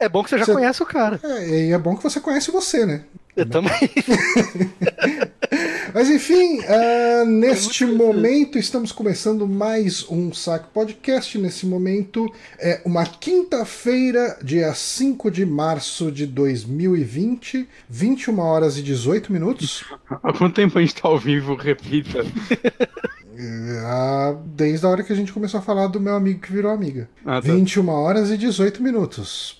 É bom que você já Você- conhece o cara. É, e é bom que você conhece você, né? Eu também. Mas enfim, ah, neste momento estamos começando mais um Saco Podcast. Nesse momento é uma quinta-feira, dia 5 de março de 2020, 21 horas e 18 minutos. Há quanto tempo a gente tá ao vivo? Repita. Ah, desde a hora que a gente começou a falar do meu amigo que virou amiga. Ah, tá. 21 horas e 18 minutos.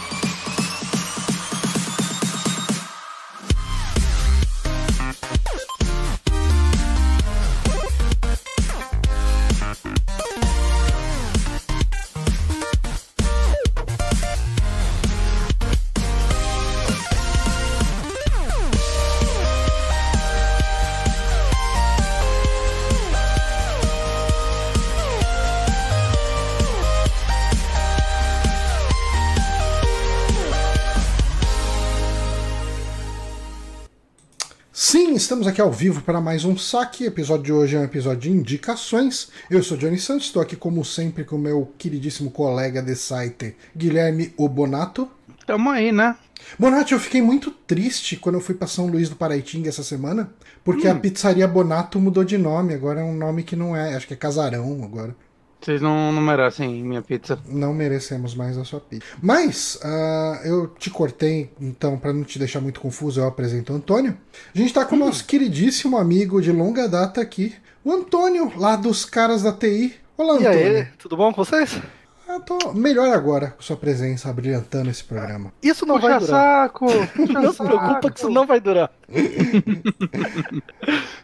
estamos aqui ao vivo para mais um saque. O episódio de hoje é um episódio de indicações. Eu sou Johnny Santos, estou aqui como sempre com o meu queridíssimo colega de site, Guilherme Obonato. Tamo aí, né? Bonato, eu fiquei muito triste quando eu fui para São Luís do Paraitinga essa semana, porque a pizzaria Bonato mudou de nome, agora é um nome que não é, acho que é Casarão agora. Vocês não, não merecem minha pizza. Não merecemos mais a sua pizza. Mas, ah, eu te cortei, então, para não te deixar muito confuso, eu apresento o Antônio. A gente tá com o nosso queridíssimo amigo de longa data aqui, o Antônio, lá dos caras da TI. Olá, E Antônio. aí, tudo bom com vocês? Eu tô melhor agora com sua presença, brilhantando esse programa. Isso não vai Puxa durar. saco! Puxa Não se preocupa que isso não vai durar.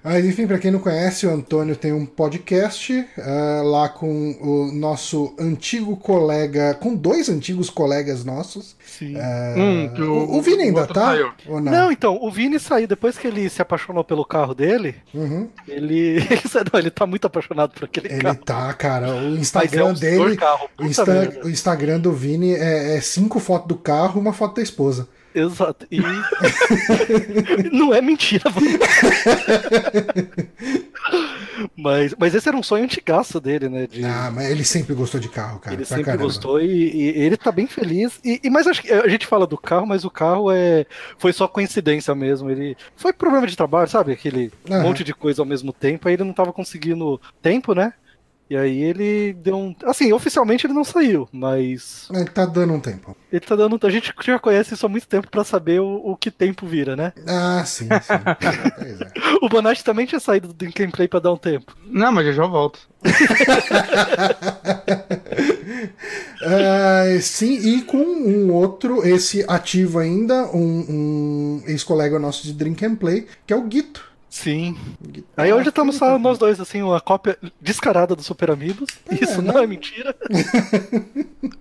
Mas enfim, para quem não conhece, o Antônio tem um podcast ah, lá com o nosso antigo colega, com dois antigos colegas nossos. Sim. Ah, Hum, que o- o, o Vini ainda outro tá? Não. não? então, o Vini saiu, depois que ele se apaixonou pelo carro dele, Uhum. ele. ele não, ele tá muito apaixonado por aquele Ele carro. tá, cara. O é Instagram um dele. carro, O, Insta- o Instagram do Vini é, é cinco fotos do carro e uma foto da esposa. Exato. E. não é mentira, mas, mas esse era um sonho antigaço dele, né? De... Ah, mas ele sempre gostou de carro, cara. Ele sempre caramba. gostou e, e ele tá bem feliz. E, e- mas acho que a gente fala do carro, mas o carro é foi só coincidência mesmo. Ele foi problema de trabalho, sabe? Aquele Aham. monte de coisa ao mesmo tempo. Aí ele não tava conseguindo tempo, né? E aí ele deu um. Assim, oficialmente ele não saiu, mas Ele tá dando um tempo. ele tá dando. A gente já conhece isso há muito tempo pra saber o, o que tempo vira, né? Ah, sim, sim. é. O Bonatti também tinha saído do gameplay pra dar um tempo. Não, mas já já volto. Ah, sim, e com um outro, esse ativo ainda, um, um ex-colega nosso de Drink and Play, que é o Guito. Sim. Aí hoje estamos só nós dois, assim, uma cópia descarada do Super Amigos. Isso né? não é mentira.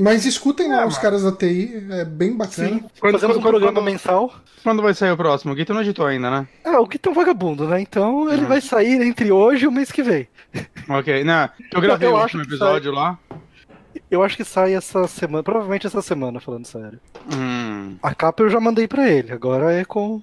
Mas escutem lá É, os caras da TI, é bem bacana. Sim. Quando- Fazemos um quando- programa quando- mensal. Quando vai sair o próximo? O Guito não editou ainda, né? Ah, o Gui é um vagabundo, né? Então ele Uhum. vai sair entre hoje e o mês que vem. Ok, não. Eu gravei Eu o último episódio lá. Eu acho que sai essa semana, provavelmente essa semana, falando sério. Hum. A capa eu já mandei pra ele, agora é com.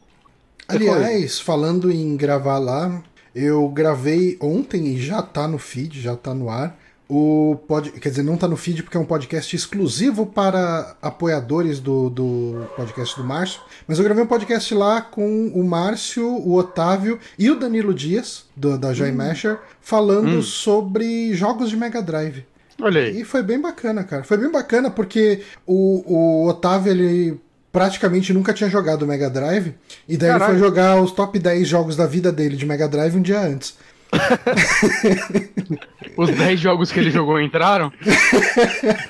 Aliás, falando em gravar lá, eu gravei ontem e já tá no feed, já tá no ar. O pod... Quer dizer, não tá no feed porque é um podcast exclusivo para apoiadores do, do podcast do Márcio. Mas eu gravei um podcast lá com o Márcio, o Otávio e o Danilo Dias, do- da Joy Masher, falando Hum. sobre jogos de Mega Drive. Olha aí. E foi bem bacana, cara. Foi bem bacana porque o, o Otávio, ele praticamente nunca tinha jogado Mega Drive. E daí ele Caralho. foi jogar os top 10 jogos da vida dele de Mega Drive um dia antes. Os 10 jogos que ele jogou entraram?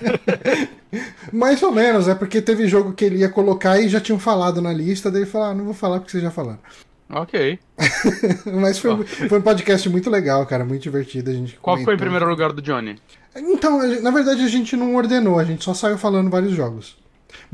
Mais ou menos, é porque teve jogo que ele ia colocar e já tinham falado na lista. Daí ele falou: ah, não vou falar porque vocês já falaram. Ok. Mas foi, foi um podcast muito legal, cara. Muito divertido. A gente Qual foi o comentou. primeiro lugar do Johnny? Então, na verdade, a gente não ordenou, a gente só saiu falando vários jogos.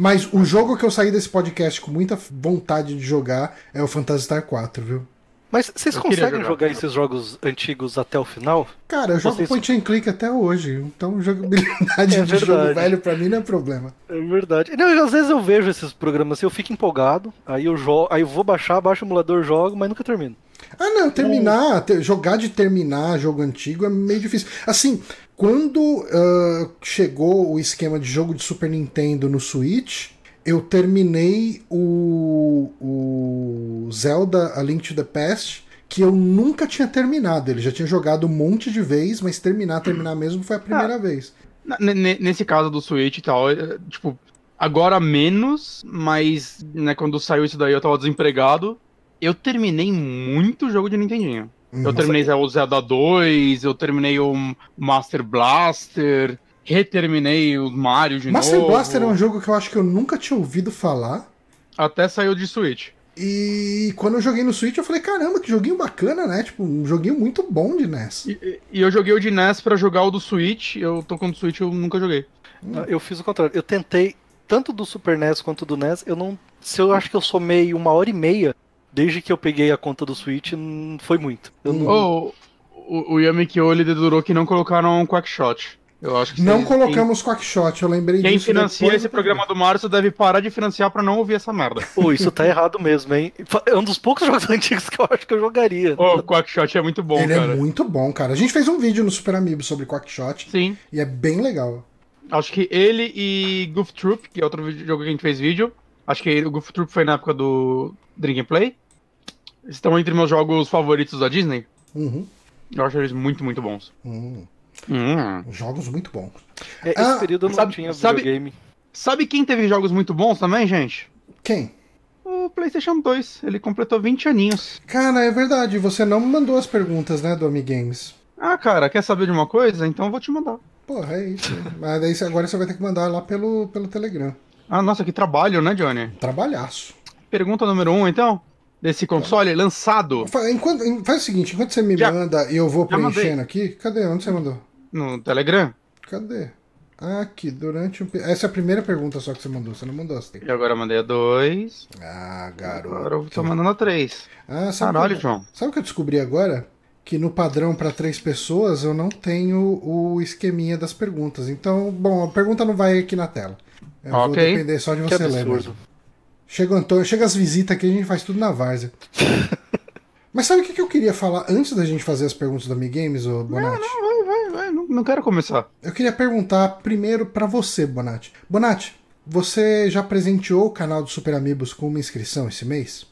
Mas o jogo que eu saí desse podcast com muita vontade de jogar é o Phantasy Star 4, viu? Mas vocês Eu conseguem jogar. jogar esses jogos antigos até o final? Cara, eu jogo Vocês- point and click até hoje, então jogabilidade É de jogo verdade. velho pra mim não é problema. É verdade. Não, às vezes eu vejo esses programas assim, eu fico empolgado, aí eu jogo, aí eu vou baixar, baixo o emulador, jogo, mas nunca termino. Ah, não, terminar, ter- jogar de terminar jogo antigo é meio difícil. Assim, Quando ah, chegou o esquema de jogo de Super Nintendo no Switch, eu terminei o, o Zelda A Link to the Past, que eu nunca tinha terminado. Ele já tinha jogado um monte de vez, mas terminar, terminar mesmo foi a primeira vez. Na- ne- Nesse caso do Switch e tal, é, tipo, agora menos, mas né, quando saiu isso daí eu tava desempregado. Eu terminei muito jogo de Nintendinho. Uhum. Eu terminei o Zelda 2, eu terminei o Master Blaster, reterminei o Mario de Master novo. Blaster é um jogo que eu acho que eu nunca tinha ouvido falar. Até saiu de Switch. E quando eu joguei no Switch, eu falei, caramba, que joguinho bacana, né? Tipo, um joguinho muito bom de NES. E, e eu joguei o de NES pra jogar o do Switch. Eu tô com o do Switch, eu nunca joguei. Eu fiz o contrário. Eu tentei, tanto do Super NES quanto do NES, eu não. Se eu acho que eu somei uma hora e meia desde que eu peguei a conta do Switch, não foi muito. Eu não- Oh, o, o Yamikiyo ele dedurou que não colocaram um Quackshot. Eu acho que Não vocês- colocamos Quackshot, eu lembrei Quem, quem disso. financia depois esse programa do Márcio deve parar de financiar pra não ouvir essa merda. Pô, isso tá errado mesmo, hein? É um dos poucos jogos antigos que eu acho que eu jogaria. Ô, o Quackshot é muito bom, Ele cara. é muito bom, cara. A gente fez um vídeo no Super Amiibo sobre Quackshot Sim. e é bem legal. Acho que ele e Goof Troop, que é outro jogo que a gente fez vídeo. Acho que o Goof Troop foi na época do Drink and Play. Estão entre meus jogos favoritos da Disney. Uhum. Eu acho eles muito, muito bons. Uhum. Hum. Jogos muito bons. É, esse Ah, período eu não sabe- tinha sabe- videogame. Sabe quem teve jogos muito bons também, gente? Quem? O PlayStation 2. Ele completou 20 aninhos. Cara, é verdade. Você não me mandou as perguntas, né, do Amigames. Ah, cara, quer saber de uma coisa? Então eu vou te mandar. Porra, é isso. Mas daí agora você vai ter que mandar lá pelo, pelo Telegram. Ah, nossa, que trabalho, né, Johnny? Trabalhaço. Pergunta número 1, um, então. Desse console lançado enquanto- faz o seguinte, enquanto você me Já- manda e eu vou já mandei. preenchendo aqui. Cadê? Onde você mandou? no Telegram. Cadê? Aqui, durante um. Essa é a primeira pergunta só que você mandou, você não mandou as três. E agora eu mandei a 2. Ah, garoto. Agora eu tô mandando a 3. Ah, sabe Caralho, que- João. Sabe o que eu descobri agora? Que no padrão para três pessoas eu não tenho o esqueminha das perguntas. Então, bom, a pergunta não vai aqui na tela. Eu vou Ok. depender só de Que você ler. mesmo. Chega o Antônio, chega as visitas aqui, a gente faz tudo na várzea. Mas sabe o que que eu queria falar antes da gente fazer as perguntas do Amigames, ô Bonatti? Vai, vai, vai. Não, não quero começar. Eu queria perguntar primeiro pra você, Bonatti. Bonatti, você já presenteou o canal do Super Amigos com uma inscrição esse mês?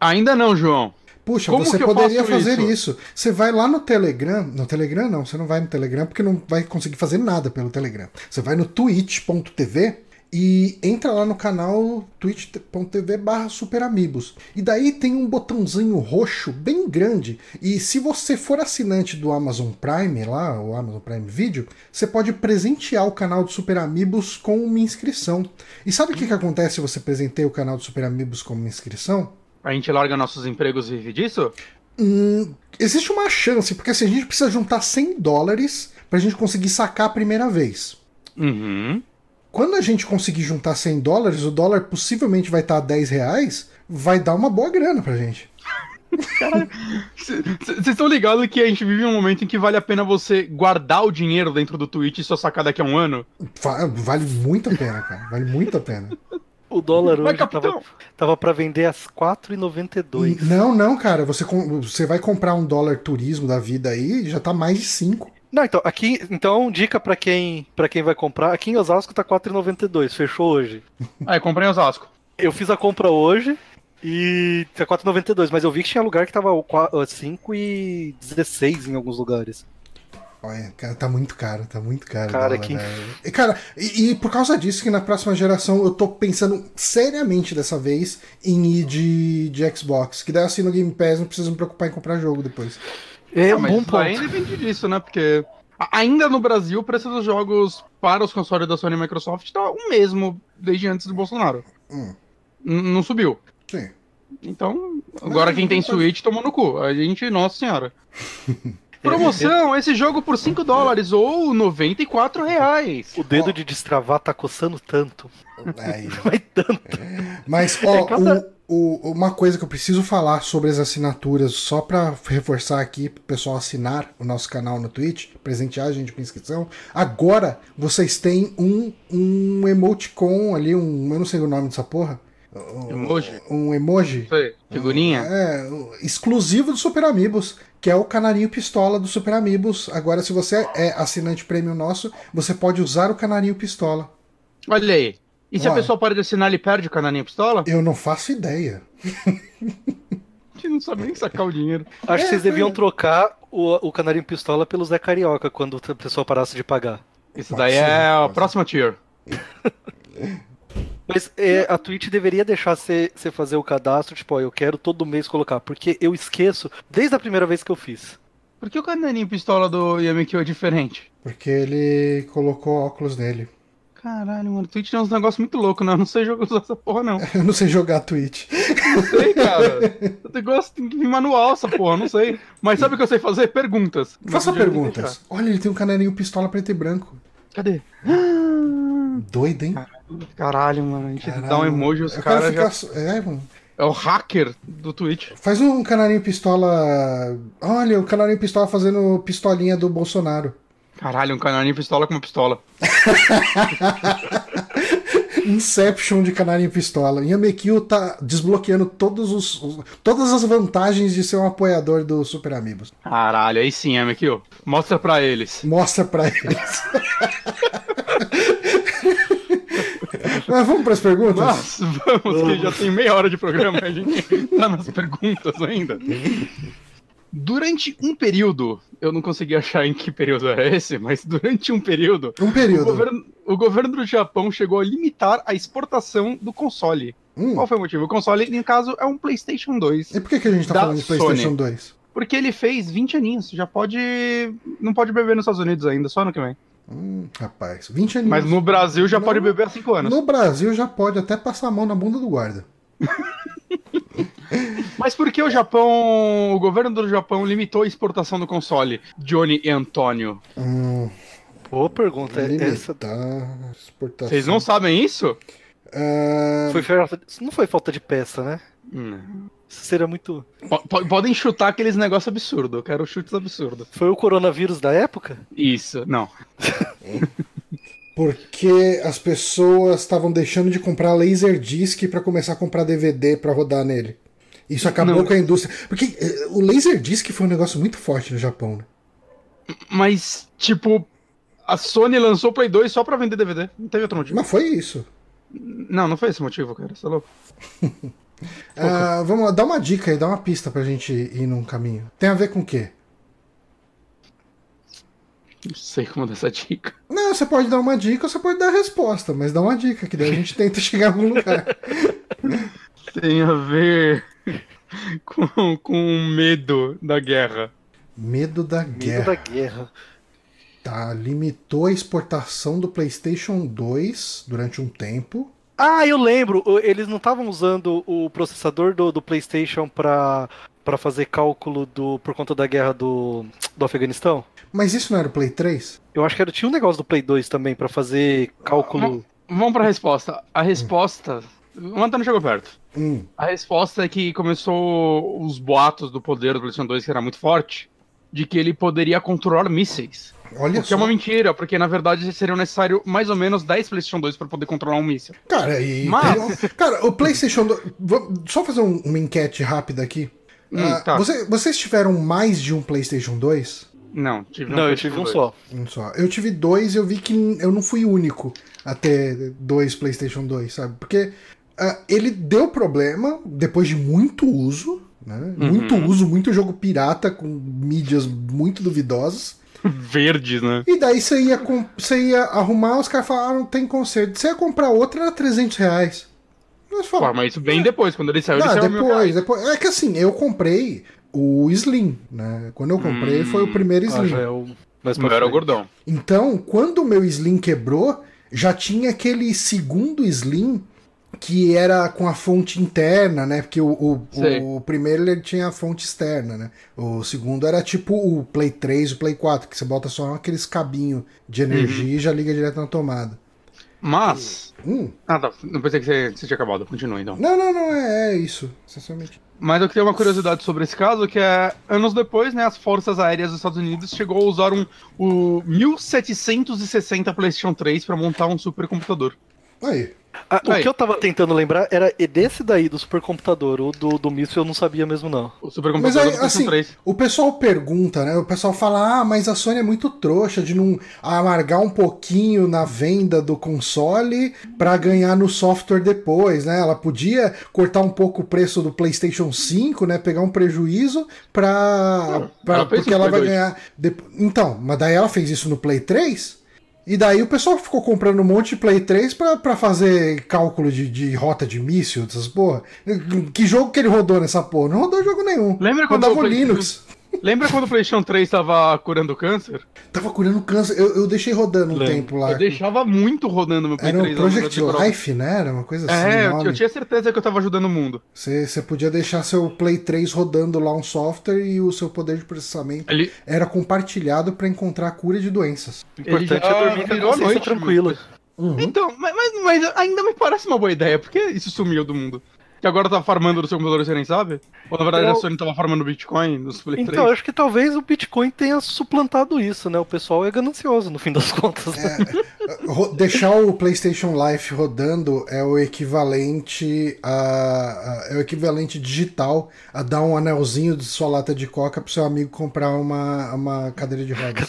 Ainda não, João. Puxa, Como você poderia fazer isso? isso? Você vai lá no Telegram. No Telegram não, você não vai no Telegram porque não vai conseguir fazer nada pelo Telegram. Você vai no twitch.tv e entra lá no canal twitch.tv barra superamigos. E daí tem um botãozinho roxo bem grande. E se você for assinante do Amazon Prime lá, o Amazon Prime Video, você pode presentear o canal do Super Amigos com uma inscrição. E sabe o que, que acontece se você presenteia o canal do Super Amigos com uma inscrição? A gente larga nossos empregos e vive disso? Hum, existe uma chance, porque assim, a gente precisa juntar 100 dólares pra gente conseguir sacar a primeira vez. Uhum. Quando a gente conseguir juntar 100 dólares, o dólar possivelmente vai estar a 10 reais, vai dar uma boa grana pra gente. Vocês estão ligados que a gente vive um momento em que vale a pena você guardar o dinheiro dentro do Twitch e só sacar daqui a um ano? Va- Vale muito a pena, cara. Vale muito a pena. O dólar hoje capitão. tava, tava pra vender às 4,92. Não, não, cara. Você, você vai comprar um dólar turismo da vida aí e já tá mais de 5. Não, então, aqui, então, dica pra quem, pra quem vai comprar. Aqui em Osasco tá 4,92, fechou hoje. Aí, comprei em Osasco. Eu fiz a compra hoje e tá 4,92, mas eu vi que tinha lugar que tava o qua- ó, 5,16 em alguns lugares. Olha, cara, tá muito caro, tá muito caro. Cara, dólar, que- velho. E, cara, e, e por causa disso que na próxima geração eu tô pensando seriamente dessa vez em ir de, de Xbox. Que daí assim no Game Pass não preciso me preocupar em comprar jogo depois. É Ah, um mas bom ponto. ainda depende disso, né? Porque ainda no Brasil o preço dos jogos para os consoles da Sony e Microsoft tá o mesmo desde antes do Bolsonaro. Hum. Não subiu. Sim. Então, agora Mas quem tem não Switch tomou no cu. A gente, nossa senhora. Promoção, esse jogo por 5 dólares ou 94 reais. O dedo Ó. de destravar tá coçando tanto. Aí. Mas tanto. Mas, ó, É, cada- o- o- uma coisa que eu preciso falar sobre as assinaturas, só pra reforçar aqui pro pessoal assinar o nosso canal no Twitch, presentear a gente com inscrição. Agora vocês têm um, um emoticon ali, um. Eu não sei o nome dessa porra. Emoji. Um emoji. Sei, figurinha. É, exclusivo do Super Amigos, que é o canarinho pistola do Super Amigos. Agora, se você é assinante prêmio nosso, você pode usar o canarinho pistola. Olha aí. E se a Ué. pessoa para de assinar, ele perde o canarinho pistola? Eu não faço ideia. A gente não sabe nem sacar o dinheiro. Acho que É, vocês deviam é. trocar o, o Canarinho Pistola pelo Zé Carioca quando a pessoa parasse de pagar. Isso Pode daí ser, é a próxima tier. Mas é, a Twitch deveria deixar você fazer o cadastro, tipo, ó, eu quero todo mês colocar, porque eu esqueço desde a primeira vez que eu fiz. Por que o canarinho pistola do Yamikyo é diferente? Porque ele colocou óculos nele. Caralho, mano, Twitch tem uns negócios muito loucos, né? Eu não sei jogar essa porra, não. Eu não sei jogar Twitch. Não sei, cara. O negócio tem que vir manual, essa porra, não sei. Mas sabe o que eu sei fazer? Perguntas. Faça perguntas. Olha, ele tem um canarinho pistola preto e branco. Cadê? Doido, hein? Caralho, mano. A gente Caralho, dá um emoji, os caras já... É, mano. É o hacker do Twitch. Faz um canarinho pistola. Olha, o canarinho pistola fazendo pistolinha do Bolsonaro. Caralho, um canarinho pistola com uma pistola. Inception de canarinho pistola. Yamekio tá desbloqueando todos os, os- todas as vantagens de ser um apoiador do Super Amigos. Caralho, aí sim, Yamekyo. Mostra pra eles. Mostra pra eles. Mas vamos pras perguntas? Mas vamos, que já tem meia hora de programa, a gente tá nas perguntas ainda. Durante um período, eu não consegui achar em que período era esse, mas durante um período, Um o período. governo, o governo do Japão chegou a limitar a exportação do console. Hum. Qual foi o motivo? O console, no caso, é um PlayStation 2. E por que, que a gente tá Da falando de PlayStation Sony. 2? Porque ele fez 20 aninhos, já pode. Não pode beber nos Estados Unidos ainda, só ano que vem. Hum, rapaz, 20 anos. Mas no Brasil já Não. pode beber há 5 anos. No Brasil já pode até passar a mão na bunda do guarda. Mas por que o Japão. O governo do Japão limitou a exportação do console, Johnny e Antônio? Hum, Boa pergunta. é- Essa exportação. Vocês não sabem isso? Ah, foi não foi falta de peça, né? Hum. Isso seria muito. Po- po- podem chutar aqueles negócios absurdos. Eu quero chutes absurdos. Foi o coronavírus da época? Isso, não. Porque as pessoas estavam deixando de comprar Laserdisc pra começar a comprar DVD pra rodar nele. Isso acabou Não. com a indústria. Porque eh, o Laserdisc foi um negócio muito forte no Japão, né? Mas, tipo, a Sony lançou o Play 2 só pra vender DVD. Não teve outro motivo. Mas foi isso. Não, não foi esse motivo, cara. Você é louco. Ah, vamos lá, dá uma dica aí, dá uma pista pra gente ir num caminho. Tem a ver com o quê? Não sei como dar essa dica. Não, você pode dar uma dica ou você pode dar a resposta, mas dá uma dica, que daí a gente tenta chegar em algum lugar. Tem a ver com, com medo da guerra. Medo da Medo guerra. da guerra. Tá, limitou a exportação do PlayStation 2 durante um tempo. Ah, eu lembro. Eles não estavam usando o processador do, do PlayStation pra, pra fazer cálculo do, por conta da guerra do, do Afeganistão? Mas isso não era o Play 3? Eu acho que era, tinha um negócio do Play 2 também pra fazer cálculo. Vamos pra resposta. A resposta. O Antônio chegou perto. Hum, A resposta é que começou os boatos do poder do PlayStation 2, que era muito forte, de que ele poderia controlar mísseis. Olha O que só. é uma mentira, porque na verdade seriam necessário mais ou menos 10 PlayStation 2 para poder controlar um míssil. Cara, e Mas- tem- cara, o PlayStation 2. Vamos só fazer um- uma enquete rápida aqui. Hum, Ah, tá. você- vocês tiveram mais de um PlayStation 2? Não, tive Não, eu tive um 2. só. Um só. Eu tive dois e eu vi que eu não fui o único a ter dois PlayStation 2, sabe? Porque ah, ele deu problema depois de muito uso, né? Muito Uhum. uso, muito jogo pirata com mídias muito duvidosas. Verdes, né? E daí você ia, você ia arrumar, os caras falaram, não tem conserto. Você ia comprar outra, era 300 reais. Mas Pô, fala, mas isso bem depois, quando ele saiu, ele ah, saiu depois, depois. É que assim, eu comprei o Slim, né? Quando eu comprei, Hum. foi o primeiro Ah, Slim. já é o. Mais O era o gordão. Então, quando o meu Slim quebrou, já tinha aquele segundo Slim que era com a fonte interna, né? Porque o, o, o primeiro ele tinha a fonte externa, né? O segundo era tipo o Play 3, o Play 4, que você bota só aqueles cabinhos de energia e já liga direto na tomada. Mas. Hum. Ah, tá. Não pensei que você, você tinha acabado. Continua então. Não, não, não, é, é isso. Essencialmente. Mas eu tenho uma curiosidade sobre esse caso, que é anos depois, né, as forças aéreas dos Estados Unidos chegou a usar um, o 1760 PlayStation 3 para montar um supercomputador. Aí. Ah, o que eu tava tentando lembrar era desse daí, do supercomputador. O do, do míssil eu não sabia mesmo, não. O Mas supercomputador aí, do assim, 3. o pessoal pergunta, né? O pessoal fala, ah, mas a Sony é muito trouxa de não amargar um pouquinho na venda do console pra ganhar no software depois, né? Ela podia cortar um pouco o preço do PlayStation 5, né? Pegar um prejuízo pra. pra- ela porque ela vai Play 2. ganhar. Então, mas daí ela fez isso no Play 3? E daí o pessoal ficou comprando um monte de Play 3 pra, pra fazer cálculo de, de rota de míssil, dessas porra. Que jogo que ele rodou nessa porra? Não rodou jogo nenhum. Lembra quando Rodava o o Play- Linux. Lembra quando o PlayStation 3 tava curando câncer? Tava curando câncer. Eu, eu deixei rodando um Lembro. tempo lá. Eu deixava muito rodando meu Play Era o 3. Project no negócio de Life, né? Era uma coisa assim. É, o eu, eu tinha certeza que eu tava ajudando o mundo. Você, podia deixar seu Play 3 rodando lá um software e o seu poder de processamento Ele, era compartilhado pra encontrar a cura de doenças. O importante já é dormir com a noite, tranquila. Então, mas, mas, mas ainda me parece uma boa ideia, porque isso sumiu do mundo. Que agora tá farmando no seu computador e você nem sabe? Ou na verdade Eu- a Sony tava farmando Bitcoin nos Play 3? Então, eu acho que talvez o Bitcoin tenha suplantado isso, né? O pessoal é ganancioso, no fim das contas. É, Deixar o PlayStation Life rodando é o equivalente a, a- é o equivalente digital a dar um anelzinho de sua lata de coca pro seu amigo comprar uma, uma cadeira de rodas.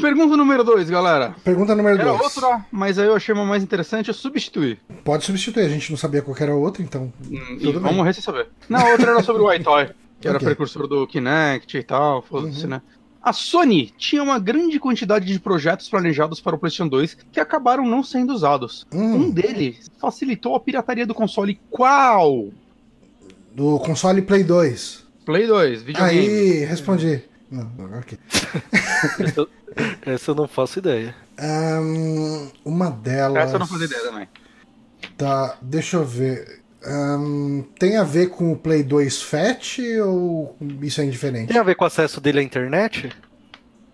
Pergunta número 2, galera. Pergunta número Era 2. outra, mas aí eu achei uma mais interessante, é substituir. Pode substituir, a gente não sabia qual que era a outra, então. Hum, E vamos morrer sem saber. Não, a outra era sobre o iToy, que era Ok. precursor do Kinect e tal, foda-se, Uhum. né? A Sony tinha uma grande quantidade de projetos planejados para o PlayStation 2 que acabaram não sendo usados. Um Hum, deles facilitou a pirataria do console qual? do console Play 2. Play 2, videogame. Aí, respondi. Não, ok. Essa eu não faço ideia. Ahn, uma delas. Essa eu não fazia ideia também. Tá, deixa eu ver. Ahn, tem a ver com o Play 2 Fat ou isso é indiferente? Tem a ver com o acesso dele à internet?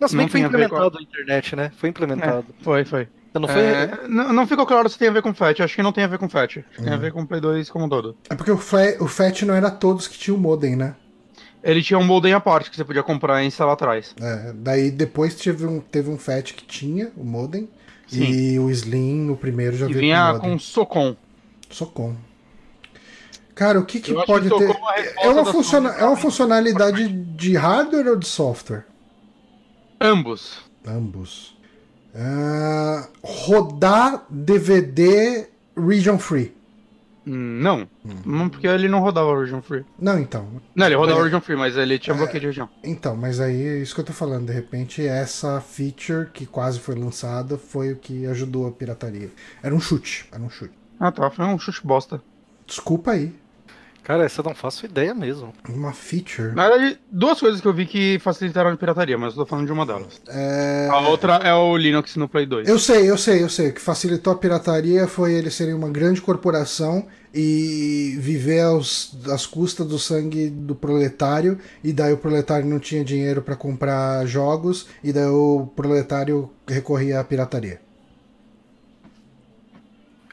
Nossa, Não bem que foi tem a implementado a internet, né? Foi implementado. Foi, foi. Não foi. É, não, não ficou claro se tem a ver com FAT. Acho que não tem a ver com FAT. Que Tem a Uhum. ver com o Play 2 como um todo. É porque o, o Fat não era todos que tinham modem, né? Ele tinha um modem à parte que você podia comprar e instalar atrás. É, daí depois teve um, teve um Fat que tinha o modem. Sim. E o Slim, no primeiro, já E veio vinha com com. Socom. Socom. Cara, o que, que pode que ter. É É uma, funciona... É uma funcionalidade de hardware ou de software? Ambos. Ambos. Ah, rodar DVD region free. Hum, Não. Não, Porque ele não rodava Origin Free. Não, então. Não, ele rodava É. Origin Free, mas ele tinha bloqueio de região. Então, mas aí é isso que eu tô falando. De repente, essa feature que quase foi lançada foi o que ajudou a pirataria. Era um chute. Era um chute. Ah tá, foi um chute bosta. Desculpa aí. Cara, essa eu não faço ideia mesmo. Uma feature. Na verdade, duas coisas que eu vi que facilitaram a pirataria, mas eu tô falando de uma delas. É... A outra é o Linux no Play 2. Eu sei, eu sei, eu sei. O que facilitou a pirataria foi eles serem uma grande corporação e viver aos, às custas do sangue do proletário. E daí o proletário não tinha dinheiro para comprar jogos. E daí o proletário recorria à pirataria.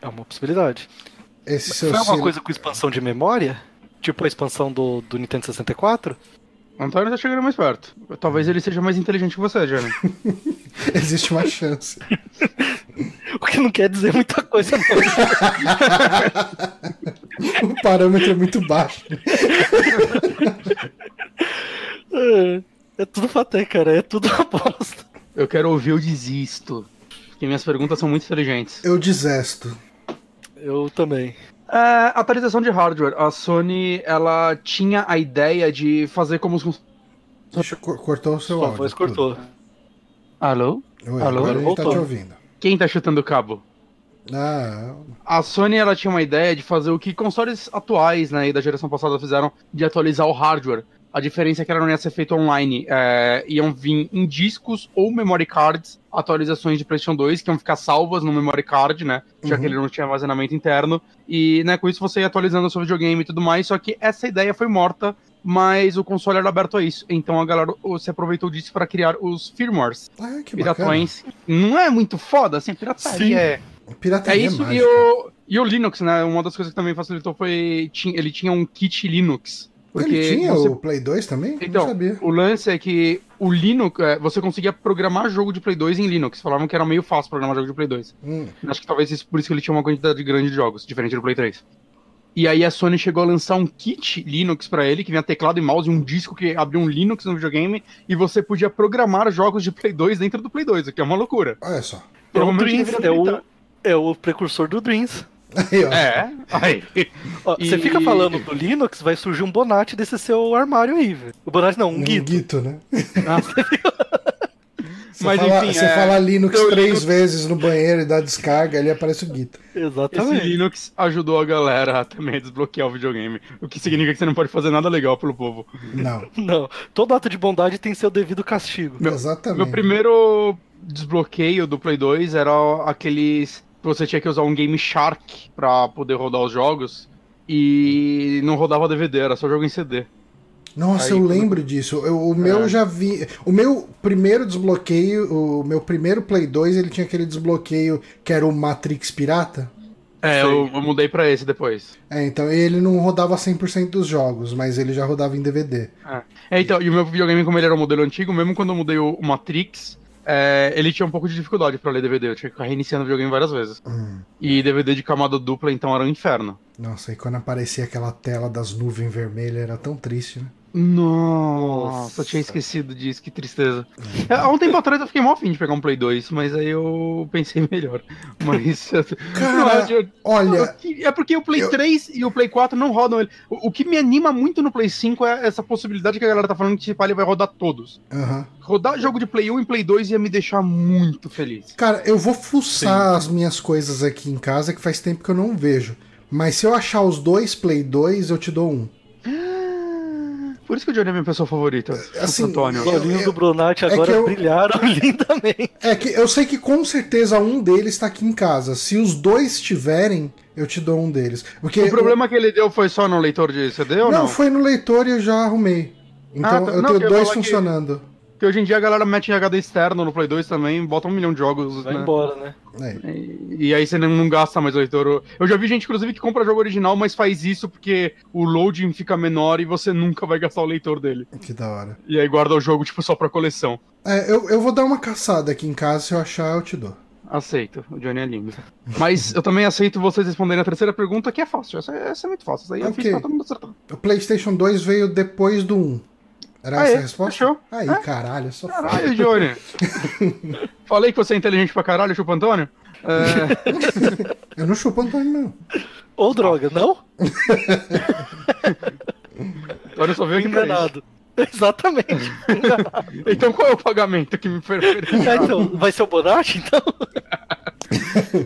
É uma possibilidade. Esse Foi alguma coisa com expansão de memória? Tipo a expansão do, do Nintendo 64? Antônio tá chegando mais perto. Talvez ele seja mais inteligente que você, Jenny. Existe uma chance. O que não quer dizer muita coisa, não. o parâmetro é muito baixo. É, é tudo faté, cara. É tudo aposta. Eu quero ouvir o desisto. Porque minhas perguntas são muito inteligentes. Eu desesto. Eu também. É, atualização de hardware. A Sony, ela tinha a ideia de fazer como os... Deixa, cortou o seu Sua áudio. voz cortou. Alô? Oi, Alô? agora a gente tá te ouvindo. Quem tá chutando o cabo? Ah, A Sony, ela tinha uma ideia de fazer o que consoles atuais, né, e da geração passada fizeram, de atualizar o hardware. A diferença é que ela não ia ser feita online. É, iam vir em discos ou memory cards atualizações de PlayStation 2, que iam ficar salvas no memory card, né? Já Uhum. que ele não tinha armazenamento interno. E, né, com isso você ia atualizando o seu videogame e tudo mais. Só que essa ideia foi morta, mas o console era aberto a isso. Então a galera se aproveitou disso para criar os firmwares ah, que bacana. piratões. Não é muito foda, assim, pirataria Sim. é. É Pirataria isso, e o, e o Linux, né? Uma das coisas que também facilitou foi. Ele tinha um kit Linux. Porque ele tinha você... o Play 2 também? Então, Não sabia. o lance é que o Linux, é, você conseguia programar jogo de Play 2 em Linux. Falavam que era meio fácil programar jogo de Play 2. Hum. Acho que talvez isso, por isso que ele tinha uma quantidade grande de jogos, diferente do Play 3. E aí a Sony chegou a lançar um kit Linux para ele, que vinha teclado e mouse e um disco que abria um Linux no videogame, e você podia programar jogos de Play 2 dentro do Play 2, o que é uma loucura. Olha só. É o Dreams, é o, é o precursor do Dreams. Aí, é, aí. Ó, e... Você fica falando do Linux, vai surgir um Bonatti desse seu armário aí, velho. O Bonatti não, um, um Guito. Guito, né? Você Mas fala, enfim, você é... fala Linux três Linux... vezes no banheiro e dá descarga, ali aparece o Guito. Exatamente. Esse Linux ajudou a galera a também desbloquear o videogame. O que significa que você não pode fazer nada legal pelo povo. Não. Não. Todo ato de bondade tem seu devido castigo. Meu, Exatamente. Meu primeiro desbloqueio do Play 2 era aqueles você tinha que usar um Game Shark pra poder rodar os jogos e não rodava DVD, era só jogo em CD. Nossa, Aí, eu lembro disso. Eu, o meu é. já vi. O meu primeiro desbloqueio, o meu primeiro Play 2, ele tinha aquele desbloqueio que era o Matrix Pirata. É, eu, eu, mudei para esse depois. É, então ele não rodava 100% dos jogos, mas ele já rodava em DVD. É. é. então, e o meu videogame, como ele era o modelo antigo, mesmo quando eu mudei o Matrix, é, ele tinha um pouco de dificuldade para ler DVD. Eu tinha que ficar reiniciando o videogame várias vezes. Hum. E DVD de camada dupla, então era um inferno. Nossa, e quando aparecia aquela tela das nuvens vermelhas, era tão triste, né? Nossa, eu tinha esquecido disso, que tristeza. É, há um tempo atrás eu fiquei mal afim de pegar um Play 2, mas aí eu pensei melhor. Mas. Cara, não, olha. É porque o Play eu... 3 e o Play 4 não rodam ele. O, o, que me anima muito no Play 5 é essa possibilidade que a galera tá falando que tipo, ele vai rodar todos. Uhum. Rodar jogo de Play 1 e Play 2 ia me deixar muito feliz. Cara, eu vou fuçar Sim. as minhas coisas aqui em casa que faz tempo que eu não vejo. Mas se eu achar os dois Play 2, eu te dou um. Por isso que o Johnny é minha pessoa favorita. Assim, Antônio. Os olhinhos do Brunati é agora eu, brilharam lindamente. É que eu sei que com certeza um deles está aqui em casa. Se os dois tiverem, eu te dou um deles. Porque o problema eu... que ele deu foi só no leitor de CD ou não? Não, foi no leitor e eu já arrumei. Então ah, tá. eu não, tenho dois funcionando. Que... Porque hoje em dia a galera mete em HD externo no Play 2 também, bota um milhão de jogos. Vai né? embora, né? É. E, e, aí você não, não, gasta mais o leitor. Eu já vi gente, inclusive, que compra jogo original, mas faz isso porque o loading fica menor e você nunca vai gastar o leitor dele. Que da hora. E aí guarda o jogo, tipo, só pra coleção. É, eu, eu vou dar uma caçada aqui em casa, se eu achar, eu te dou. Aceito, o Johnny é lindo. Mas eu também aceito vocês responderem a terceira pergunta, que é fácil. Essa, essa é muito fácil. Essa aí okay. eu fiz pra todo mundo acertar. O PlayStation 2 veio depois do 1. Era Aê, essa a resposta? Fechou. Aí, é? caralho, só Caralho, Johnny. Falei que você é inteligente pra caralho, chupa Antônio? É... Eu não chupo Antônio, não. Ou droga, não? Antônio só veio aqui Enganado. Exatamente. então qual é o pagamento que me ofereceu? É, então, vai ser o Bonatti, então?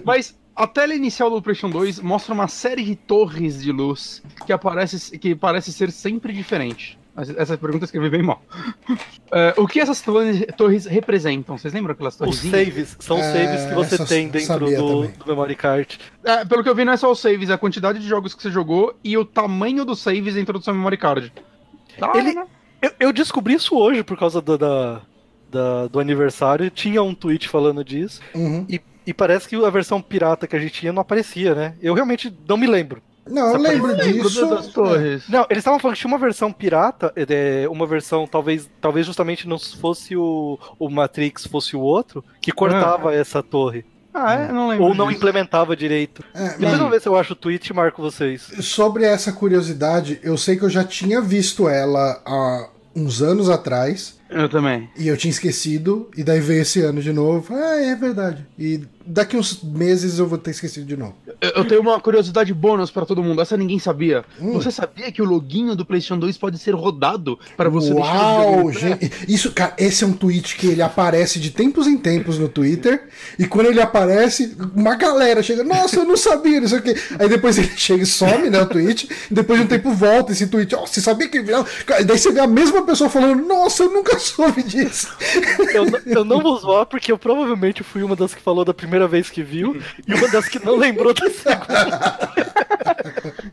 Mas a tela inicial do PlayStation 2 mostra uma série de torres de luz que, aparece, que parece ser sempre diferente. Essa pergunta eu escrevi bem mal. Uh, o que essas torres representam? Vocês lembram aquelas torres? Os saves. São é, saves que você tem dentro do, do, memory card. É, pelo que eu vi, não é só os saves, é a quantidade de jogos que você jogou e o tamanho dos saves dentro do seu memory card. Tá, Ele, né? eu, eu, descobri isso hoje por causa do, da, da, do aniversário. Tinha um tweet falando disso. Uhum. E, e parece que a versão pirata que a gente tinha não aparecia, né? Eu realmente não me lembro. Não, eu lembro disso. Das torres. Não, eles estavam falando que tinha uma versão pirata, é, uma versão talvez, talvez justamente não fosse o, o Matrix, fosse o outro, que cortava ah. essa torre. Ah, é? Não lembro. Ou não disso. implementava direito. É, Depois eu ver se eu acho o tweet e marco vocês. Sobre essa curiosidade, eu sei que eu já tinha visto ela há uns anos atrás. Eu também. E eu tinha esquecido, e daí veio esse ano de novo. Ah, é verdade. E daqui uns meses eu vou ter esquecido de novo. Eu tenho uma curiosidade bônus para todo mundo. Essa ninguém sabia. Hum. Você sabia que o loginho do PlayStation 2 pode ser rodado para você Uau, gente. Isso, cara, esse é um tweet que ele aparece de tempos em tempos no Twitter. E quando ele aparece, uma galera chega, nossa, eu não sabia, não sei o quê. Aí depois ele chega e some, né, o tweet. depois de um tempo volta esse tweet. Oh, você sabia que. Daí você vê a mesma pessoa falando, nossa, eu nunca soube disso. Eu, eu não vou zoar porque eu provavelmente fui uma das que falou da primeira vez que viu e uma das que não lembrou da segunda.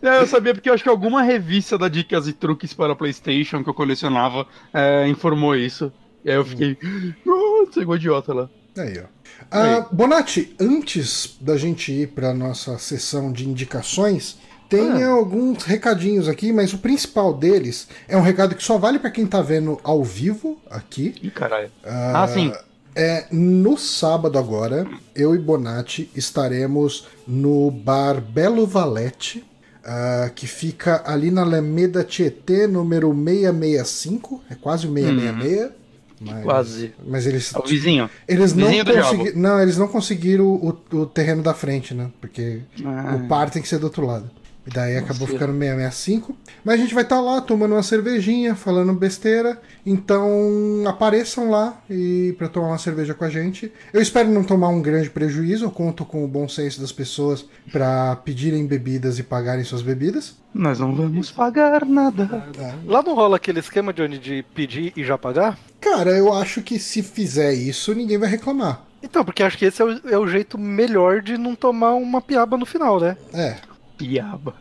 eu sabia porque eu acho que alguma revista da Dicas e Truques para PlayStation que eu colecionava é, informou isso. E aí eu fiquei. Nossa, igual idiota lá. Aí, ó. Uh, Bonatti, antes da gente ir para nossa sessão de indicações, Tem ah. alguns recadinhos aqui, mas o principal deles é um recado que só vale para quem tá vendo ao vivo aqui. Ih, caralho. Uh, ah, sim. É, no sábado agora, eu e Bonatti estaremos no bar Belo Valete, uh, que fica ali na Alameda Tietê, número 665, é quase o 666. Hum. Mas, Quase. Mas eles. É o vizinho. Eles vizinho não conseguiram. Não, eles não conseguiram o, o terreno da frente, né? Porque ah. o par tem que ser do outro lado. E daí Nossa, acabou ficando 665. Mas a gente vai estar tá lá tomando uma cervejinha, falando besteira. Então apareçam lá e para tomar uma cerveja com a gente. Eu espero não tomar um grande prejuízo. Eu conto com o bom senso das pessoas para pedirem bebidas e pagarem suas bebidas. Nós não vamos pagar nada. Lá não rola aquele esquema, Johnny, de pedir e já pagar? Cara, eu acho que se fizer isso, ninguém vai reclamar. Então, porque acho que esse é o, é o jeito melhor de não tomar uma piaba no final, né? É. Piaba.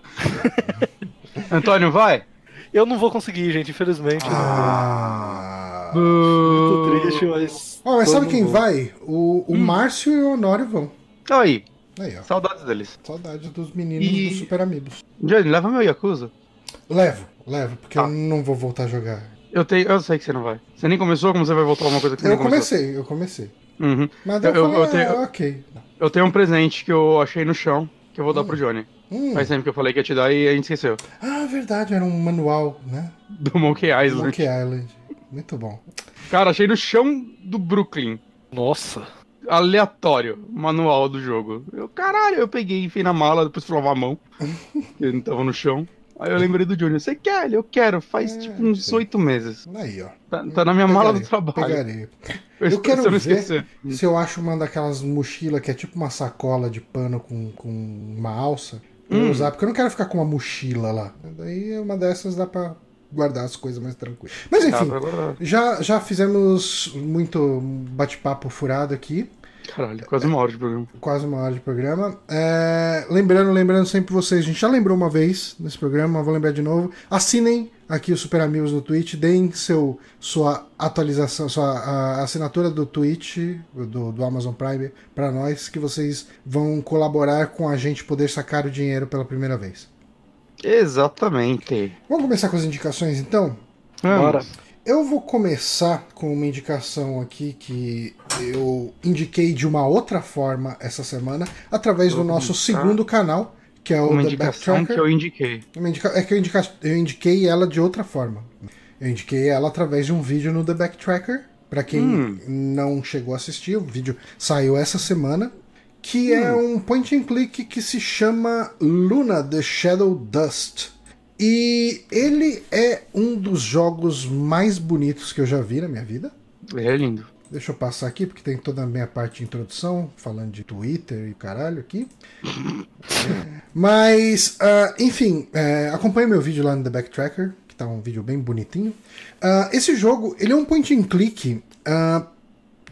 Antônio, vai? Eu não vou conseguir, gente, infelizmente. Ah. Muito triste, mas. Oh, mas sabe quem vai? O, o hum. Márcio e o Honório vão. Aí. Aí ó. Saudades deles. Saudades dos meninos e... dos Super Amigos. Johnny, leva meu Yakuza. Levo, levo, porque ah. eu não vou voltar a jogar. Eu, tenho, eu sei que você não vai. Você nem começou, como você vai voltar uma coisa que você eu não começou? Eu comecei, eu comecei. Uhum. Mas eu, eu, falei, eu tenho, ah, ok. Eu tenho um presente que eu achei no chão, que eu vou hum. dar pro Johnny. Hum. Faz tempo que eu falei que ia te dar e a gente esqueceu. Ah, verdade, era um manual, né? Do Monkey Island. Monkey Island. Muito bom. Cara, achei no chão do Brooklyn. Nossa. Aleatório, manual do jogo. Eu, caralho, eu peguei, enfim na mala, depois fui lavar a mão. ele não tava no chão. Aí eu lembrei do Junior. Você quer? Eu quero. Faz é, tipo uns oito meses. Aí, ó. Tá, tá na minha pegarei, mala do trabalho. Pegarei. Eu, eu quero ver esquecer. se eu acho uma daquelas mochilas que é tipo uma sacola de pano com, com uma alça. Pra hum. usar, porque eu não quero ficar com uma mochila lá. Daí uma dessas dá pra guardar as coisas mais tranquilas. Mas enfim, já, já fizemos muito bate-papo furado aqui. Caralho, quase uma hora de programa. Quase uma hora de programa. É, lembrando, lembrando sempre vocês, a gente já lembrou uma vez nesse programa, vou lembrar de novo. Assinem aqui o Super Amigos no Twitch, deem seu, sua atualização, sua assinatura do Twitch, do, do Amazon Prime, para nós, que vocês vão colaborar com a gente poder sacar o dinheiro pela primeira vez. Exatamente. Vamos começar com as indicações então? Bora. Eu vou começar com uma indicação aqui que eu indiquei de uma outra forma essa semana, através do nosso segundo canal, que é o uma The indicação que eu indiquei. É que eu, indica... eu indiquei ela de outra forma. Eu indiquei ela através de um vídeo no The Backtracker. Para quem hum. não chegou a assistir, o vídeo saiu essa semana. Que é hum. é um point and click que se chama Luna The Shadow Dust. E ele é um dos jogos mais bonitos que eu já vi na minha vida. É lindo. Deixa eu passar aqui, porque tem toda a minha parte de introdução, falando de Twitter e caralho aqui. Mas, uh, enfim, uh, acompanhe meu vídeo lá no The Backtracker, que tá um vídeo bem bonitinho. Uh, esse jogo, ele é um point and click uh,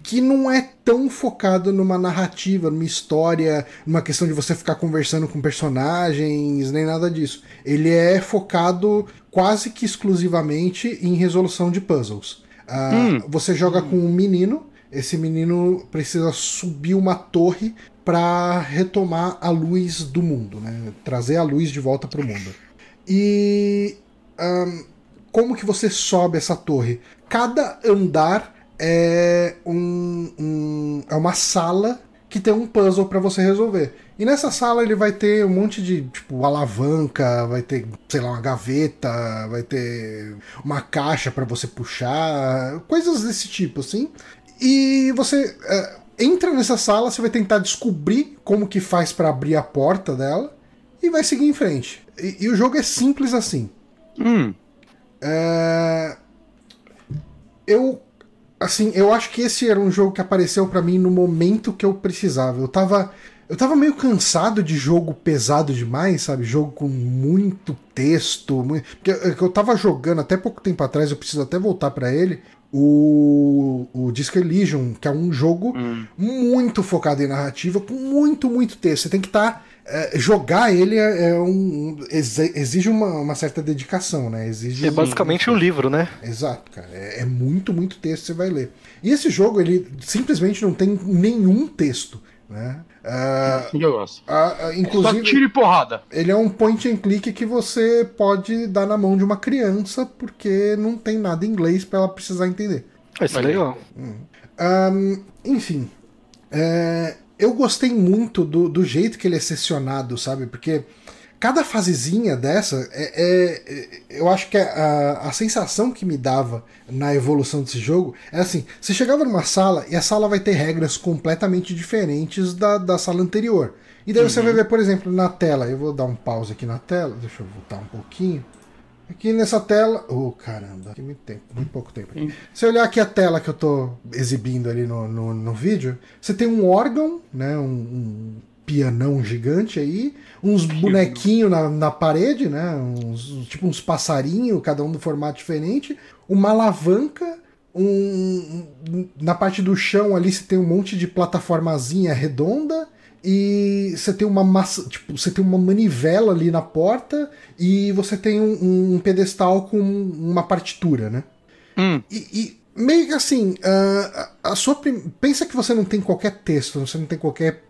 que não é tão focado numa narrativa, numa história, numa questão de você ficar conversando com personagens, nem nada disso. Ele é focado quase que exclusivamente em resolução de puzzles. Uh, hum. Você joga com um menino, esse menino precisa subir uma torre para retomar a luz do mundo, né? trazer a luz de volta para o mundo. E um, como que você sobe essa torre? Cada andar é, um, um, é uma sala que tem um puzzle para você resolver. E nessa sala ele vai ter um monte de, tipo, alavanca, vai ter, sei lá, uma gaveta, vai ter uma caixa para você puxar, coisas desse tipo, assim. E você é, entra nessa sala, você vai tentar descobrir como que faz para abrir a porta dela e vai seguir em frente. E, e o jogo é simples assim. Hum. É... Eu assim, eu acho que esse era um jogo que apareceu para mim no momento que eu precisava. Eu tava eu tava meio cansado de jogo pesado demais, sabe? Jogo com muito texto, muito... porque eu tava jogando até pouco tempo atrás, eu preciso até voltar para ele. O, o Disco Elysium, que é um jogo hum. muito focado em narrativa, com muito, muito texto. Você tem que estar tá é, jogar ele é, é um exige uma, uma, certa dedicação, né? Exige é basicamente um, um livro, né? Exato, cara. É, é, muito, muito texto que você vai ler. E esse jogo ele simplesmente não tem nenhum texto. Né? Uh, eu gosto. Uh, uh, inclusive, Só tiro e porrada. Ele é um point and click que você pode dar na mão de uma criança, porque não tem nada em inglês para ela precisar entender. Isso é legal. Hum. Um, enfim. É, eu gostei muito do, do jeito que ele é sessionado, sabe? Porque cada fasezinha dessa, é, é, é eu acho que a, a, sensação que me dava na evolução desse jogo é assim: você chegava numa sala e a sala vai ter regras completamente diferentes da, da sala anterior. E daí uhum. você vai ver, por exemplo, na tela. Eu vou dar um pause aqui na tela, deixa eu voltar um pouquinho. Aqui nessa tela. Oh, caramba, tem muito tempo, muito pouco tempo. Aqui. Se olhar aqui a tela que eu tô exibindo ali no, no, no vídeo, você tem um órgão, né? Um, um pianão gigante aí, uns bonequinhos na, na parede, né? Uns, tipo uns passarinhos, cada um do formato diferente, uma alavanca. Um, na parte do chão ali você tem um monte de plataformazinha redonda e você tem uma massa, tipo, você tem uma manivela ali na porta e você tem um, um pedestal com uma partitura, né? Hum. E, e, meio que assim, uh, a sua prim... pensa que você não tem qualquer texto, você não tem qualquer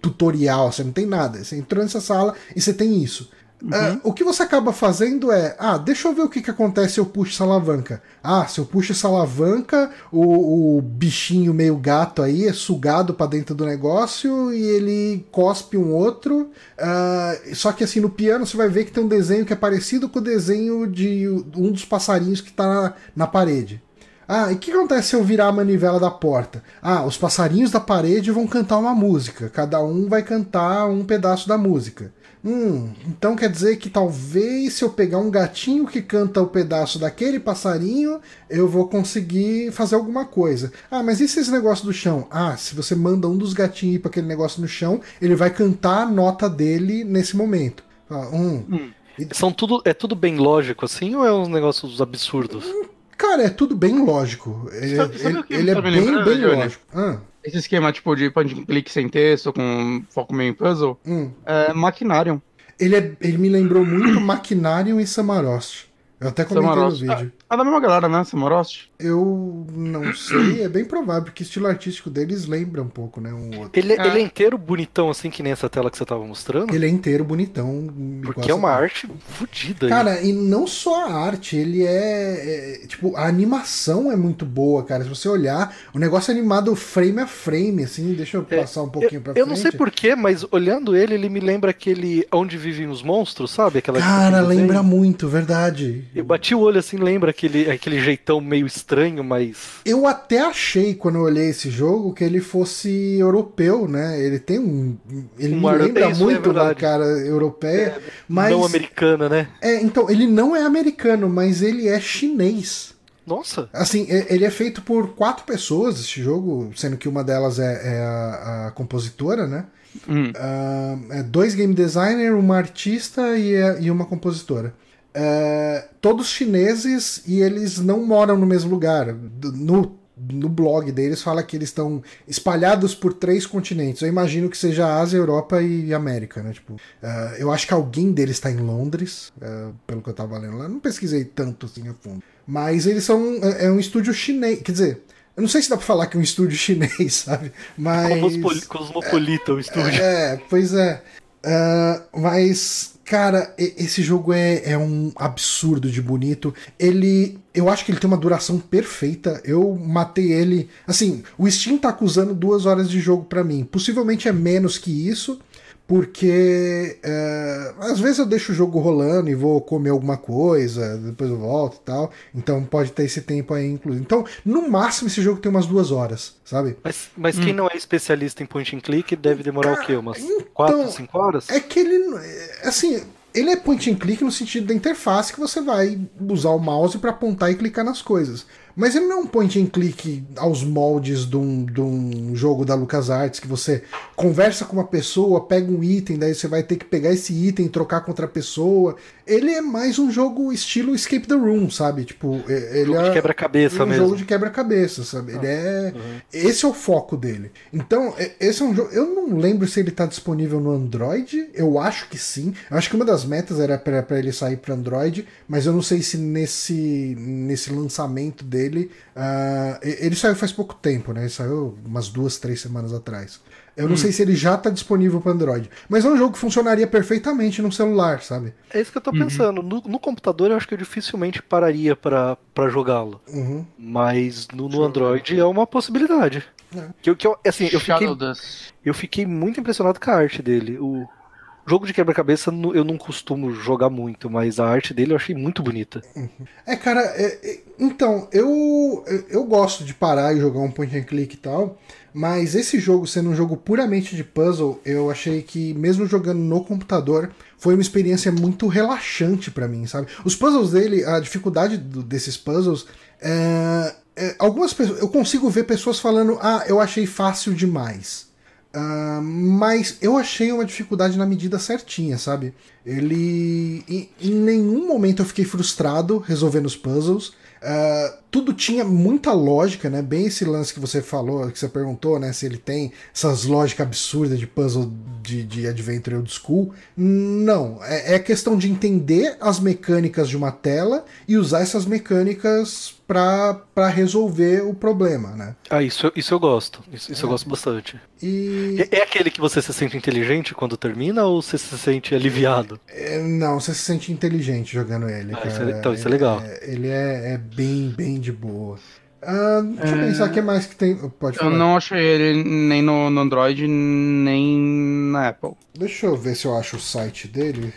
tutorial, você não tem nada. Você entrou nessa sala e você tem isso. Uhum. Uh, o que você acaba fazendo é, ah, deixa eu ver o que, que acontece se eu puxo essa alavanca. Ah, se eu puxo essa alavanca, o, o bichinho meio gato aí é sugado para dentro do negócio e ele cospe um outro. Uh, só que assim, no piano você vai ver que tem um desenho que é parecido com o desenho de um dos passarinhos que tá na, na parede. Ah, e o que acontece se eu virar a manivela da porta? Ah, os passarinhos da parede vão cantar uma música. Cada um vai cantar um pedaço da música. Hum, então quer dizer que talvez se eu pegar um gatinho que canta o um pedaço daquele passarinho, eu vou conseguir fazer alguma coisa. Ah, mas e se esse negócio do chão? Ah, se você manda um dos gatinhos ir para aquele negócio no chão, ele vai cantar a nota dele nesse momento. Ah, hum. Hum. São tudo, é tudo bem lógico assim ou é uns negócios absurdos? Cara, é tudo bem lógico. Sabe, sabe ele, ele é bem, bem lógico. Ah. Esse esquema tipo de point and click sem texto, com foco meio em puzzle, hum. é Machinarium. Ele, é, ele me lembrou muito Machinarium e Samarost. Eu até comentei Samarost. no vídeo. É, é da mesma galera, né, Samarost? Eu não sei, é bem provável, porque o estilo artístico deles lembra um pouco, né, um outro. Ele, é. ele é inteiro bonitão, assim, que nem essa tela que você tava mostrando? Ele é inteiro bonitão. Porque é uma arte fodida. Cara, aí. e não só a arte, ele é, é, Tipo, a animação é muito boa, cara. Se você olhar, o negócio é animado frame a frame, assim, deixa eu é, passar um pouquinho eu, pra frente. Eu não sei porquê, mas olhando ele, ele me lembra aquele Onde Vivem os Monstros, sabe? Aquela cara, lembra muito, verdade. Eu bati o olho assim, lembra aquele, aquele jeitão meio estranho, mas. Eu até achei, quando eu olhei esse jogo, que ele fosse europeu, né? Ele tem um. Ele um me lembra é muito é da cara europeia, é, mas. Não americana, né? É, então, ele não é americano, mas ele é chinês. Nossa! Assim, ele é feito por quatro pessoas, esse jogo, sendo que uma delas é, é a, a, compositora, né? Hum. Uh, é dois game designers, uma artista e, e uma compositora é, todos chineses e eles não moram no mesmo lugar. No, no blog deles fala que eles estão espalhados por três continentes. Eu imagino que seja Ásia, Europa e América, né? Tipo, uh, eu acho que alguém deles está em Londres, uh, pelo que eu tava lendo lá. Não pesquisei tanto assim a fundo. Mas eles são. É, é um estúdio chinês. Quer dizer, eu não sei se dá pra falar que é um estúdio chinês, sabe? Mas. Cosmopolita é, o estúdio. É, pois é. Uh, mas Cara, esse jogo é, é um absurdo de bonito. Ele. Eu acho que ele tem uma duração perfeita. Eu matei ele. Assim, o Steam tá acusando duas horas de jogo para mim. Possivelmente é menos que isso porque é, às vezes eu deixo o jogo rolando e vou comer alguma coisa, depois eu volto e tal. Então pode ter esse tempo aí inclusive. Então, no máximo, esse jogo tem umas duas horas, sabe? Mas, mas hum. quem não é especialista em point and click deve demorar Cara, o quê? Umas então, 4, 5 horas? É que ele. Assim, ele é point and click no sentido da interface que você vai usar o mouse para apontar e clicar nas coisas. Mas ele não é um point and click aos moldes de um, de um jogo da LucasArts que você conversa com uma pessoa, pega um item, daí você vai ter que pegar esse item e trocar com outra pessoa. Ele é mais um jogo estilo Escape the Room, sabe? Tipo, ele jogo é de quebra-cabeça um mesmo. jogo de quebra-cabeça, sabe? Ele é uhum. esse é o foco dele. Então, esse é um jogo, eu não lembro se ele tá disponível no Android, eu acho que sim. Eu acho que uma das metas era para ele sair para Android, mas eu não sei se nesse nesse lançamento dele dele. Uh, ele saiu faz pouco tempo, né? Ele saiu umas duas, três semanas atrás. Eu não hum. sei se ele já tá disponível para Android. Mas é um jogo que funcionaria perfeitamente no celular, sabe? É isso que eu tô uhum. pensando. No, no, computador eu acho que eu dificilmente pararia para jogá-lo. Uhum. Mas no, no Android é uma possibilidade. É. Que, que eu, assim, eu fiquei, eu fiquei muito impressionado com a arte dele. O, Jogo de quebra-cabeça eu não costumo jogar muito, mas a arte dele eu achei muito bonita. É, cara, é, é, então, eu, eu gosto de parar e jogar um point and click e tal, mas esse jogo sendo um jogo puramente de puzzle, eu achei que, mesmo jogando no computador, foi uma experiência muito relaxante para mim, sabe? Os puzzles dele, a dificuldade do, desses puzzles, é, é, algumas pessoas, eu consigo ver pessoas falando, ah, eu achei fácil demais. Uh, mas eu achei uma dificuldade na medida certinha, sabe? Ele. Em, em nenhum momento eu fiquei frustrado resolvendo os puzzles. Uh, tudo tinha muita lógica, né? Bem esse lance que você falou, que você perguntou, né? Se ele tem essas lógicas absurdas de puzzle de, de Adventure Old School. Não, é, é questão de entender as mecânicas de uma tela e usar essas mecânicas para resolver o problema, né? Ah, isso, isso eu gosto. Isso, isso é. eu gosto bastante. E... É, é, aquele que você se sente inteligente quando termina ou você se sente aliviado? É, não, você se sente inteligente jogando ele. Ah, isso é, então, isso é legal. É, ele é, é bem, bem de boa. Ah, deixa eu pensar o que mais que tem. Pode falar. Eu não achei ele nem no, no Android, nem na Apple. Deixa eu ver se eu acho o site dele.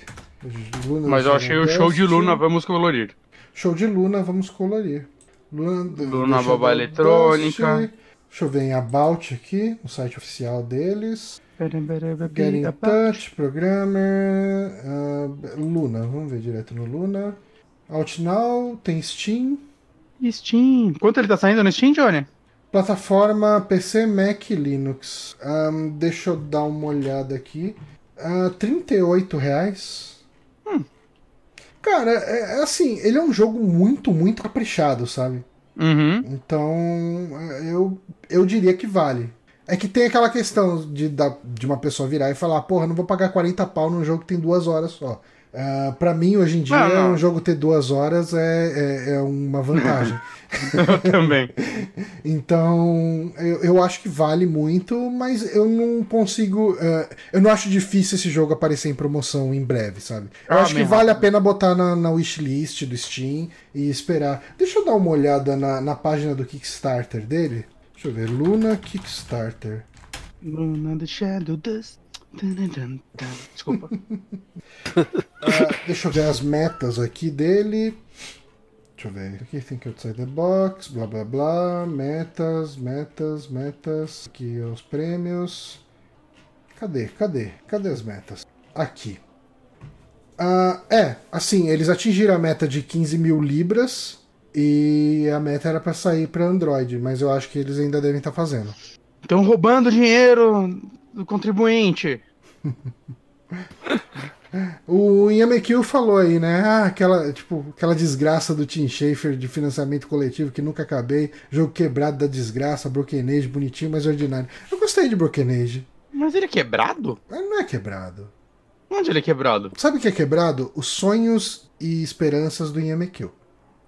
Luna Mas eu achei o show de Luna, vamos colorir. Show de Luna, vamos colorir. Luna, Luna Babá Eletrônica. Deixa eu ver em About aqui, o site oficial deles. Get in Touch, Programmer. Uh, Luna, vamos ver direto no Luna. Outnow, tem Steam. Steam. Quanto ele tá saindo no Steam, Johnny? Plataforma PC, Mac e Linux. Um, deixa eu dar uma olhada aqui. Uh, 38 reais. Cara, é, é, assim, ele é um jogo muito, muito caprichado, sabe? Uhum. Então, eu, eu diria que vale. É que tem aquela questão de, de uma pessoa virar e falar, porra, não vou pagar 40 pau num jogo que tem duas horas só. Uh, ah, para mim, hoje em dia, não, não. um jogo ter duas horas é, é, é uma vantagem. eu também. então, eu, eu acho que vale muito, mas eu não consigo. Uh, eu não acho difícil esse jogo aparecer em promoção em breve, sabe? Eu ah, acho que vale rápido. a pena botar na, na wishlist do Steam e esperar. Deixa eu dar uma olhada na, na página do Kickstarter dele. Deixa eu ver. Luna Kickstarter. Luna the Shadow Dust. Desculpa. uh, deixa eu ver as metas aqui dele. Deixa eu ver. Aqui think outside the box, blá blá blá. Metas, metas, metas. Aqui os prêmios. Cadê? Cadê? Cadê as metas? Aqui. Uh, é, assim, eles atingiram a meta de 15 mil libras e a meta era para sair para Android, mas eu acho que eles ainda devem estar tá fazendo. Estão roubando dinheiro do contribuinte. o Yamekil falou aí, né? Ah, aquela, tipo, aquela desgraça do Tim Schafer de financiamento coletivo que nunca acabei, jogo quebrado da desgraça, Broken Age, bonitinho, mas ordinário. Eu gostei de Broken Age. Mas ele é quebrado? Ele não é quebrado. Onde ele é quebrado? Sabe o que é quebrado? Os sonhos e esperanças do Yamekil.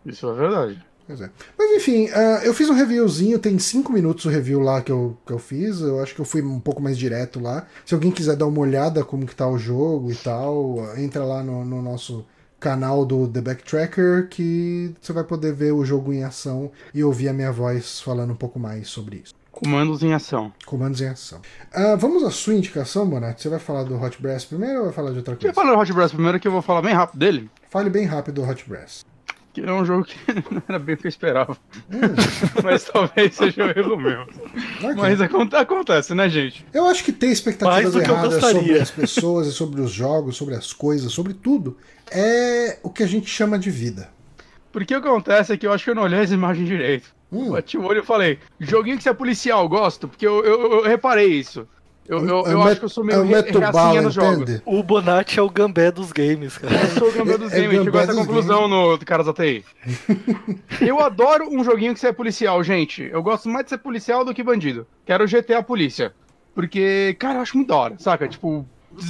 Isso é verdade. Pois é. Mas enfim, uh, eu fiz um reviewzinho, tem 5 minutos o review lá que eu, que eu fiz. Eu acho que eu fui um pouco mais direto lá. Se alguém quiser dar uma olhada como que tá o jogo e tal, entra lá no, no nosso canal do The Backtracker que você vai poder ver o jogo em ação e ouvir a minha voz falando um pouco mais sobre isso. Comandos em ação. Comandos em ação. Uh, vamos à sua indicação, Bonatti. Você vai falar do Hot Brass primeiro ou vai falar de outra coisa? Você fala do Hot Brass primeiro que eu vou falar bem rápido dele. Fale bem rápido do Hot Brass que é um jogo que não era bem o que eu esperava. Hum. Mas talvez seja um erro meu. Okay. Mas acontece, né, gente? Eu acho que ter expectativas erradas sobre as pessoas sobre os jogos, sobre as coisas, sobre tudo, é o que a gente chama de vida. Porque o que acontece é que eu acho que eu não olhei as imagens direito. Hum. Bati o olho e falei, joguinho que você é policial, gosto, porque eu, eu, eu reparei isso. Eu, eu, eu acho que eu sou meio é reacinha nos jogos. O Bonatti é o gambé dos games, cara. Eu sou o gambé dos é, games, é chegou a essa conclusão games. no Caras ATI. eu adoro um joguinho que você é policial, gente. Eu gosto mais de ser policial do que bandido. Quero GTA Polícia. Porque, cara, eu acho muito da hora, saca? Tipo,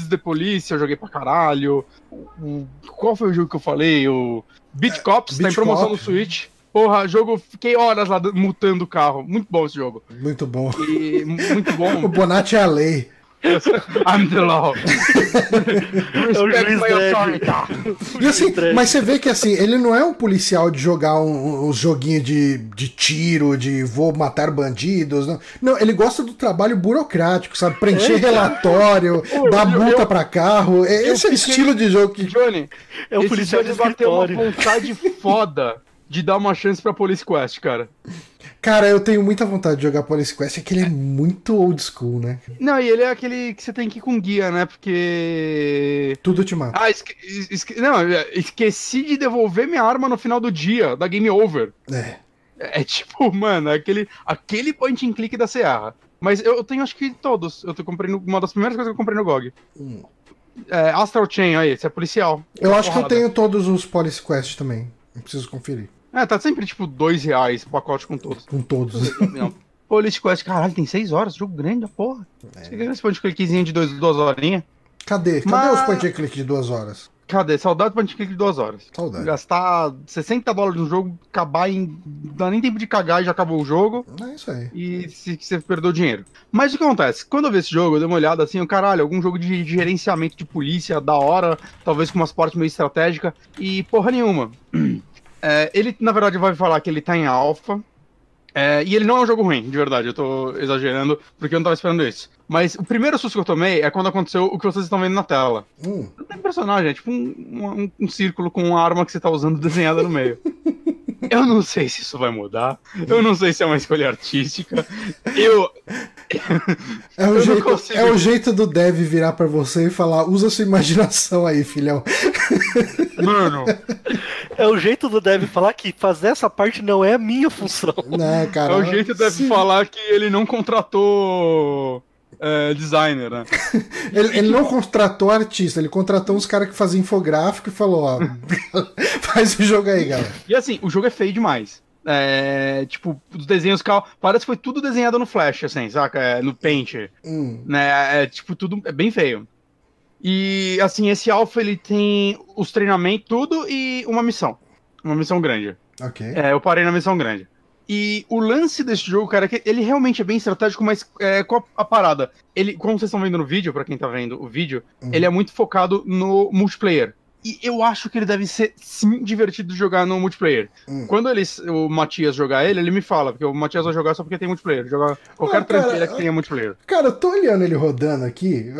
de Polícia, eu joguei pra caralho. O, qual foi o jogo que eu falei? O Beat Cops, é, tá em promoção Cop. no Switch. Porra, jogo, fiquei horas lá mutando o carro. Muito bom esse jogo. Muito bom. E, muito bom. o Bonatti é a lei. I'm the law. é o juiz E assim, mas você vê que assim, ele não é um policial de jogar um, um joguinho de, de tiro, de vou matar bandidos. Não. não, ele gosta do trabalho burocrático, sabe? Preencher é, relatório, Pô, dar multa eu, pra carro. É, esse é o estilo de jogo que. Johnny, é um policial de escritório. uma vontade foda de dar uma chance pra Police Quest, cara. Cara, eu tenho muita vontade de jogar Police Quest, é que ele é muito old school, né? Não, e ele é aquele que você tem que ir com guia, né? Porque. Tudo te mata. Ah, esque... Esque... não, esqueci de devolver minha arma no final do dia, da Game Over. É. É, tipo, mano, aquele, aquele point and click da Serra. Mas eu, eu tenho acho que todos. Eu tô comprando uma das primeiras coisas que eu comprei no GOG. Hum. É, Astral Chain, aí, esse é policial. Eu acho porrada. que eu tenho todos os Police Quest também. Eu preciso conferir. É, tá sempre tipo dois reais o pacote com todos. Com todos. Police Quest, caralho, tem seis horas, jogo grande, porra. É. Você quer esse point clickzinho de dois, duas horinhas? Cadê? Cadê Mas... os point click de duas horas? Cadê? Saudade do point click de duas horas. Saudade. Gastar 60 dólares no jogo, acabar em. Não dá nem tempo de cagar e já acabou o jogo. É isso aí. E se, você perdeu dinheiro. Mas o que acontece? Quando eu vi esse jogo, eu dei uma olhada assim, o caralho, algum jogo de, de gerenciamento de polícia da hora, talvez com umas partes meio estratégica, e porra nenhuma. É, ele, na verdade, vai falar que ele tá em alfa. É, e ele não é um jogo ruim, de verdade. Eu tô exagerando, porque eu não tava esperando isso. Mas o primeiro susto que eu tomei é quando aconteceu o que vocês estão vendo na tela. Hum. Não tem personagem, é tipo um, um, um, círculo com uma arma que você tá usando desenhada no meio. eu não sei se isso vai mudar. Eu não sei se é uma escolha artística. Eu. É o, jeito, consigo... é o jeito do dev virar para você e falar: usa sua imaginação aí, filhão. Mano, é o jeito do Dev falar que fazer essa parte não é a minha função. Né, cara, é o jeito do Dev sim. falar que ele não contratou é, designer, né? ele, ele, não contratou artista, ele contratou uns caras que faziam infográfico e falou: ó, faz o jogo aí, galera. E assim, o jogo é feio demais. É, tipo, os desenhos cal... parece que foi tudo desenhado no Flash, assim, saca? É, no Paint. Hum. Né? É, tipo, tudo é bem feio. E assim, esse alfa ele tem os treinamentos, tudo e uma missão. Uma missão grande. Ok. É, eu parei na missão grande. E o lance desse jogo, cara, é que ele realmente é bem estratégico, mas é, qual a parada? Ele, como vocês estão vendo no vídeo, para quem tá vendo o vídeo, uhum. ele é muito focado no multiplayer. E eu acho que ele deve ser, sim, divertido de jogar no multiplayer. Hum. Quando eles, o Matias jogar ele, ele me fala, porque o Matias vai jogar só porque tem multiplayer. Jogar qualquer ah, tranqueira que tenha multiplayer. Cara, eu tô olhando ele rodando aqui.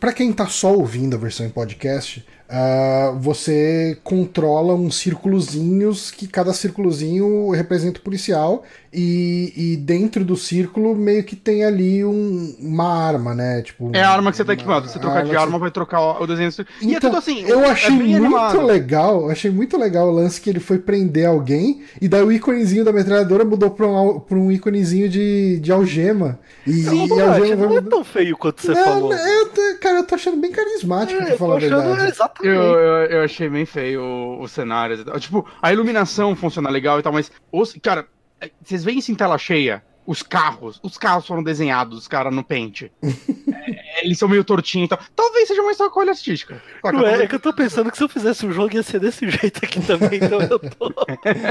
Pra quem tá só ouvindo a versão em podcast, Uh, você controla uns círculozinhos que cada círculozinho representa o policial e, e, dentro do círculo meio que tem ali um, uma arma, né? Tipo, é a arma que você tá equipado. Você trocar de arma, você... vai trocar o desenho. Então, e é então, tudo assim. Eu é achei é muito animado. legal. Achei muito legal o lance que ele foi prender alguém e daí o íconezinho da metralhadora mudou pra um, pra um íconezinho de, de algema. E, não, e a algema não é tão feio quanto você não, falou. Eu, cara, eu tô achando bem carismático, é, pra falar a verdade. Exatamente eu, eu, eu, achei bem feio o, o cenário. Tipo, a iluminação funciona legal e tal, mas. Os, cara, vocês veem isso em tela cheia? Os carros, os carros foram desenhados, cara, no pente. é, eles são meio tortinhos e tal. Talvez seja uma escolha artística. Não é, é que eu tô pensando que se eu fizesse um jogo ia ser desse jeito aqui também, então eu tô.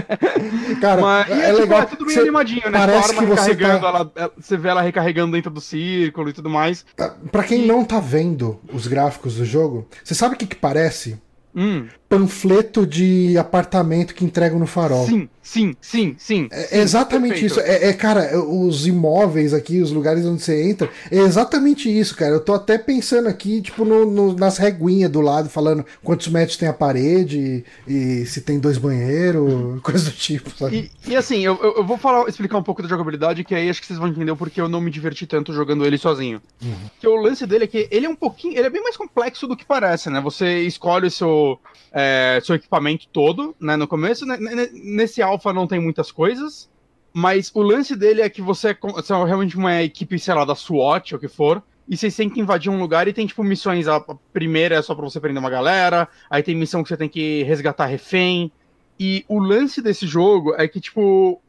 cara, Mas, é, é tipo, legal. É tudo meio animadinho, né? Parece que você tá... ela, é, você vê ela recarregando dentro do círculo e tudo mais. Pra quem e... não tá vendo os gráficos do jogo, você sabe o que que parece? Hum. Panfleto de apartamento que entregam no farol. Sim, sim, sim, sim. É, sim, exatamente perfeito. isso. É, é, cara, os imóveis aqui, os lugares onde você entra, é exatamente isso, cara. Eu tô até pensando aqui, tipo, no, no, nas reguinhas do lado, falando quantos metros tem a parede e, e se tem dois banheiros, coisa do tipo, sabe? E, e assim, eu, eu vou falar, explicar um pouco da jogabilidade, que aí acho que vocês vão entender porque eu não me diverti tanto jogando ele sozinho. Uhum. Que o lance dele é que ele é um pouquinho. Ele é bem mais complexo do que parece, né? Você escolhe o seu é, seu equipamento todo, né? No começo, né, nesse alfa não tem muitas coisas, mas o lance dele é que você você é realmente uma equipe, sei lá, da SWAT ou o que for, e vocês têm que invadir um lugar e tem, tipo, missões. A primeira é só pra você prender uma galera, aí tem missão que você tem que resgatar refém. E o lance desse jogo é que, tipo,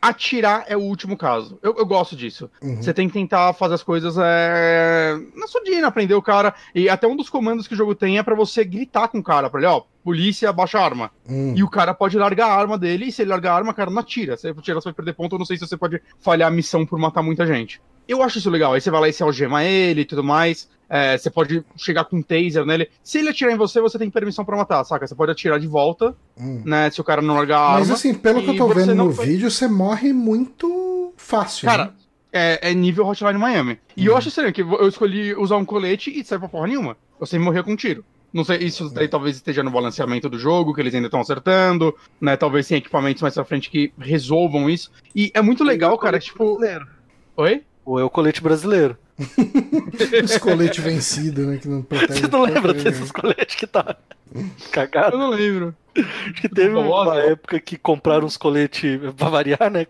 atirar é o último caso. Eu, eu gosto disso. Uhum. Você tem que tentar fazer as coisas é, na surdina, aprender o cara. E até um dos comandos que o jogo tem é para você gritar com o cara, pra ele, ó, polícia, baixa a arma. Uhum. E o cara pode largar a arma dele, e se ele largar a arma, o cara não atira. Se ele atirar, você vai perder ponto. Eu não sei se você pode falhar a missão por matar muita gente. Eu acho isso legal. Aí você vai lá e se algema ele e tudo mais. É, você pode chegar com um taser nele. Se ele atirar em você, você tem permissão para matar, saca? Você pode atirar de volta, hum. né? Se o cara não largar a arma. Mas assim, pelo que eu tô vendo no foi... vídeo, você morre muito fácil. Cara, né? é, é, nível Hotline Miami. E eu hum. acho estranho que eu escolhi usar um colete e sai pra porra nenhuma. Eu sempre morria com um tiro. Não sei, isso daí talvez esteja no balanceamento do jogo, que eles ainda estão acertando, né? Talvez tenha equipamentos mais pra frente que resolvam isso. E é muito legal, cara, tipo. Brasileiro. Oi? Ou é o colete brasileiro. Os coletes vencidos, né? Que não protege. Você não lembra desses coletes que tá cagado? Eu não lembro. Acho que teve uma época que compraram uns coletes pra variar, né?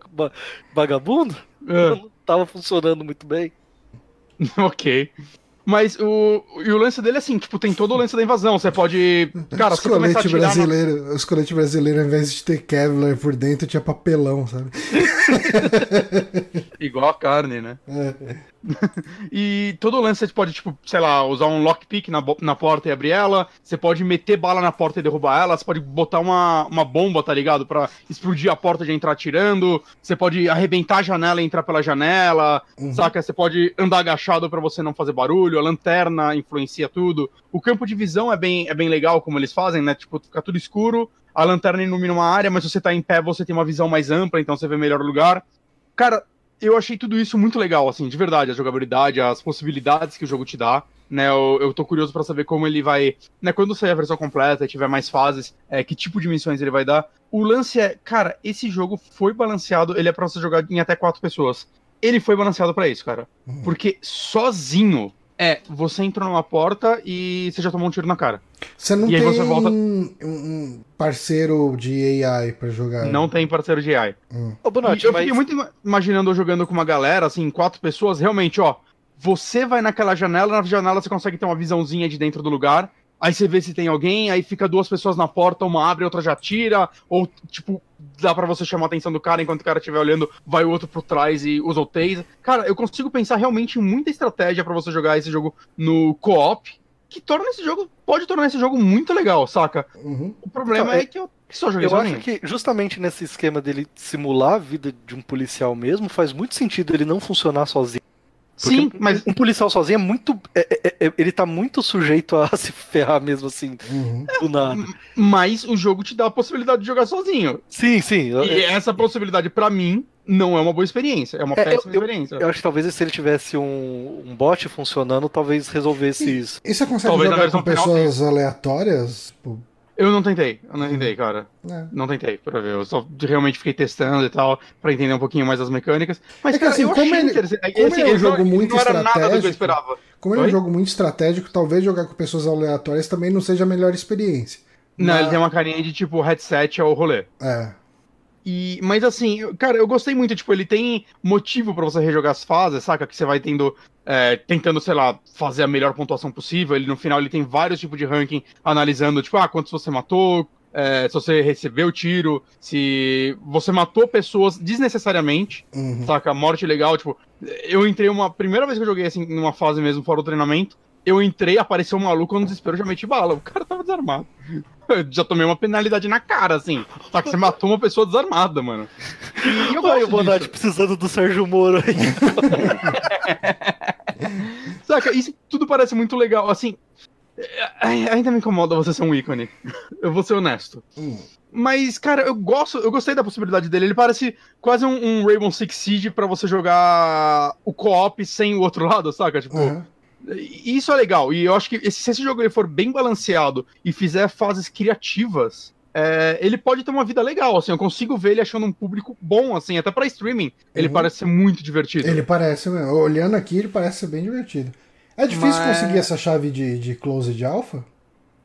Vagabundo. É. Não tava funcionando muito bem. ok. Mas o, e o lance dele é assim, tipo, tem todo o lance da invasão. Você pode. Cara, os coletes brasileiros, na... os coletes brasileiros, ao invés de ter Kevlar por dentro, tinha papelão, sabe? Igual a carne, né? É. e todo o lance você pode, tipo, sei lá, usar um lockpick na, na porta e abrir ela. Você pode meter bala na porta e derrubar ela. Você pode botar uma, uma bomba, tá ligado? Pra explodir a porta e entrar atirando. Você pode arrebentar a janela e entrar pela janela. Uhum. Saca? Você pode andar agachado para você não fazer barulho. A lanterna influencia tudo. O campo de visão é bem, é bem legal como eles fazem, né? Tipo, fica tudo escuro. A lanterna ilumina uma área, mas se você tá em pé, você tem uma visão mais ampla, então você vê melhor o lugar. Cara, eu achei tudo isso muito legal, assim, de verdade, a jogabilidade, as possibilidades que o jogo te dá. Né, eu, eu tô curioso para saber como ele vai. Né, quando sair a versão completa e tiver mais fases, é, que tipo de missões ele vai dar. O lance é, cara, esse jogo foi balanceado, ele é pra você jogar em até quatro pessoas. Ele foi balanceado para isso, cara. Uhum. Porque sozinho, é, você entra numa porta e você já tomou um tiro na cara. Você não e tem você volta... um parceiro de AI para jogar? Não tem parceiro de AI. Hum. Bonotti, eu mas... fiquei muito imaginando eu jogando com uma galera, assim, quatro pessoas, realmente, ó. Você vai naquela janela, na janela você consegue ter uma visãozinha de dentro do lugar. Aí você vê se tem alguém, aí fica duas pessoas na porta, uma abre, outra já tira, ou tipo, dá para você chamar a atenção do cara enquanto o cara estiver olhando, vai o outro por trás e usa o taser. Cara, eu consigo pensar realmente em muita estratégia para você jogar esse jogo no co-op, que torna esse jogo, pode tornar esse jogo muito legal, saca? Uhum. O problema então, é, que eu só joguei Eu acho que justamente nesse esquema dele simular a vida de um policial mesmo, faz muito sentido ele não funcionar sozinho. Porque Sim, mas um policial sozinho é muito. É, é, é, ele tá muito sujeito a se ferrar mesmo assim, uhum. do nada. Mas o jogo te dá a possibilidade de jogar sozinho. Sim, sim. E essa possibilidade, para mim, não é uma boa experiência. É uma é, péssima eu, experiência. Eu, eu, acho que talvez se ele tivesse um, um bot funcionando, talvez resolvesse e, isso. E você consegue talvez jogar com pessoas final, aleatórias? Eu não tentei, eu não tentei, cara. É. Não tentei pra ver. Eu só realmente fiquei testando e tal, pra entender um pouquinho mais as mecânicas. Mas, é que, cara, assim, como ele, como ele é um jogo muito estratégico. Como ele é um jogo muito estratégico, talvez jogar com pessoas aleatórias também não seja a melhor experiência. Não, Mas... ele tem uma carinha de tipo headset ao rolê. É. E, mas assim, cara, eu gostei muito. Tipo, ele tem motivo para você rejogar as fases, saca? Que você vai tendo. É, tentando, sei lá, fazer a melhor pontuação possível. Ele no final ele tem vários tipos de ranking analisando, tipo, ah, quantos você matou, é, se você recebeu tiro, se você matou pessoas desnecessariamente, uhum. saca? Morte legal, tipo, eu entrei uma. Primeira vez que eu joguei assim, numa fase mesmo, fora do treinamento, eu entrei, apareceu um maluco, no desespero já meti bala. O cara tava desarmado. Já tomei uma penalidade na cara, assim. Só que você matou uma pessoa desarmada, mano. E eu gosto Ai, o precisando do Sérgio Moro aí. Saca, isso tudo parece muito legal. Assim, ainda me incomoda você ser um ícone. Eu vou ser honesto. Hum. Mas, cara, eu gosto, eu gostei da possibilidade dele. Ele parece quase um, um Rainbow Six Siege pra você jogar o co-op sem o outro lado, saca? Tipo, uhum. Isso é legal. E eu acho que se esse jogo ele for bem balanceado e fizer fases criativas, é, ele pode ter uma vida legal, assim, eu consigo ver ele achando um público bom, assim, até para streaming, ele uhum. parece ser muito divertido. Ele parece, olhando aqui, ele parece ser bem divertido. É difícil Mas... conseguir essa chave de, de closed alpha?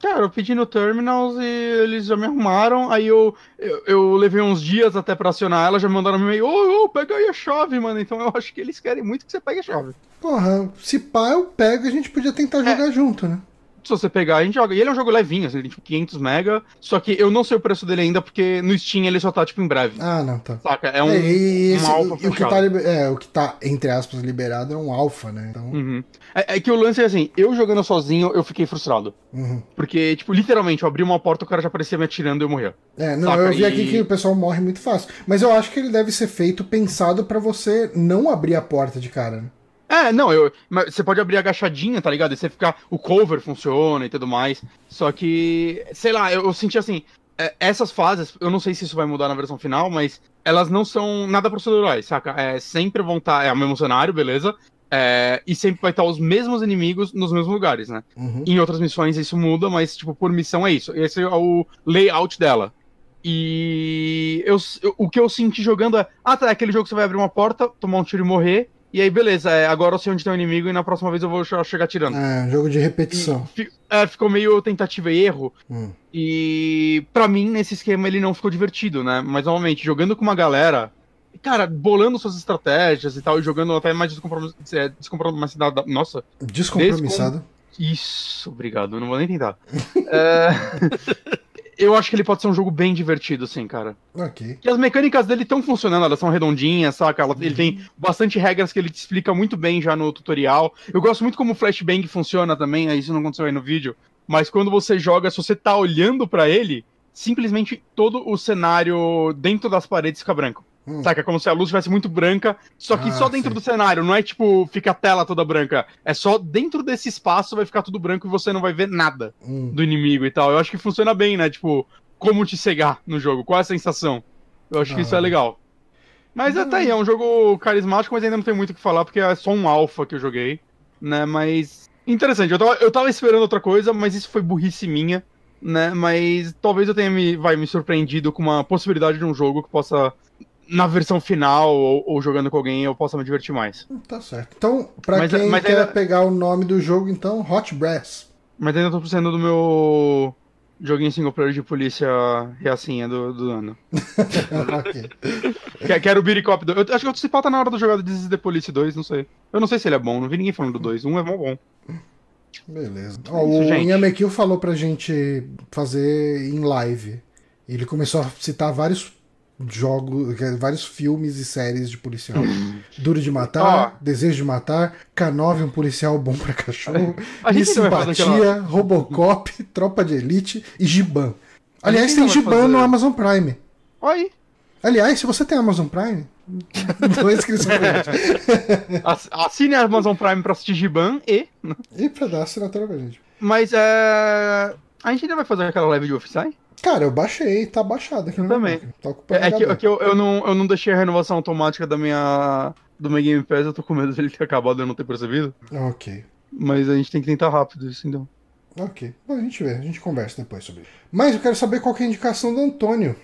Cara, eu pedi no Terminals e eles já me arrumaram. Aí eu, eu, eu levei uns dias até pra acionar ela, já me mandaram um e-mail: Ô, ô, pega aí a chave, mano. Então eu acho que eles querem muito que você pegue a chave. Porra, se pá, eu pego, a gente podia tentar é. jogar é. junto, né? Se você pegar, a gente joga. E ele é um jogo levinho, assim, tipo 500 mega. Só que eu não sei o preço dele ainda, porque no Steam ele só tá, tipo, em breve. Ah, não, tá. Saca? É um, é, e um alfa o, que tá, é, o que tá, entre aspas, liberado é um alfa, né? Então... Uhum. É, é, que o lance é assim, eu jogando sozinho, eu fiquei frustrado. Uhum. Porque, tipo, literalmente, eu abri uma porta, o cara já aparecia me atirando e eu morria. É, não, Saca? eu vi e... aqui que o pessoal morre muito fácil. Mas eu acho que ele deve ser feito pensado para você não abrir a porta de cara, né? É, não, eu, você pode abrir agachadinha, tá ligado? E você ficar. O cover funciona e tudo mais. Só que, sei lá, eu, eu senti assim. É, essas fases, eu não sei se isso vai mudar na versão final, mas elas não são nada procedurais, saca? É, sempre vão estar. Tá, é o mesmo cenário, beleza? É, e sempre vai estar os mesmos inimigos nos mesmos lugares, né? Uhum. Em outras missões isso muda, mas, tipo, por missão é isso. Esse é o layout dela. E eu, eu, o que eu senti jogando é: ah, tá, é aquele jogo que você vai abrir uma porta, tomar um tiro e morrer. E aí, beleza, é, agora eu sei onde tem o um inimigo e na próxima vez eu vou chegar tirando. É, jogo de repetição. E, é, ficou meio tentativa e erro. Hum. E para mim, nesse esquema, ele não ficou divertido, né? Mas normalmente, jogando com uma galera, cara, bolando suas estratégias e tal, e jogando até mais descompromissado. É, descompromissado nossa. Descompromissado. Descom... Isso, obrigado, não vou nem tentar. é... eu acho que ele pode ser um jogo bem divertido, assim, cara. Ok. E as mecânicas dele estão funcionando, elas são redondinhas, saca? Ela, Ele tem bastante regras que ele te explica muito bem já no tutorial. Eu gosto muito como o flashbang funciona também, isso não aconteceu aí no vídeo. Mas quando você joga, se você tá olhando para ele, simplesmente todo o cenário dentro das paredes fica branco. Hum. Saca? Como se a luz estivesse muito branca, só que ah, só dentro sim. do cenário, não é tipo, fica a tela toda branca. É só dentro desse espaço vai ficar tudo branco e você não vai ver nada hum. do inimigo e tal. Eu acho que funciona bem, né? Tipo, como te cegar no jogo, qual é a sensação? Eu acho ah. que isso é legal. Mas até aí, é um jogo carismático, mas ainda não tem muito o que falar, porque é só um alpha que eu joguei, né? Mas. Interessante, eu tava, eu tava esperando outra coisa, mas isso foi burrice minha, né? Mas talvez eu tenha me, vai, me surpreendido com uma possibilidade de um jogo que possa na versão final ou, ou, jogando com alguém eu possa me divertir mais. Hum, tá certo. Então, pra mas, quem mas quer ainda... pegar o nome do jogo, então, Hot Brass. Mas ainda tô precisando do meu joguinho single player de polícia reacinha do, do ano. okay. Quero o Beat Cop 2. Eu acho que o Cipal tá na hora da jogada de The Police 2, não sei. Eu não sei se ele é bom, não vi ninguém falando do 2. Um é bom bom. Beleza. É Ó, o Yamekil falou pra gente fazer em live. Ele começou a citar vários jogos, vários filmes e séries de policial. Duro de Matar, oh. Desejo de Matar, K9, um policial bom pra cachorro, Miss Simpatia. Robocop, Tropa de Elite e Giban. Aliás, tem Giban fazer... no Amazon Prime. Oi. Aliás, se você tem Amazon Prime, dois inscrição pra Assine a Amazon Prime pra assistir Giban e. E pra dar assinatura pra gente. Mas é. A gente ainda vai fazer aquela live de oficiais? Cara, eu baixei, tá baixado aqui no Também. Tá é, é que, é que eu, eu, não, eu não deixei a renovação automática da minha, do meu Game Pass, eu tô com medo dele ter acabado e eu não ter percebido. Ok. Mas a gente tem que tentar rápido isso, então. Ok. Bom, a gente vê, a gente conversa depois sobre isso. Mas eu quero saber qual é a indicação do Antônio.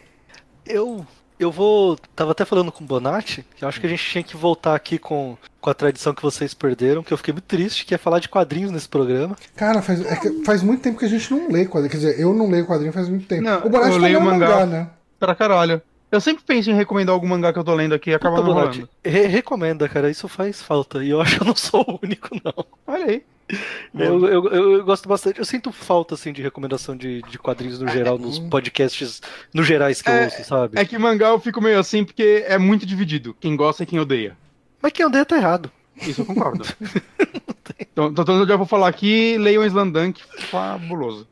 Eu eu vou. Tava até falando com o Bonatti, que eu acho que a gente tinha que voltar aqui com, com a tradição que vocês perderam, que eu fiquei muito triste, que é falar de quadrinhos nesse programa. Cara, faz, é faz muito tempo que a gente não lê quadrinhos. Quer dizer, eu não leio quadrinho faz muito tempo. Não, o Bonatti eu tá leio mangá, mangá, né? Pra caralho. Eu sempre penso em recomendar algum mangá que eu tô lendo aqui e acaba não rolando. Re recomenda, cara, isso faz falta. E eu acho que eu não sou o único, não. Olha aí. Eu, eu, eu, eu, gosto bastante. Eu sinto falta, assim, de recomendação de, de quadrinhos no geral, nos podcasts no gerais que eu é, ouço, sabe? É que mangá eu fico meio assim porque é muito dividido. Quem gosta e quem odeia. Mas quem odeia tá errado. Isso eu concordo. então, então eu já vou falar aqui, leiam Slandunk, fabuloso.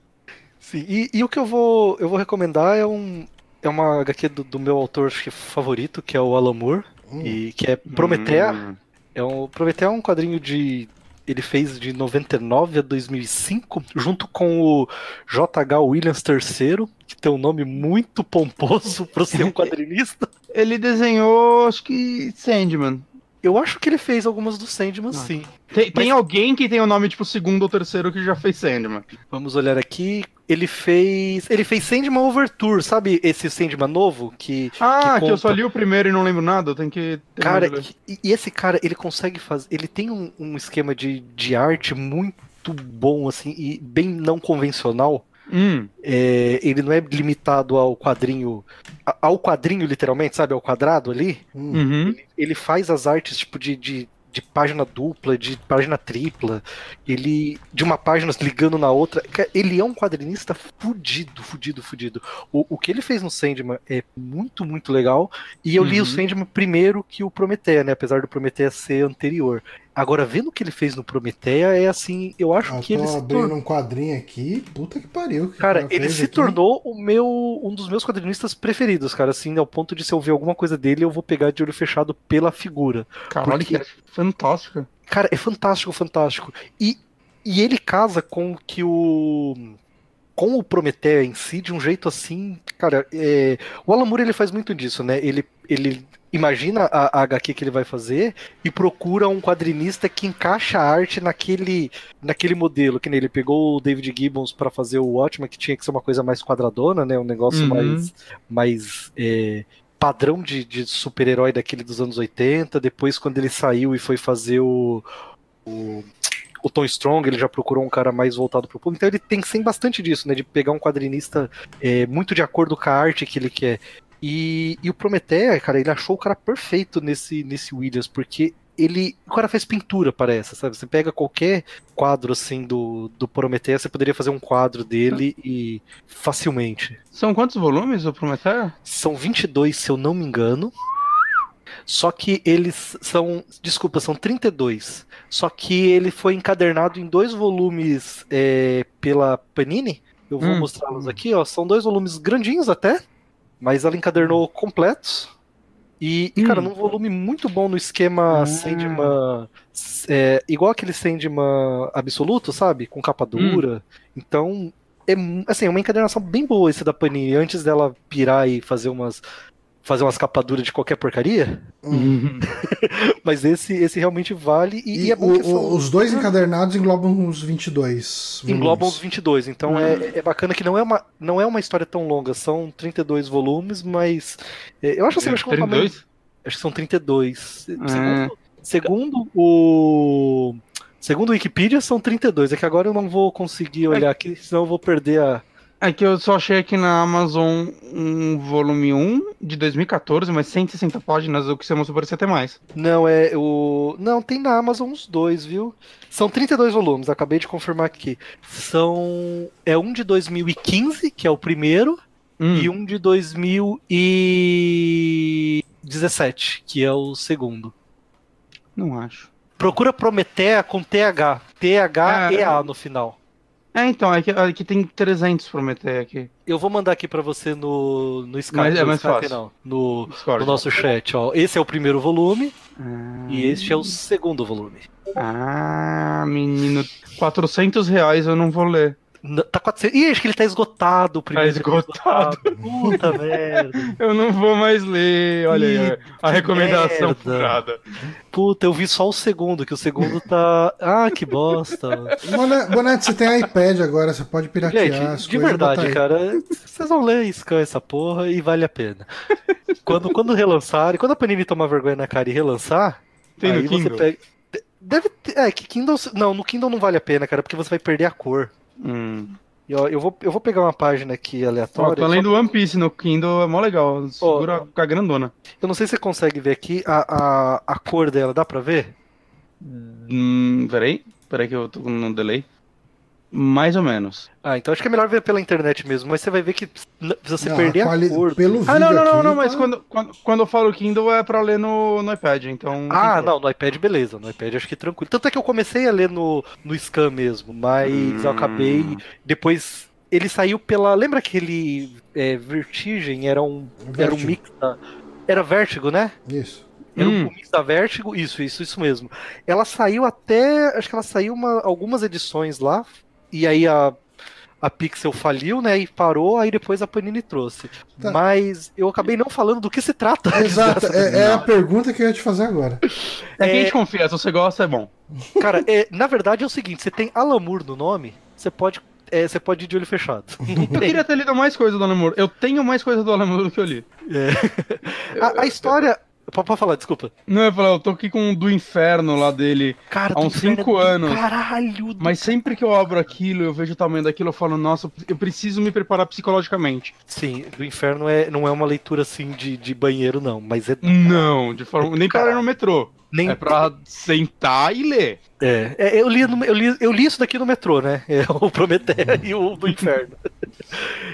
Sim, e, e, o que eu vou, eu vou recomendar é um, é uma HQ do, do meu autor favorito, que é o Alan Moore, hum. e, que é Prometea. Hum. É um, Prometea é um quadrinho de. Ele fez de 99 a 2005, junto com o J.H. Williams III, que tem um nome muito pomposo para ser um quadrinista. ele desenhou, acho que, Sandman. Eu acho que ele fez algumas do Sandman, ah. sim. Tem, Mas... tem, alguém que tem o nome, tipo, segundo ou terceiro que já fez Sandman. Vamos olhar aqui. Ele fez. Ele fez Sandman Overture, sabe esse Sandman novo? Que, ah, que, conta... que eu só li o primeiro e não lembro nada, eu tenho que. Cara, e, e, esse cara, ele consegue fazer. Ele tem um, um esquema de, de arte muito bom, assim, e bem não convencional. Hum. É, ele não é limitado ao quadrinho. Ao quadrinho, literalmente, sabe? Ao quadrado ali. Uhum. Ele, ele, faz as artes, tipo, de, de de página dupla, de página tripla, ele de uma página ligando na outra. Ele é um quadrinista fudido, fudido, fudido. O, o que ele fez no Sandman é muito, muito legal. E eu uhum. li o uhum. Sandman primeiro que o Prometeia, né? Apesar do Prometeia ser anterior. Agora, vendo o que ele fez no Prometeia, é assim, eu acho eu que ele. Tô abrindo um quadrinho aqui, puta que pariu. Que cara, ele se aqui. tornou o meu, um dos meus quadrinistas preferidos, cara, assim, ao ponto de se eu ver alguma coisa dele, eu vou pegar de olho fechado pela figura. Caralho, porque... que é fantástico. Cara, é fantástico, fantástico. E, e ele casa com que o com o Prometeia em si de um jeito assim, cara, é... o Alan Moore ele faz muito disso, né? Ele, ele imagina a, a HQ que ele vai fazer e procura um quadrinista que encaixa a arte naquele, naquele modelo, que nem ele pegou o David Gibbons para fazer o Watchmen, que tinha que ser uma coisa mais quadradona, né, um negócio uhum. mais, mais é, padrão de, de super-herói daquele dos anos 80, depois quando ele saiu e foi fazer o, o o Tom Strong, ele já procurou um cara mais voltado pro público, então ele tem sem bastante disso, né, de pegar um quadrinista é, muito de acordo com a arte que ele quer. E, e o Prometheus, cara, ele achou o cara perfeito nesse, nesse Williams, porque ele. O cara faz pintura, parece, sabe? Você pega qualquer quadro assim do, do Prometheus, você poderia fazer um quadro dele e facilmente. São quantos volumes o Prometheus? São 22, se eu não me engano. Só que eles são. Desculpa, são 32. Só que ele foi encadernado em dois volumes é, pela Panini. Eu vou hum. mostrá-los aqui, ó. São dois volumes grandinhos até. Mas ela encadernou completos. E, e, cara, hum. num volume muito bom no esquema ah. Sandman. É, igual aquele Sandman absoluto, sabe? Com capa hum. dura. Hum. Então, é assim, é uma encadernação bem boa esse da Panini. Antes dela pirar e fazer umas fazer umas capaduras de qualquer porcaria. Uhum. Mas esse, esse realmente vale. E, e é o, são... Os dois encadernados englobam os 22. Volumes. Englobam os 22. Então uhum. é, é bacana que não é, uma, não é uma história tão longa. São 32 volumes, mas. É, eu acho assim, é, acho que, 32? acho que são 32. É. Segundo, segundo o. Segundo o Wikipedia, são 32. É que agora eu não vou conseguir olhar aqui, senão eu vou perder a. É que eu só achei aqui na Amazon um volume 1 de 2014, mas 160 páginas, o que você mostrou parecia ter mais. Não, é o. Não, tem na Amazon uns dois, viu? São 32 volumes, acabei de confirmar aqui. São. É um de 2015, que é o primeiro, hum. e um de 2017, que é o segundo. Não acho. Procura Prometea com TH. T-H-E-A é, no final. É, então, aqui, aqui tem 300 Prometei aqui. Eu vou mandar aqui para você no, no Skype. Mas é mais Skype, fácil. Não, no, no nosso chat, ó. Esse é o primeiro volume ah. e este é o segundo volume. Ah, menino, 400 reais eu não vou ler. Tá 400. Ih, acho que ele tá esgotado. O primeiro tá esgotado. Puta merda. Eu não vou mais ler. Olha aí, a recomendação furada. Puta, eu vi só o segundo, que o segundo tá. Ah, que bosta. Bonete, você tem iPad agora, você pode piratear Gente, as de verdade, cara, vocês vão ler Scan essa porra e vale a pena. Quando, quando relançar, e quando a Panini tomar vergonha na cara e relançar, tem aí no Kindle? Pega... Deve ter... É, que Kindle. Não, no Kindle não vale a pena, cara, porque você vai perder a cor. Hum. Eu, eu, vou, eu vou pegar uma página aqui aleatória. Ó, tô além do One Piece no Kindle, é mó legal. Segura oh, a grandona. Eu não sei se você consegue ver aqui a, a, a cor dela, dá pra ver? Hum, peraí, peraí que eu tô no delay. Mais ou menos. Ah, então acho que é melhor ver pela internet mesmo, mas você vai ver que você não, perder a, quali... cor. Pelo ah, não, não, não, não, mas quando, quando, quando eu falo Kindle é pra ler no, no iPad, então. Ah, não, no iPad beleza, no iPad acho que tranquilo. Tanto é que eu comecei a ler no, no Scan mesmo, mas hum. eu acabei. Depois ele saiu pela. Lembra aquele é, Vertigem? Era um, era um mix da. Era Vértigo, né? Isso. Era hum. um mix da Vértigo, isso, isso, isso mesmo. Ela saiu até. Acho que ela saiu uma, algumas edições lá, e aí a, a Pixel faliu, né? E parou, aí depois a Panini trouxe. Tá. Mas eu acabei não falando do que se trata. Exato, é, é, a pergunta que eu ia te fazer agora. É, é... que a gente confia, se você gosta, é bom. Cara, é, na verdade é o seguinte: você tem Alamur no nome, você pode. É, você pode ir de olho fechado. eu queria ter lido mais coisa do Alamur. Eu tenho mais coisa do Alamur do que eu li. É. a, a história Pode falar, desculpa. Não, eu falar, eu tô aqui com o do inferno lá dele Cara, há uns 5 é anos. Caralho! Mas sempre que eu abro aquilo, eu vejo o tamanho daquilo, eu falo, nossa, eu preciso me preparar psicologicamente. Sim, do inferno é, não é uma leitura assim de, de banheiro, não, mas é. Não, de forma. Nem para ir no metrô. Nem... É pra sentar e ler. É, é eu, li no, eu, li, eu li isso daqui no metrô, né? É, o Prometeia e o do Inferno.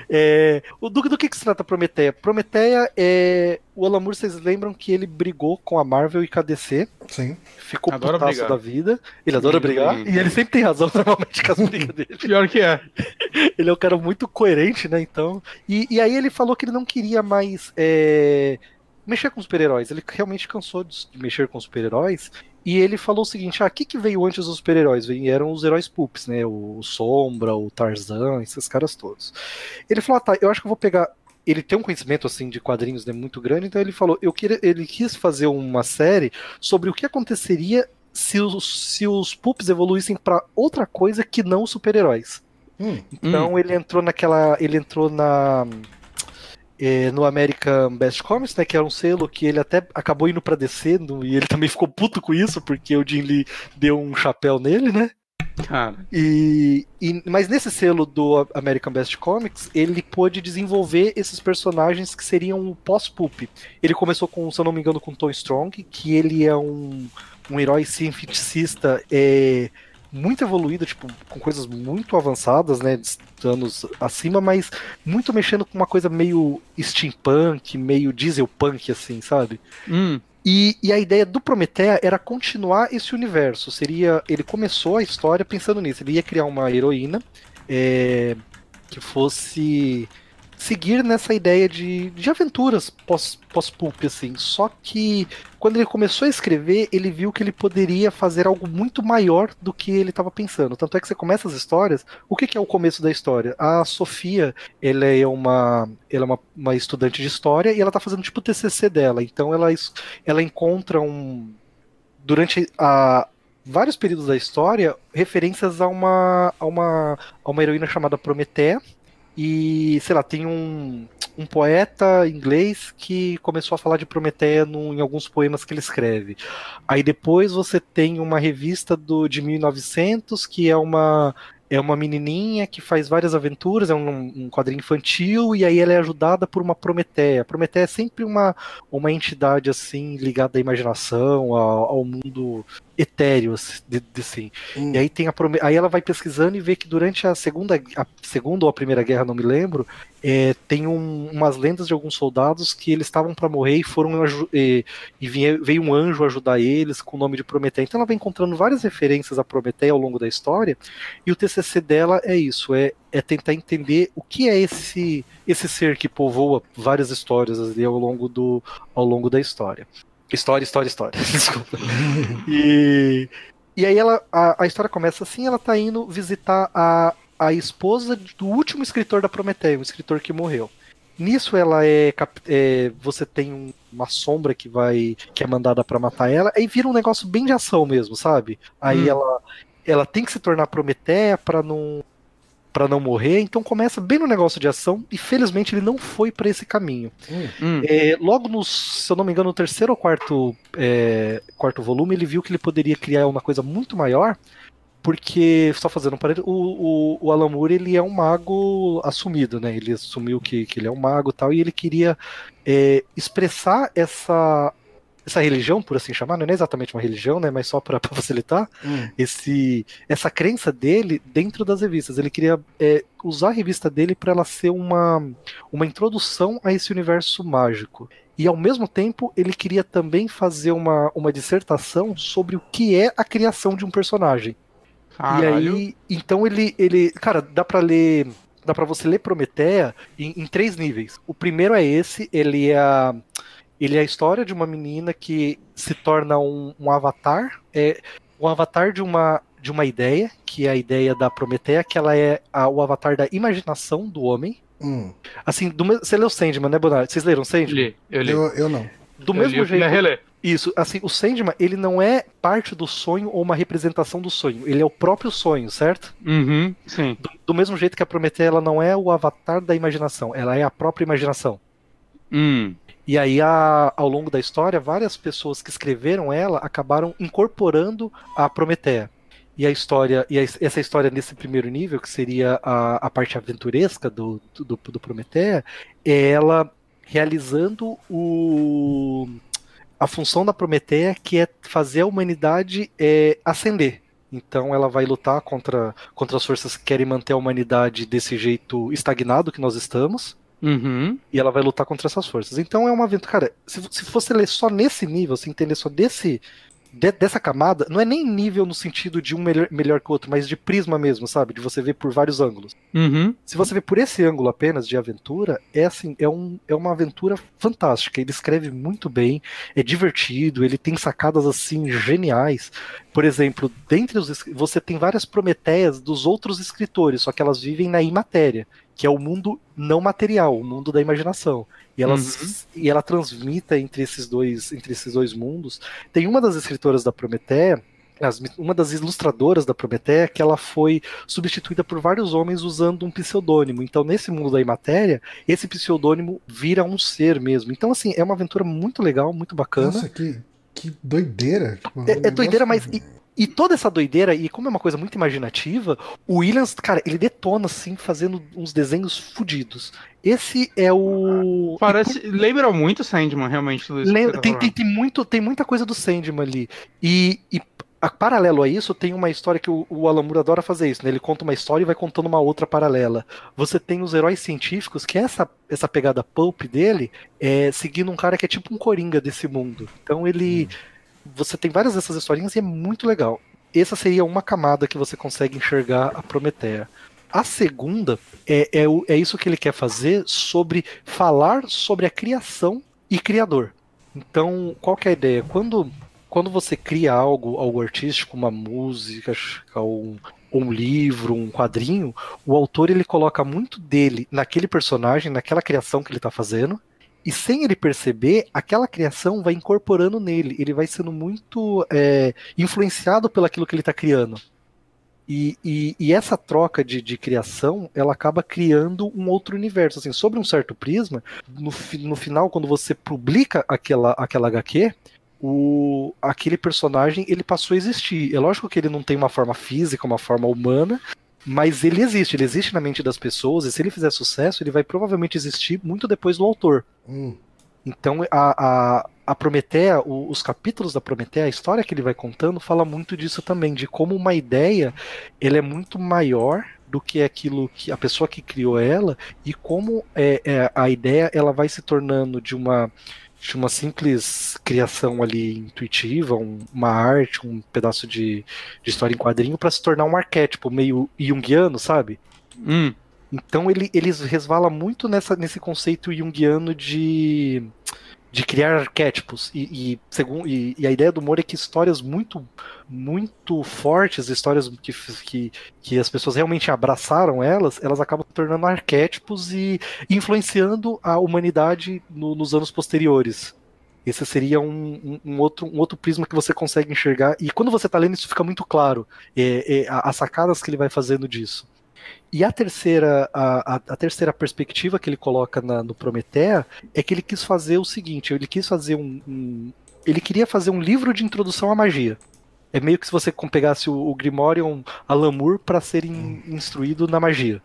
é, o do, do que, que se trata Prometeia? Prometeia é. O Alan Moore, vocês lembram que ele brigou com a Marvel e com a DC? Sim. Ficou adora putaço brigar. da vida. Ele adora brigar. E ele sempre tem razão, normalmente, com as brigas dele. Pior que é. ele é um cara muito coerente, né? Então. E, e aí ele falou que ele não queria mais. É mexer com super-heróis. Ele realmente cansou de mexer com super-heróis. E ele falou o seguinte: ah, o que, que veio antes dos super-heróis? Vieram os heróis poops, né? O Sombra, o Tarzan, esses caras todos. Ele falou: ah, tá, eu acho que eu vou pegar. Ele tem um conhecimento assim de quadrinhos né, muito grande, então ele falou: eu queria, ele quis fazer uma série sobre o que aconteceria se os, se os poops evoluíssem para outra coisa que não super-heróis. Hum, então hum. ele entrou naquela. Ele entrou na é, no American Best Comics, né, que era um selo que ele até acabou indo para DC, no, e ele também ficou puto com isso, porque o Jim Lee deu um chapéu nele, né? Cara. E, e, mas nesse selo do American Best Comics, ele pôde desenvolver esses personagens que seriam o pós-pulp. Ele começou com, se eu não me engano, com Tom Strong, que ele é um, um herói cientificista é, muito evoluído, tipo, com coisas muito avançadas, né? Anos acima, mas muito mexendo com uma coisa meio steampunk, meio dieselpunk, assim, sabe? Hum. E, e, a ideia do Prometeia era continuar esse universo. Seria. Ele começou a história pensando nisso. Ele ia criar uma heroína é, que fosse seguir nessa ideia de, de aventuras pós-pulp, pós assim. Só que quando ele começou a escrever, ele viu que ele poderia fazer algo muito maior do que ele estava pensando. Tanto é que você começa as histórias, o que, que, é o começo da história? A Sofia, ela é uma, ela é uma, uma estudante de história e ela está fazendo tipo o TCC dela. Então ela, ela encontra um... Durante a, vários períodos da história referências a uma, a uma, a uma heroína chamada Prometeia, e, sei lá, tem um, um poeta inglês que começou a falar de Prometeia no, em alguns poemas que ele escreve. Aí depois você tem uma revista do, de 1900 que é uma é uma menininha que faz várias aventuras, é um, um, quadrinho infantil, e aí ela é ajudada por uma Prometeia. Prometeia é sempre uma, uma entidade assim ligada à imaginação, ao, ao mundo etéreo, assim, de, de, assim. Hum. E aí tem a aí ela vai pesquisando e vê que durante a segunda, a segunda ou a primeira guerra, não me lembro, é, tem um, umas lendas de alguns soldados que eles estavam para morrer e foram e, e veio, veio um anjo ajudar eles com o nome de Prometeia. Então ela vai encontrando várias referências a Prometeia ao longo da história. E o TCC dela é isso, é, é tentar entender o que é esse esse ser que povoa várias histórias ali ao longo do ao longo da história. História, história, história. Desculpa. e, e aí ela, a, a história começa assim, ela tá indo visitar a, a esposa do último escritor da Prometeia, o escritor que morreu. Nisso ela é, é você tem um, uma sombra que vai que é mandada para matar ela, aí vira um negócio bem de ação mesmo, sabe? Aí hum. ela ela tem que se tornar Prometeia para não para não morrer, então começa bem no negócio de ação e felizmente ele não foi para esse caminho. Hum. É, logo no, se eu não me engano, no terceiro ou quarto, é, quarto volume, ele viu que ele poderia criar uma coisa muito maior, porque, só fazendo um parênteses, o, o, o Alan Moore, ele é um mago assumido, né? Ele assumiu que, que ele é um mago e tal, e ele queria é, expressar essa essa religião, por assim chamar, não é exatamente uma religião, né, mas só para facilitar, hum. esse, essa crença dele dentro das revistas. Ele queria é, usar a revista dele para ela ser uma, uma introdução a esse universo mágico. E ao mesmo tempo, ele queria também fazer uma, uma dissertação sobre o que é a criação de um personagem. Caralho. E aí, então ele, ele, cara, dá para ler dá para você ler Prometeia em, em, três níveis. O primeiro é esse, ele é a, ele é a história de uma menina que se torna um, um avatar, é um avatar de uma de uma ideia, que é a ideia da Prometeia, que ela é a, o avatar da imaginação do homem. Hum. Assim, do, você leu Sandman, né, Bonard? Vocês leram Sandman? Li, eu li. Eu, eu não. Do eu mesmo li, jeito. Isso, assim, o Sandman, ele não é parte do sonho ou uma representação do sonho, ele é o próprio sonho, certo? Uhum, sim. Do, do mesmo jeito que a Prometeia, ela não é o avatar da imaginação, ela é a própria imaginação. Hum. E aí, a, ao longo da história, várias pessoas que escreveram ela acabaram incorporando a Prometeia. E a história, e a, essa história nesse primeiro nível, que seria a, a parte aventuresca do, do, do Prometeia, é ela realizando o, a função da Prometeia, que é fazer a humanidade é, ascender. Então ela vai lutar contra, contra as forças que querem manter a humanidade desse jeito estagnado que nós estamos. Uhum. E ela vai lutar contra essas forças. Então é uma aventura. Cara, se, se você ler só nesse nível, se entender só desse, de, dessa camada, não é nem nível no sentido de um melhor, melhor que o outro, mas de prisma mesmo, sabe? De você ver por vários ângulos. Uhum. Se você ver por esse ângulo apenas de aventura, é assim, é, um, é uma aventura fantástica. Ele escreve muito bem, é divertido, ele tem sacadas assim geniais. Por exemplo, dentre os você tem várias prometeias dos outros escritores, só que elas vivem na imatéria que é o mundo não material, o mundo da imaginação. E ela, uhum. e ela transmita entre esses dois, entre esses dois mundos. Tem uma das escritoras da Prometeia, uma das ilustradoras da Prometeia, que ela foi substituída por vários homens usando um pseudônimo. Então, nesse mundo da imatéria, esse pseudônimo vira um ser mesmo. Então, assim, é uma aventura muito legal, muito bacana. Nossa, que, que doideira. É, é doideira, mas. E, e toda essa doideira, e como é uma coisa muito imaginativa, o Williams, cara, ele detona assim, fazendo uns desenhos fodidos. Esse é o. Parece. E... Lembra muito Sandman, realmente, isso. Lembra... Tá tem, tem, tem, muito, tem muita coisa do Sandman ali. E, e a, paralelo a isso, tem uma história que o, o Alan Moore adora fazer isso, né? Ele conta uma história e vai contando uma outra paralela. Você tem os heróis científicos, que é essa, essa pegada pulp dele, é, seguindo um cara que é tipo um coringa desse mundo. Então ele. Hum você tem várias dessas historinhas e é muito legal. Essa seria uma camada que você consegue enxergar a Prometeia. A segunda é, é, é isso que ele quer fazer sobre falar sobre a criação e criador. Então, qual que é a ideia? Quando, quando você cria algo, algo artístico, uma música, um, um livro, um quadrinho, o autor ele coloca muito dele naquele personagem, naquela criação que ele está fazendo, e sem ele perceber, aquela criação vai incorporando nele. Ele vai sendo muito é, influenciado pelaquilo que ele está criando. E, e, e, essa troca de, de, criação, ela acaba criando um outro universo. Assim, sobre um certo prisma, no, no final, quando você publica aquela, aquela HQ, o, aquele personagem ele passou a existir. É lógico que ele não tem uma forma física, uma forma humana, mas ele existe, ele existe na mente das pessoas, e se ele fizer sucesso, ele vai provavelmente existir muito depois do autor. Hum. Então a, a, a Prometeia, o, os capítulos da Prometeia, a história que ele vai contando, fala muito disso também, de como uma ideia ele é muito maior do que aquilo que a pessoa que criou ela e como é, é, a ideia ela vai se tornando de uma de uma simples criação ali intuitiva, um, uma arte, um pedaço de, de história em quadrinho, para se tornar um arquétipo meio junguiano, sabe? Hum. Então ele, eles resvala muito nessa, nesse conceito junguiano de de criar arquétipos e, e, segundo, e, e, a ideia do humor é que histórias muito muito fortes, histórias que, que, que as pessoas realmente abraçaram elas, elas acabam tornando arquétipos e influenciando a humanidade no, nos anos posteriores. Esse seria um, um, um, outro, um outro prisma que você consegue enxergar. E quando você está lendo, isso fica muito claro. É, é, as sacadas que ele vai fazendo disso. E a terceira, a, a, a terceira perspectiva que ele coloca na, no Prometeia é que ele quis fazer o seguinte: ele quis fazer um, um ele queria fazer um livro de introdução à magia. É meio que se você pegasse o, o Alan Moore para ser in, instruído na magia.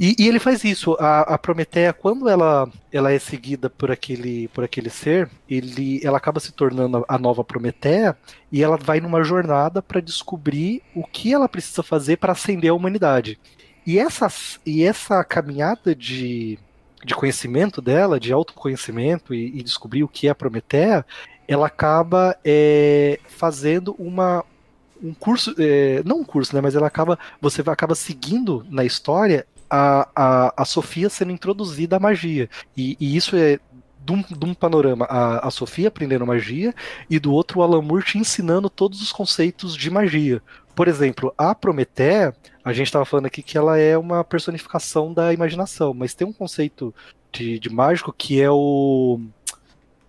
E, e, ele faz isso. A, a Prometeia, quando ela, ela é seguida por aquele, por aquele ser, ele, ela acaba se tornando a nova Prometeia e ela vai numa jornada para descobrir o que ela precisa fazer para ascender a humanidade. E essa, e essa caminhada de, de conhecimento dela, de autoconhecimento e, e descobrir o que é Prometeia, ela acaba é, fazendo uma, um curso, é, não um curso, né, mas ela acaba, você acaba seguindo na história a, a, a Sofia sendo introduzida à magia. E, e isso é de um, de um, panorama a, a Sofia aprendendo magia e do outro o Alan Moore te ensinando todos os conceitos de magia. Por exemplo, a Prometeia, a gente estava falando aqui que ela é uma personificação da imaginação, mas tem um conceito de, de mágico que é o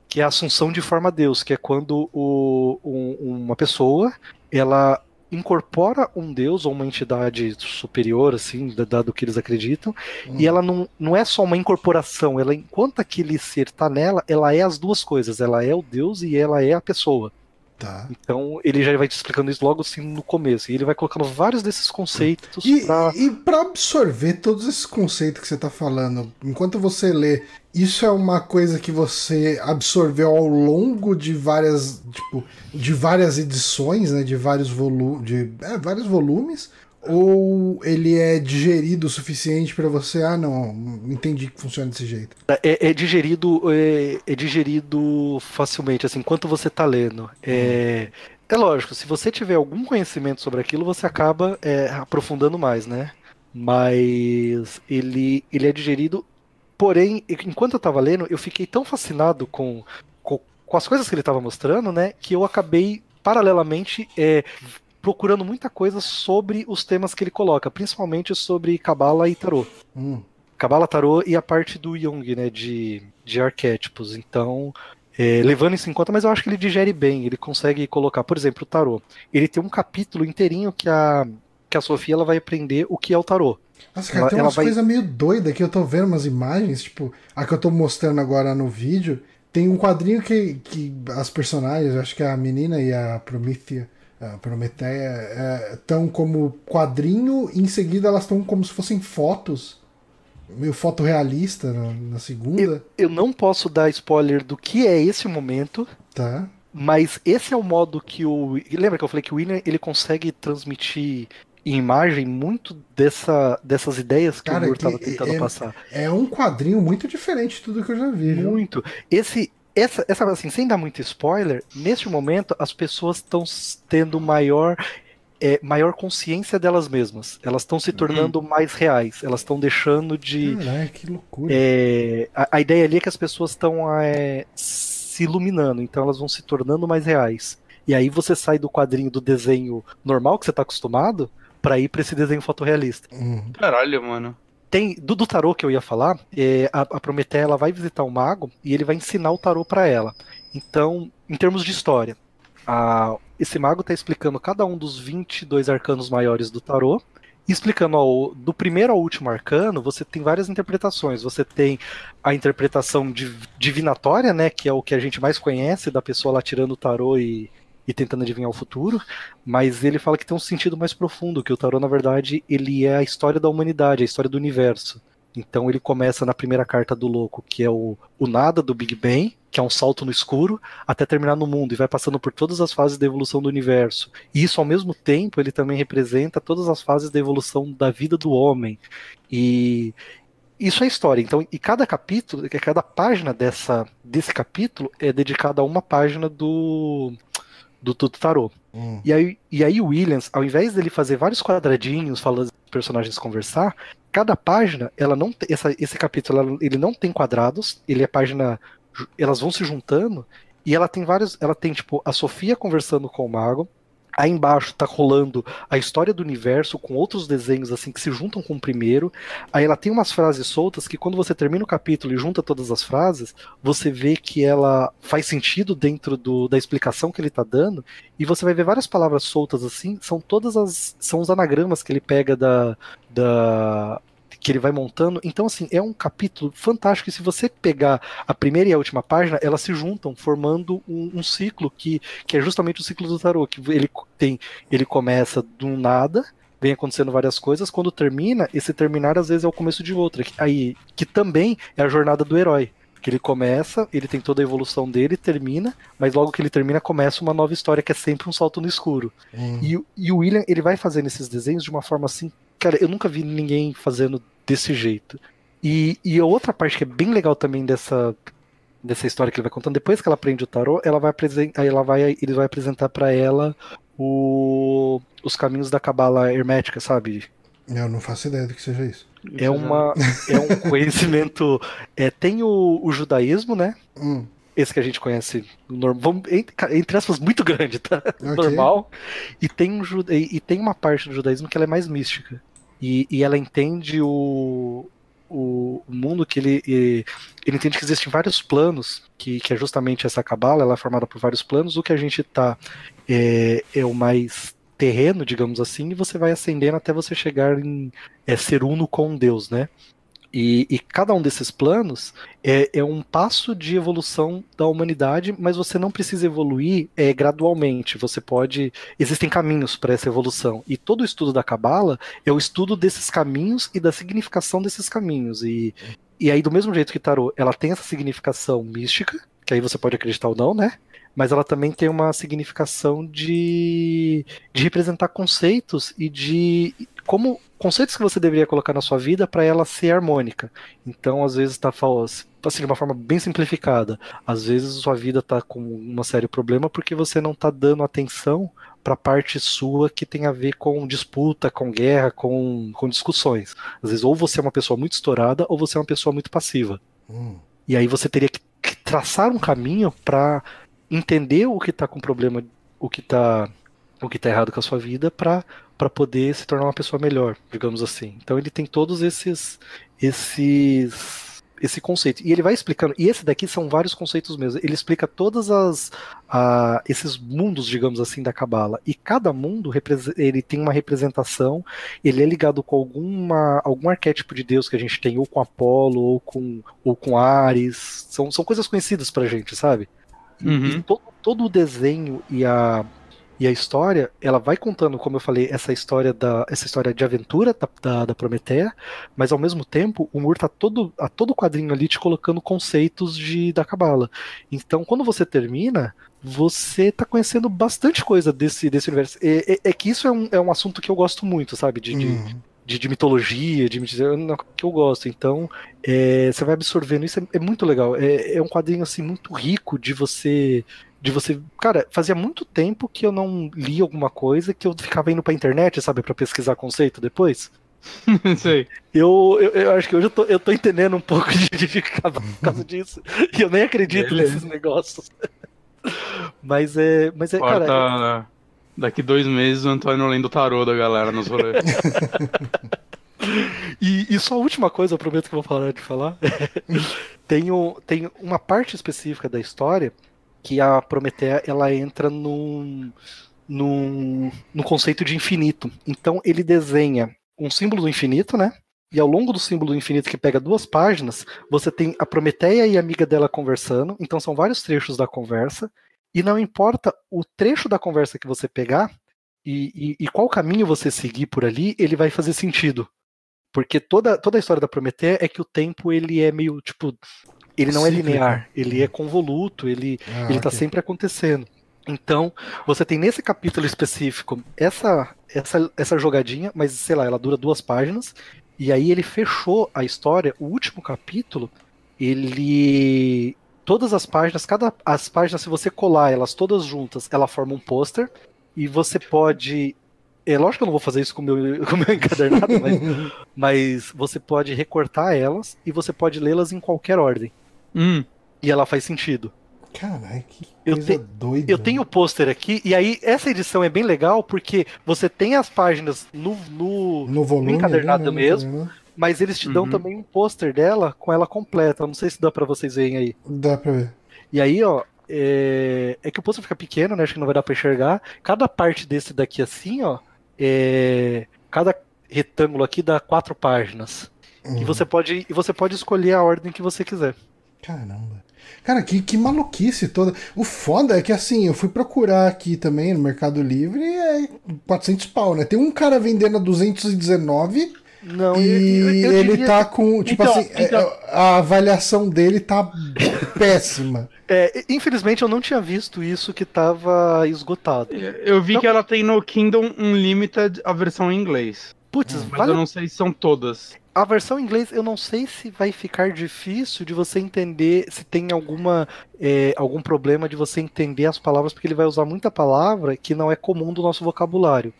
que é a assunção de forma a Deus, que é quando o, um, uma pessoa ela incorpora um deus ou uma entidade superior, assim, dado que eles acreditam, hum. e ela não, não é só uma incorporação, ela, enquanto aquele ser está nela, ela é as duas coisas, ela é o deus e ela é a pessoa. Tá. Então ele já vai te explicando isso logo assim no começo. E ele vai colocando vários desses conceitos. E, pra... para absorver todos esses conceitos que você está falando, enquanto você lê, isso é uma coisa que você absorveu ao longo de várias, tipo, de várias edições, né? De vários, volu de, é, vários volumes ou ele é digerido o suficiente para você, ah, não, entendi que funciona desse jeito? É, é digerido é, é, digerido facilmente, assim, enquanto você tá lendo. É, é lógico, se você tiver algum conhecimento sobre aquilo, você acaba é, aprofundando mais, né? Mas ele, ele é digerido. Porém, enquanto eu tava lendo, eu fiquei tão fascinado com, com, com as coisas que ele tava mostrando, né? Que eu acabei paralelamente é, procurando muita coisa sobre os temas que ele coloca, principalmente sobre Kabbalah e Tarot. Hum. Kabbalah, Tarot e a parte do Jung, né, de, de arquétipos. Então, é, levando isso em conta, mas eu acho que ele digere bem, ele consegue colocar, por exemplo, o Tarot. Ele tem um capítulo inteirinho que a, que a Sofia ela vai aprender o que é o Tarot. Nossa, cara, ela, tem umas vai... coisas meio doidas que eu tô vendo umas imagens, tipo, a que eu tô mostrando agora no vídeo. Tem um quadrinho que, que as personagens, acho que é a menina e a Promethea, a Prometeia estão é, como quadrinho e em seguida elas estão como se fossem fotos meio fotorrealista na, na segunda. Eu, eu, não posso dar spoiler do que é esse momento. Tá. Mas esse é o modo que o. Lembra que eu falei que o William ele consegue transmitir em imagem muito dessa, dessas ideias que Cara, o Moore estava tentando é, passar. É um quadrinho muito diferente de tudo que eu já vi. Muito. Viu? Esse, essa, essa, assim, sem dar muito spoiler, neste momento as pessoas estão tendo maior é, maior consciência delas mesmas. Elas estão se tornando uhum. mais reais. Elas estão deixando de. Caralho, que loucura. É, a, a, ideia ali é que as pessoas estão é, se iluminando, então elas vão se tornando mais reais. E aí você sai do quadrinho do desenho normal que você está acostumado para ir para esse desenho fotorrealista. Uhum. Caralho, mano tem do, do tarô que eu ia falar, é, a, a Prometeia ela vai visitar o mago e ele vai ensinar o tarô para ela. Então, em termos de história, a, esse mago está explicando cada um dos 22 arcanos maiores do tarô. explicando ó, do primeiro ao último arcano, você tem várias interpretações. Você tem a interpretação divinatória, né, que é o que a gente mais conhece da pessoa lá tirando o tarô e e tentando adivinhar o futuro, mas ele fala que tem um sentido mais profundo, que o tarô, na verdade, ele é a história da humanidade, a história do universo. Então ele começa na primeira carta do louco, que é o, o nada do Big Bang, que é um salto no escuro, até terminar no mundo, e vai passando por todas as fases da evolução do universo. E isso, ao mesmo tempo, ele também representa todas as fases da evolução da vida do homem. E isso é história. Então, e cada capítulo, cada página dessa, desse capítulo é dedicada a uma página do do Tuto Tarô. Hum. E, aí, e aí o Williams, ao invés dele fazer vários quadradinhos falando os personagens conversar, cada página, ela não essa, esse capítulo ele não tem quadrados, ele é página elas vão se juntando e ela tem vários, ela tem tipo a Sofia conversando com o mago, Aí embaixo tá rolando a história do universo com outros desenhos assim que se juntam com o primeiro. Aí ela tem umas frases soltas que quando você termina o capítulo e junta todas as frases, você vê que ela faz sentido dentro do, da explicação que ele tá dando. E você vai ver várias palavras soltas assim, são todas as são os anagramas que ele pega da da que ele vai montando. Então, assim, é um capítulo fantástico. E se você pegar a primeira e a última página, elas se juntam, formando um, um ciclo que, que é justamente o ciclo do tarô. Que ele tem, ele começa do nada, vem acontecendo várias coisas. Quando termina, esse terminar às vezes é o começo de outra. Que, aí, que também é a jornada do herói. Que ele começa, ele tem toda a evolução dele, termina, mas logo que ele termina, começa uma nova história que é sempre um salto no escuro. Hum. E, e o William, ele vai fazendo esses desenhos de uma forma assim. Cara, eu nunca vi ninguém fazendo desse jeito. E, e a outra parte que é bem legal também dessa, dessa história que ele vai contando, depois que ela aprende o tarô, ela vai apresentar, ela vai, ele vai apresentar para ela o, os caminhos da cabala hermética, sabe? Eu não faço ideia do que seja isso. É uma é um conhecimento. É, tem o, o judaísmo, né? Hum. Esse que a gente conhece, normal, entre aspas, muito grande, tá? Okay. Normal. E tem, um, e, e tem uma parte do judaísmo que ela é mais mística e, e ela entende o, o, mundo que ele, ele, entende que existem vários planos, que, que é justamente essa cabala, ela é formada por vários planos, o que a gente está é, é o mais terreno, digamos assim, e você vai ascendendo até você chegar em é, ser uno com Deus, né? E, e, cada um desses planos é, é, um passo de evolução da humanidade, mas você não precisa evoluir é, gradualmente. Você pode. Existem caminhos para essa evolução. E todo o estudo da Cabala é o estudo desses caminhos e da significação desses caminhos. E, e aí, do mesmo jeito que Tarot, ela tem essa significação mística, que aí você pode acreditar ou não, né? Mas ela também tem uma significação de, de representar conceitos e de como conceitos que você deveria colocar na sua vida para ela ser harmônica. Então, às vezes está assim, de uma forma bem simplificada. Às vezes sua vida está com um sério problema porque você não está dando atenção para a parte sua que tem a ver com disputa, com guerra, com, com discussões. Às vezes, ou você é uma pessoa muito estourada, ou você é uma pessoa muito passiva. Hum. E aí você teria que, que traçar um caminho para entender o que está com problema, o que está o que está errado com a sua vida para para poder se tornar uma pessoa melhor, digamos assim. Então ele tem todos esses esses esse conceito. E ele vai explicando, e esse daqui são vários conceitos mesmo. Ele explica todas as a, esses mundos, digamos assim, da cabala. E cada mundo ele tem uma representação, ele é ligado com alguma algum arquétipo de Deus que a gente tem ou com Apolo ou com ou com Ares. São, são coisas conhecidas pra gente, sabe? Uhum. E to, todo o desenho e a e a história, ela vai contando, como eu falei, essa história da essa história de aventura da, da, da Prometeia, mas ao mesmo tempo o Mur tá todo a todo quadrinho ali te colocando conceitos de da cabala. Então, quando você termina, você tá conhecendo bastante coisa desse, desse universo. É, é, é que isso é um, é um assunto que eu gosto muito, sabe? De, uhum. de, de, de, mitologia, de que eu gosto. Então, é, você vai absorvendo isso, é, é muito legal. É, é, um quadrinho assim muito rico de você de você. Cara, fazia muito tempo que eu não li alguma coisa que eu ficava indo pra internet, sabe, para pesquisar conceito depois. Sei. Eu, eu, eu, acho que hoje eu tô, eu tô entendendo um pouco de, de, de por causa disso. E eu nem acredito Beleza. nesses negócios. Mas é. Mas é, Quarta, cara. Daqui dois meses o Antônio lendo o tarô da galera nos rolês. e, e só a última coisa, eu prometo que eu vou parar de falar. tem, um, tem uma parte específica da história que a Prometeia ela entra num, num, no conceito de infinito. Então ele desenha um símbolo do infinito, né? E ao longo do símbolo do infinito, que pega duas páginas, você tem a Prometeia e a amiga dela conversando. Então são vários trechos da conversa. E não importa o trecho da conversa que você pegar e, e, e qual caminho você seguir por ali, ele vai fazer sentido. Porque toda, toda a história da Prometeia é que o tempo ele é meio, tipo, ele não é linear, ele é convoluto, ele ah, ele está okay. sempre acontecendo. Então, você tem nesse capítulo específico essa, essa, essa jogadinha, mas sei lá, ela dura duas páginas, e aí ele fechou a história, o último capítulo, ele. Todas as páginas, cada as páginas, se você colar elas todas juntas, ela forma um pôster, e você pode. É lógico que eu não vou fazer isso com meu, o meu, meu encadernado, mas, mas você pode recortar elas e você pode lê-las em qualquer ordem. Hum. E ela faz sentido. Caralho, que coisa eu te, doida. Eu tenho o pôster aqui, e aí essa edição é bem legal porque você tem as páginas no, no, no volume encadernado ali, né, mesmo, mas eles te dão uhum. também um pôster dela com ela completa. Não sei se dá para vocês verem aí. Dá pra ver. E aí, ó, é, é que o pôster fica pequeno, né? Acho que não vai dar pra enxergar. Cada parte desse daqui assim, ó, é... cada retângulo aqui dá quatro páginas. Uhum. E você pode e você pode escolher a ordem que você quiser. Caramba. Cara, que, que maluquice toda. O foda é que assim, eu fui procurar aqui também no Mercado Livre e é 400 pau, né? Tem um cara vendendo a 219 não, e eu, eu, eu ele diria... tá com. Tipo então, assim, é, então... a avaliação dele tá péssima. É, infelizmente eu não tinha visto isso que tava esgotado. Eu vi então... que ela tem no Kingdom Unlimited a versão em inglês. Putz, mas vale... eu não sei se são todas. A versão em inglês eu não sei se vai ficar difícil de você entender se tem alguma é, algum problema de você entender as palavras, porque ele vai usar muita palavra que não é comum do nosso vocabulário.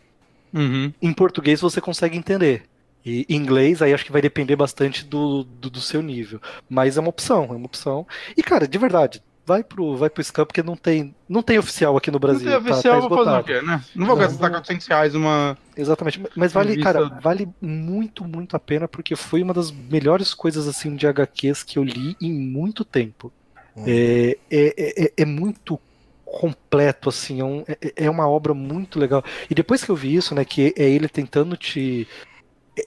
Uhum. Em português você consegue entender. E em inglês, aí acho que vai depender bastante do, do, do, seu nível. Mas é uma opção, é uma opção. E, cara, de verdade, vai pro, vai pro Scam, porque não tem, não tem oficial aqui no Brasil. Não tem tá, oficial, tá vou fazer o quê, né? Não vou gastar 400 reais uma. Exatamente, mas vale, cara, vale muito, muito a pena, porque foi uma das melhores coisas, assim, de HQs que eu li em muito tempo. Hum. É, é, é, é muito completo, assim, é, um, é, é, uma obra muito legal. E depois que eu vi isso, né, que é ele tentando te.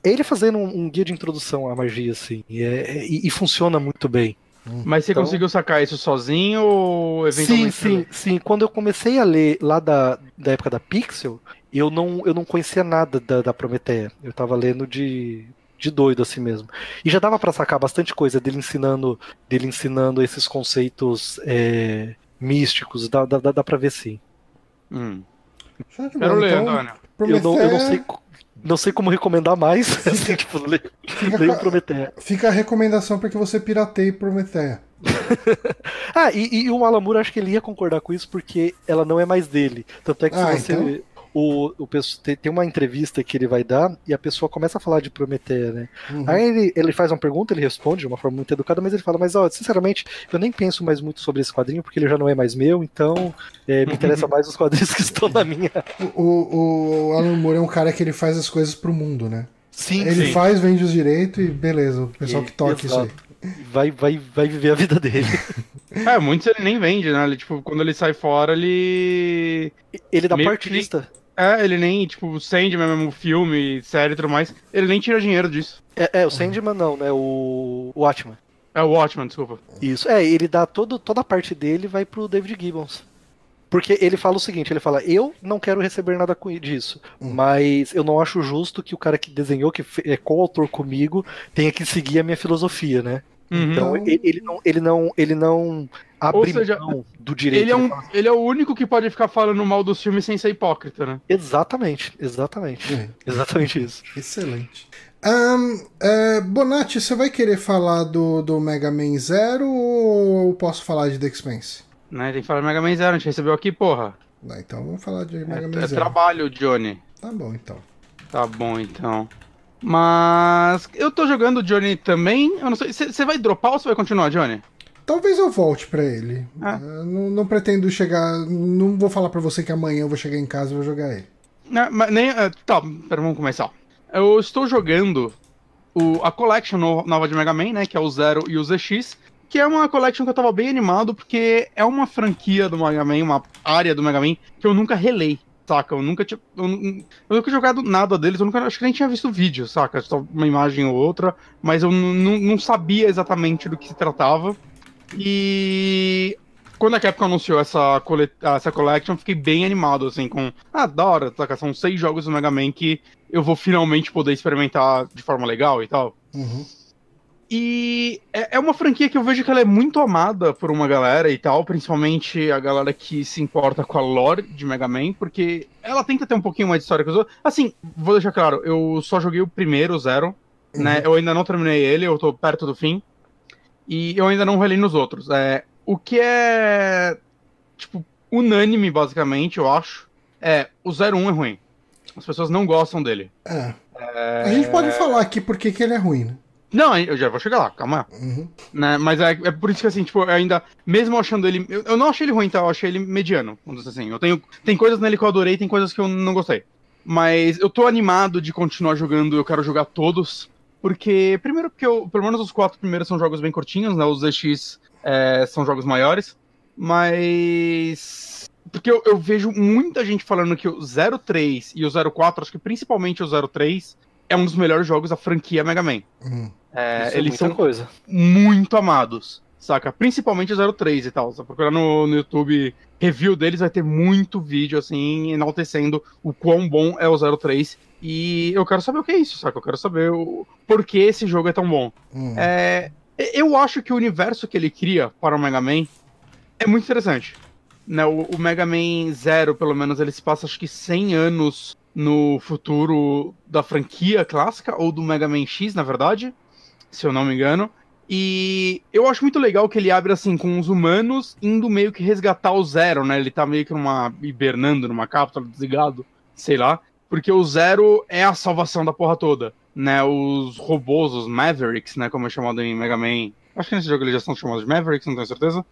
É ele fazendo um, um guia de introdução à magia, assim, e, é, e, e funciona muito bem. Mas você então... conseguiu sacar isso sozinho ou eventualmente? Sim, sim, sim. Quando eu comecei a ler lá da, da época da Pixel, eu não, eu não conhecia nada da, da Prometeia. Eu tava lendo de, de doido assim mesmo. E já dava para sacar bastante coisa dele ensinando, dele ensinando esses conceitos é, místicos. Dá, dá, dá pra ver sim. Hum. Quero ler, então, Antônio. Eu não, eu não sei não sei como recomendar mais. assim, tipo, fica, Prometeia. Fica a recomendação para que você pirateie Prometeia. ah, e, e o Malamur acho que ele ia concordar com isso porque ela não é mais dele. Tanto é que ah, se você. Então o, o tem uma entrevista que ele vai dar e a pessoa começa a falar de Prometeia, né? Uhum. Aí ele, ele faz uma pergunta, ele responde de uma forma muito educada, mas ele fala, mas ó, sinceramente, eu nem penso mais muito sobre esse quadrinho porque ele já não é mais meu, então é, me interessa mais os quadrinhos que estão na minha. O, o Alan Moore é um cara que ele faz as coisas pro mundo, né? Sim, ele sim. faz, vende os direitos e beleza, o pessoal e, que toca exato. isso aí. Vai, vai, vai viver a vida dele. É, muitos ele nem vende, né? Ele, tipo, quando ele sai fora, ele. Ele dá partista. É, ele nem, tipo, Sandman mesmo, filme, série e tudo mais, ele nem tira dinheiro disso. É, é o Sandman não, né? O Watchman. É o Watchman, desculpa. Isso, é, ele dá todo, toda a parte dele vai pro David Gibbons. Porque ele fala o seguinte, ele fala, eu não quero receber nada disso, hum. mas eu não acho justo que o cara que desenhou, que é coautor comigo, tenha que seguir a minha filosofia, né? Uhum. Então ele, ele, não, ele não, ele não abre seja, mão do direito. Ele é, um, ele é o único que pode ficar falando mal dos filmes sem ser hipócrita, né? Exatamente, exatamente. É. Exatamente isso. Excelente. Um, é, Bonatti, você vai querer falar do, do Mega Man Zero ou posso falar de The Expense? Né, tem que falar de Mega Man Zero, a gente recebeu aqui, porra. Ah, então vamos falar de Mega é, Man é Zero. É trabalho, Johnny. Tá bom, então. Tá bom, então. Mas eu tô jogando o Johnny também. Eu não sei. Você vai dropar ou você vai continuar, Johnny? Talvez eu volte para ele. Ah. Não, não, pretendo chegar. Não vou falar para você que amanhã eu vou chegar em casa e vou jogar ele. Não, mas nem, uh, tá, pera, vamos começar. Eu estou jogando o, a Collection nova de Mega Man, né? Que é o Zero e o ZX. Que é uma collection que eu tava bem animado, porque é uma franquia do Mega Man, uma área do Mega Man, que eu nunca relei. Saca? Eu nunca tinha. Eu, eu nunca jogado nada deles, eu nunca. Acho que nem tinha visto vídeo, saca? Só uma imagem ou outra. Mas eu não sabia exatamente do que se tratava. E quando a Capcom anunciou essa, essa collection, fiquei bem animado, assim, com. Ah, da hora, saca? São seis jogos do Mega Man que eu vou finalmente poder experimentar de forma legal e tal. Uhum. E é, é uma franquia que eu vejo que ela é muito amada por uma galera e tal, principalmente a galera que se importa com a lore de Mega Man, porque ela tenta ter um pouquinho mais de história que os outros. Assim, vou deixar claro, eu só joguei o primeiro, o Zero, né? uhum. né? Eu ainda não terminei ele, eu tô perto do fim. E eu ainda não relei nos outros. É, o que é, tipo, unânime, basicamente, eu acho, é o 01 é ruim. As pessoas não gostam dele. É. é... A gente pode falar aqui por que ele é ruim, né? Não, eu já vou chegar lá, calma. Uhum. Né, mas é, é por isso que, assim, tipo, eu ainda, mesmo achando ele. Eu, eu não achei ele ruim, tá? Eu achei ele mediano, vamos dizer assim. Eu tenho. Tem coisas nele que eu adorei, tem coisas que eu não gostei. Mas eu tô animado de continuar jogando, eu quero jogar todos. Porque, primeiro, porque eu, pelo menos os quatro primeiros são jogos bem curtinhos, né? Os ZX é, são jogos maiores. Mas. Porque eu, eu, vejo muita gente falando que o 03 e o 04, acho que principalmente o 03, é um dos melhores jogos da franquia Mega Man. Uhum. É, é, eles são coisa. muito amados, saca? Principalmente o 03 e tal. Se procurar no, no YouTube review deles, vai ter muito vídeo assim, enaltecendo o quão bom é o 03. E eu quero saber o que é isso, saca? Eu quero saber o por que esse jogo é tão bom. Uhum. É, eu acho que o universo que ele cria para o Mega Man é muito interessante. Né, o, o Mega Man Zero, pelo menos, ele se passa acho que 100 anos no futuro da franquia clássica, ou do Mega Man X, na verdade, se eu não me engano. E eu acho muito legal que ele abre assim com os humanos indo meio que resgatar o Zero, né? Ele tá meio que numa hibernando numa cápsula desligado, sei lá, porque o Zero é a salvação da porra toda, né? Os robôs, os Mavericks, né, como é chamado em Mega Man. Acho que nesse jogo eles já são chamados de Mavericks, não tenho certeza.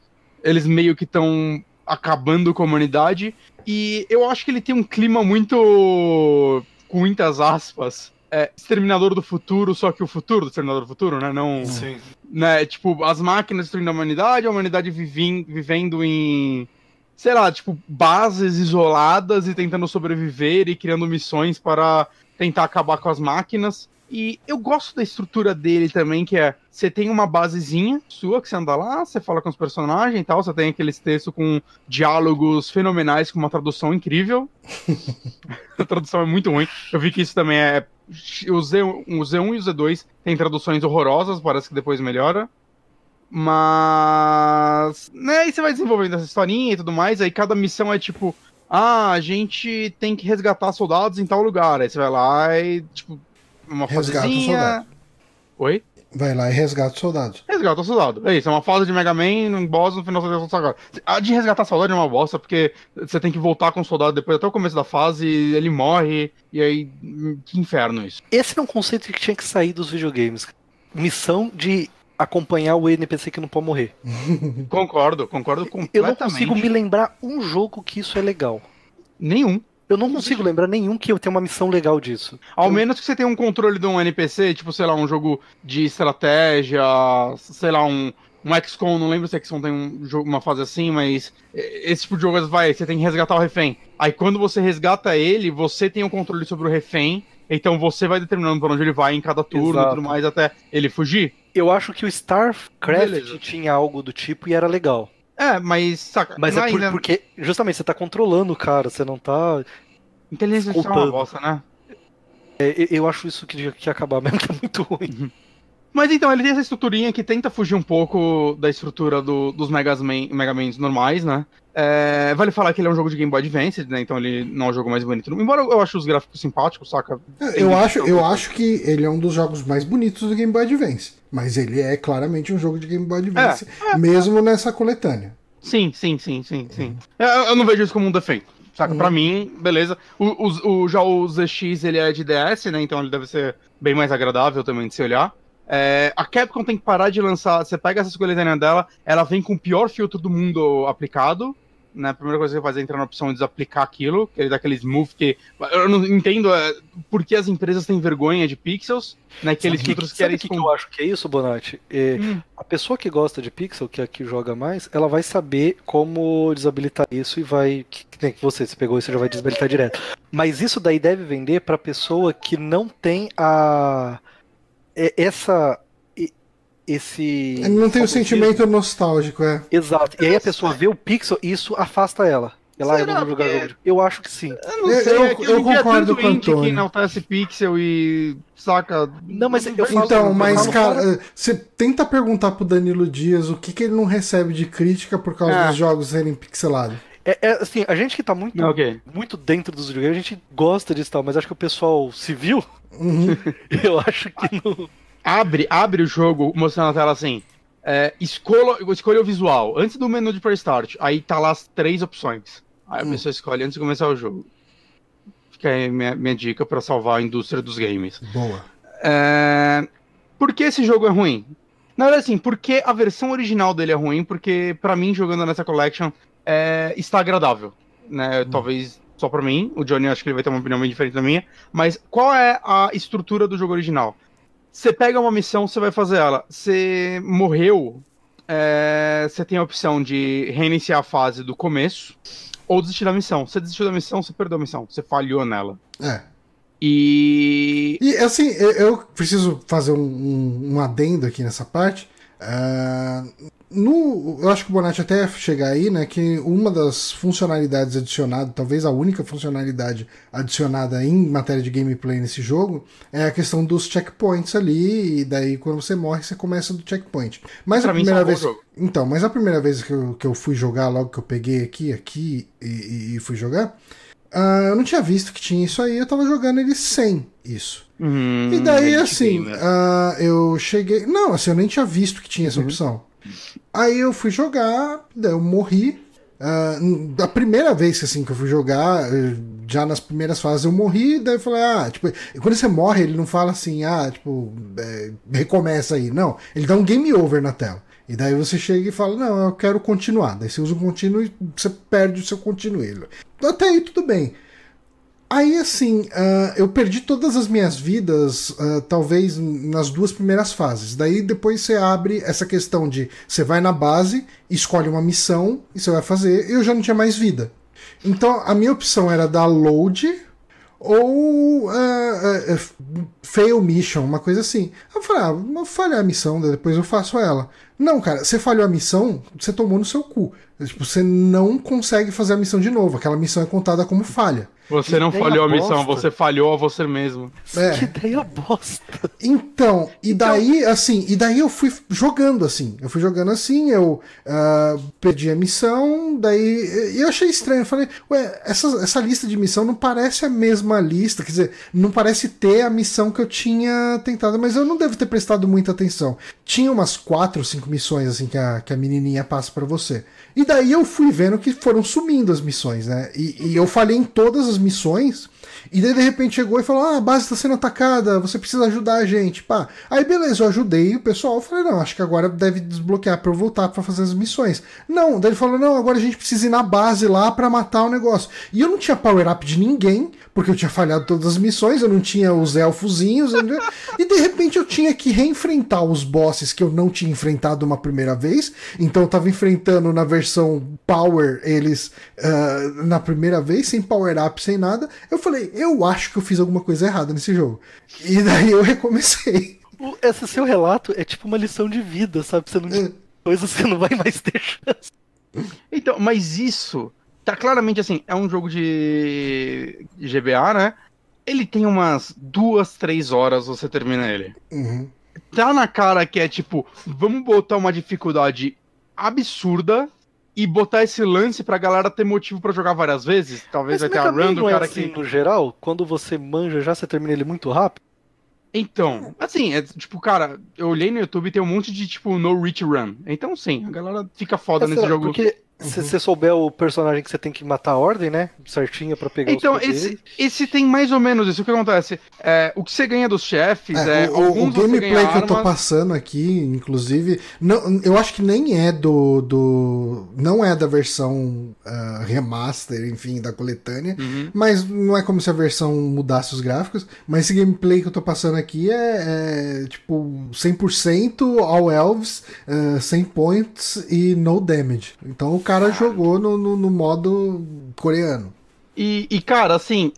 Eles meio que estão acabando com a humanidade e eu acho que ele tem um clima muito. com muitas aspas. É, Exterminador do Futuro, só que o futuro do Exterminador do Futuro, né? Não. Sim. Né, tipo, as máquinas destruindo a humanidade, a humanidade vivendo em. Sei lá, tipo, bases isoladas e tentando sobreviver e criando missões para tentar acabar com as máquinas. E eu gosto da estrutura dele também, que é você tem uma basezinha sua que você anda lá, você fala com os personagens e tal, você tem aqueles textos com diálogos fenomenais, com uma tradução incrível. a tradução é muito ruim. Eu vi que isso também é. O, Z, o Z1 e o Z2 tem traduções horrorosas, parece que depois melhora. Mas. Né, aí você vai desenvolvendo essa historinha e tudo mais, aí cada missão é tipo. Ah, a gente tem que resgatar soldados em tal lugar. Aí você vai lá e, tipo, uma resgata soldado. Oi? Vai lá e resgata soldados. Resgata o soldado. É isso, é uma fase de Mega Man, um boss no final da saga. A de resgatar soldado é uma bosta, porque você tem que voltar com o soldado depois até o começo da fase, ele morre, e aí. Que inferno isso. Esse é um conceito que tinha que sair dos videogames. Missão de acompanhar o NPC que não pode morrer. concordo, concordo completamente. Eu não consigo me lembrar um jogo que isso é legal. Nenhum. Eu não consigo lembrar nenhum que eu tenha uma missão legal disso. Ao eu... menos que você tenha um controle de um NPC, tipo, sei lá, um jogo de estratégia, sei lá, um, um XCOM, não lembro se XCOM tem um jogo, uma fase assim, mas esse tipo de jogo vai, você tem que resgatar o refém. Aí quando você resgata ele, você tem o um controle sobre o refém, então você vai determinando para onde ele vai em cada turno Exato. e tudo mais até ele fugir. Eu acho que o StarCraft Beleza. tinha algo do tipo e era legal. É, mas saca. Mas é por, ainda... porque justamente você tá controlando o cara, você não tá. Inteligência artificial é uma bosta, né? É, eu acho isso que que acabar mesmo, que é muito ruim. Uhum. Mas então, ele tem essa estruturinha que tenta fugir um pouco da estrutura do, dos Mega Man, Mega Mans normais, né? É, vale falar que ele é um jogo de Game Boy Advance, né? Então ele não é o jogo mais bonito. Embora eu ache os gráficos simpáticos, saca? É, eu acho, eu acho que ele é um dos jogos mais bonitos do Game Boy Advance. Mas ele é claramente um jogo de Game Boy Advance, é, é, mesmo nessa coletânea. Sim, sim, sim, sim, sim. Eu, eu não vejo isso como um defeito. Saca? Uhum. Pra mim, beleza. O, o, o, já o ZX ele é de DS, né? Então ele deve ser bem mais agradável também de se olhar. É, a Capcom tem que parar de lançar. Você pega essa coletânea dela, ela vem com o pior filtro do mundo aplicado. Né, a primeira coisa que você faz é entrar na opção de desaplicar aquilo, que ele dá aquele smooth que. Eu não entendo é, por que as empresas têm vergonha de pixels, né? Que eles filtros querem. Sabe o que, eu acho que é isso, Bonatti? É, hum. A pessoa que gosta de pixel, que aqui joga mais, ela vai saber como desabilitar isso e vai. Que, que você, você pegou isso já vai desabilitar direto. Mas isso daí deve vender pra pessoa que não tem a é, essa esse. Não tem o sentimento nostálgico, é. Exato. E aí a pessoa vê o pixel e isso afasta ela. Ela eu não jogar jogo. Eu acho que sim. Eu não sei, eu, é eu, eu concordo com o Antônio. que enaltece pixel e saca. Não, mas eu falo, Então, mas cara, você tenta perguntar pro Danilo Dias o que, que ele não recebe de crítica por causa é. dos jogos serem pixelados. É, é, assim, a gente que tá muito, okay. muito dentro dos videogames, a gente gosta disso tal, mas acho que o pessoal civil, uhum. eu acho que não. Abre, abre o jogo mostrando na tela assim. É, escolha, escolha o visual. Antes do menu de pré-start, aí tá lá as três opções. Aí a hum. pessoa escolhe antes de começar o jogo. Fica aí minha, minha dica para salvar a indústria dos games. Boa. É... Por que esse jogo é ruim? Na verdade, assim, porque a versão original dele é ruim, porque para mim, jogando nessa collection, é, está agradável. Né? Hum. Talvez só para mim, o Johnny acho que ele vai ter uma opinião bem diferente da minha, mas qual é a estrutura do jogo original? Você pega uma missão, você vai fazer ela. Você morreu, é, você tem a opção de reiniciar a fase do começo ou desistir da missão. Você desistiu da missão, você perdeu a missão, você falhou nela. É. E. E assim, eu preciso fazer um, um, um adendo aqui nessa parte. Uh, no, eu acho que o Bonatti até chegar aí, né, que uma das funcionalidades adicionadas, talvez a única funcionalidade adicionada em matéria de gameplay nesse jogo, é a questão dos checkpoints ali, e daí quando você morre, você começa do checkpoint. Mas pra a primeira vez. Então, mas a primeira vez que eu, que eu fui jogar, logo que eu peguei aqui, aqui e, e fui jogar, uh, eu não tinha visto que tinha isso aí, eu tava jogando ele sem isso. Hum, e daí, assim, uh, eu cheguei. Não, assim, eu nem tinha visto que tinha essa uhum. opção. Aí eu fui jogar, eu morri. Uh, a primeira vez assim, que eu fui jogar, já nas primeiras fases eu morri, daí eu falei, ah, tipo, quando você morre, ele não fala assim, ah, tipo, é, recomeça aí. Não, ele dá um game over na tela. E daí você chega e fala, não, eu quero continuar. Daí você usa o contínuo e você perde o seu continuo. Até aí tudo bem. Aí, assim, uh, eu perdi todas as minhas vidas, uh, talvez nas duas primeiras fases. Daí depois você abre essa questão de você vai na base, escolhe uma missão e você vai fazer, e eu já não tinha mais vida. Então a minha opção era dar load ou uh, fail mission, uma coisa assim. Eu falei, ah, vou falhar a missão, depois eu faço ela. Não, cara, você falhou a missão, você tomou no seu cu. Tipo, você não consegue fazer a missão de novo. Aquela missão é contada como falha. Você não falhou a missão, você falhou a você mesmo. É. Que ideia bosta. Então, e então- daí, então... assim, e daí eu fui jogando assim. Eu fui jogando assim, eu uh, perdi a missão, daí eu achei estranho. Eu falei, ué, essa, essa lista de missão não parece a mesma lista, quer dizer, não parece ter a missão que eu tinha tentado, mas eu não devo ter prestado muita atenção. Tinha umas quatro, cinco missões assim que a, que a menininha passa para você. E daí eu fui vendo que foram sumindo as missões, né? E, e eu falei em todas as missões. E daí de repente chegou e falou: Ah, a base está sendo atacada, você precisa ajudar a gente. Pá. Aí beleza, eu ajudei o pessoal. Eu falei: Não, acho que agora deve desbloquear para eu voltar para fazer as missões. Não, daí ele falou: Não, agora a gente precisa ir na base lá para matar o negócio. E eu não tinha power up de ninguém, porque eu tinha falhado todas as missões, eu não tinha os elfozinhos. e de repente eu tinha que reenfrentar os bosses que eu não tinha enfrentado uma primeira vez. Então eu tava enfrentando na versão Power eles uh, na primeira vez, sem power up, sem nada. Eu falei, eu acho que eu fiz alguma coisa errada nesse jogo. E daí eu recomecei. Esse seu relato é tipo uma lição de vida, sabe? Você não é. coisas você não vai mais ter chance. Então, mas isso tá claramente assim, é um jogo de GBA, né? Ele tem umas duas, três horas você termina ele. Uhum. Tá na cara que é tipo, vamos botar uma dificuldade absurda e botar esse lance pra galera ter motivo para jogar várias vezes. Talvez Mas vai ter a run do é cara é assim, que. No geral, quando você manja já, você termina ele muito rápido? Então, assim, é tipo, cara, eu olhei no YouTube e tem um monte de tipo no reach run. Então, sim, a galera fica foda nesse jogo. Porque se você souber o personagem que você tem que matar a ordem, né? Certinho para pegar então, os esse, esse tem mais ou menos isso. O que acontece? É, o que você ganha dos chefes é. é o, o gameplay que eu tô passando aqui, inclusive, não, eu acho que nem é do. do não é da versão uh, remaster, enfim, da coletânea. Uhum. Mas não é como se a versão mudasse os gráficos. Mas esse gameplay que eu tô passando aqui é, é tipo 100% all elves, uh, 100 points e no damage. Então o cara cara jogou no, no, no modo coreano. E, e cara, assim,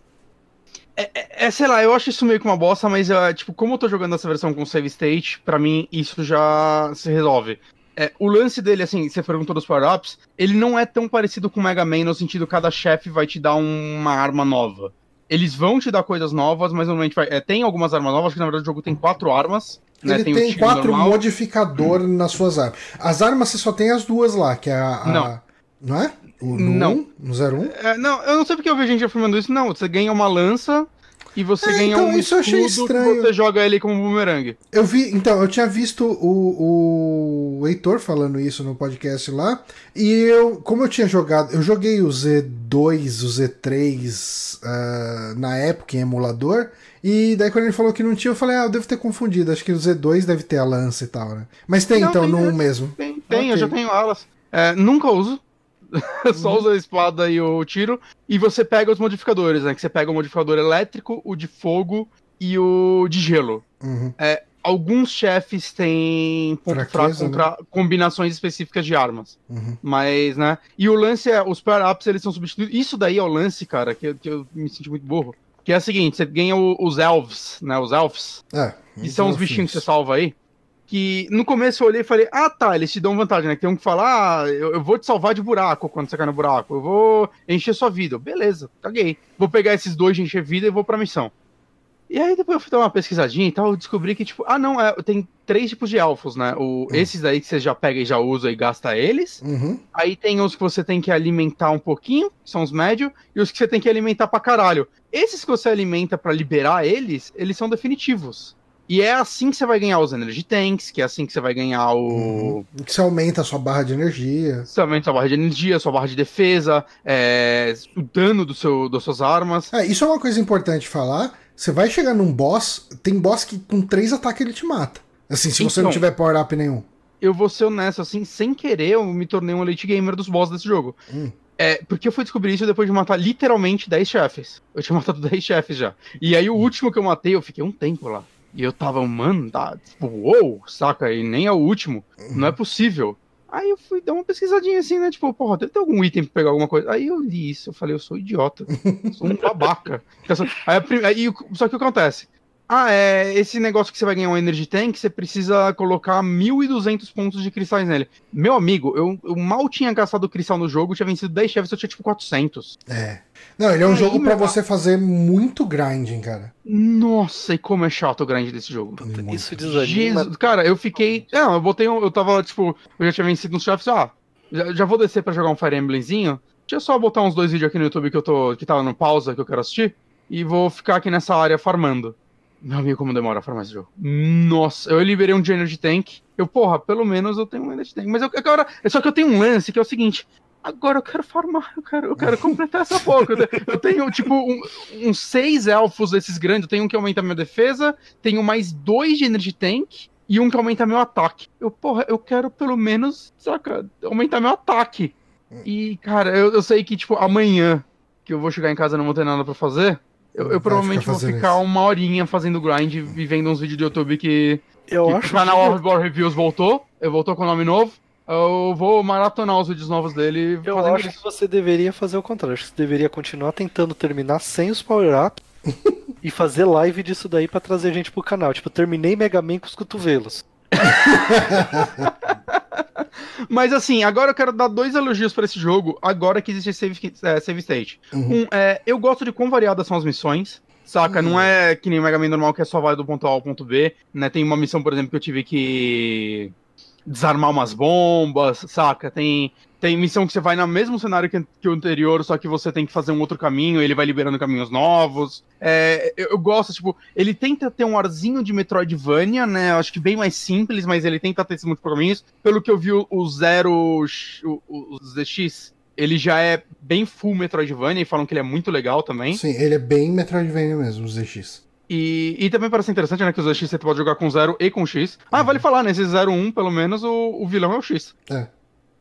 é, é, é, sei lá, eu acho isso meio que uma bosta, mas é, tipo, como eu tô jogando essa versão com save state, para mim isso já se resolve. É, o lance dele, assim, você perguntou dos power-ups, ele não é tão parecido com o Mega Man no sentido que cada chefe vai te dar uma arma nova. Eles vão te dar coisas novas, mas normalmente vai. É, tem algumas armas novas, que na verdade o jogo tem quatro armas. Né? Ele tem, tem quatro modificadores hum. nas suas armas. As armas você só tem as duas lá, que é a. a... Não. Não é? O, no não. 1? No 01? É, não, eu não sei porque eu vejo gente afirmando isso. Não, você ganha uma lança e você é, ganha então, um isso escudo eu achei estranho. você joga ele como bumerangue. Eu vi, então, eu tinha visto o, o Heitor falando isso no podcast lá, e eu, como eu tinha jogado, eu joguei o Z2, o Z3 uh, na época em emulador, e daí quando ele falou que não tinha, eu falei, ah, eu devo ter confundido, acho que o Z2 deve ter a lança e tal, né? Mas tem não, então, tem, no 1 mesmo. Tem, tem okay. eu já tenho alas. É, nunca uso, só uhum. usa a espada e o tiro. E você pega os modificadores, né? Que você pega o modificador elétrico, o de fogo e o de gelo. Uhum. É, alguns chefes têm ponto fraco contra né? combinações específicas de armas. Uhum. Mas, né? E o lance é, os power-ups eles são substituídos. Isso daí é o lance, cara, que, eu, que eu me senti muito burro. Que é o seguinte, você ganha o, os elves, né? Os elfs. É. Que são os bichinhos que você salva aí que no começo eu olhei e falei, ah tá, eles te dão vantagem, né? tem um que fala, ah, eu, eu, vou te salvar de buraco quando você cai no buraco, eu vou encher sua vida. Beleza, caguei. Vou pegar esses dois de encher vida e vou pra missão. E aí depois eu fui dar uma pesquisadinha e tal, eu descobri que, tipo, ah não, é, tem três tipos de elfos, né? O, uhum. Esses daí que você já pega e já usa e gasta eles. Uhum. Aí tem os que você tem que alimentar um pouquinho, que são os médios, e os que você tem que alimentar pra caralho. Esses que você alimenta para liberar eles, eles são definitivos. E é assim que você vai ganhar os Energy Tanks, que é assim que você vai ganhar o. Uhum. Que você aumenta a sua barra de energia. Você aumenta a sua barra de energia, a sua barra de defesa, é... o dano do seu, das suas armas. É, isso é uma coisa importante falar. Você vai chegar num boss, tem boss que com três ataques ele te mata. Assim, se então, você não então, tiver power-up nenhum. Eu vou ser honesto, assim, sem querer, eu me tornei um late gamer dos boss desse jogo. Hum. É, porque eu fui descobrir isso depois de matar literalmente 10 chefes. Eu tinha matado 10 chefes já. E aí o último que eu matei, eu fiquei um tempo lá. E eu tava, mano, tá, tipo, uou, saca? E nem é o último. Não é possível. Aí eu fui dar uma pesquisadinha assim, né? Tipo, porra, deve ter algum item pra pegar alguma coisa. Aí eu li isso, eu falei, eu sou idiota. sou um babaca. Aí, aí, só que o que acontece? Ah, é esse negócio que você vai ganhar um Energy Tank, você precisa colocar 1.200 pontos de cristais nele. Meu amigo, eu, eu mal tinha gastado cristal no jogo, tinha vencido 10 chefes, eu tinha tipo 400. É. Não, ele é um Aí, jogo para você fazer muito grinding, cara. Nossa, e como é chato o grind desse jogo. Muito. Isso desanima. Jesus, cara, eu fiquei... Não, eu botei um... Eu tava, tipo... Eu já tinha vencido uns chefes, ah, já, já vou descer para jogar um Fire Emblemzinho. Deixa eu só botar uns dois vídeos aqui no YouTube que eu tô... Que tava no pausa, que eu quero assistir. E vou ficar aqui nessa área farmando. Meu amigo, como demora pra mais jogo. Nossa, eu liberei um de Energy Tank. Eu, porra, pelo menos eu tenho um Energy Tank. Mas eu, agora, é só que eu tenho um lance que é o seguinte. Agora eu quero farmar, eu quero, eu quero completar essa boca. Eu tenho, tipo, uns um, seis elfos desses grandes. Eu tenho um que aumenta minha defesa, tenho mais dois de Energy Tank e um que aumenta meu ataque. Eu, porra, eu quero pelo menos, saca, aumentar meu ataque. E, cara, eu, eu sei que, tipo, amanhã que eu vou chegar em casa e não vou ter nada pra fazer, eu, eu provavelmente vou ficar isso. uma horinha fazendo grind e vendo uns vídeos do YouTube que. Eu que acho o canal que... Reviews voltou. Eu voltou com o nome novo. Eu vou maratonar os vídeos novos dele. Eu acho isso. que você deveria fazer o contrário. Acho que você deveria continuar tentando terminar sem os power-ups e fazer live disso daí para trazer gente pro canal. Tipo, terminei Mega Man com os cotovelos. Mas assim, agora eu quero dar dois elogios para esse jogo, agora que existe save, é, save state. Uhum. Um, é, eu gosto de quão variadas são as missões. Saca? Uhum. Não é que nem Mega Man normal que é só vai do ponto A ao ponto B. Né? Tem uma missão, por exemplo, que eu tive que desarmar umas bombas, saca? Tem tem missão que você vai no mesmo cenário que, que, o anterior, só que você tem que fazer um outro caminho, ele vai liberando caminhos novos. É, eu, eu, gosto, tipo, ele tenta ter um arzinho de Metroidvania, né? Eu acho que bem mais simples, mas ele tenta ter esses múltiplos caminhos. Pelo que eu vi, o Zero, o, o ZX, ele já é bem full Metroidvania e falam que ele é muito legal também. Sim, ele é bem Metroidvania mesmo, o ZX. E, e também parece interessante, né, que o ZX você pode jogar com zero e com X. Ah, uhum. vale falar, nesse né, 01, pelo menos, o, o vilão é o X. É.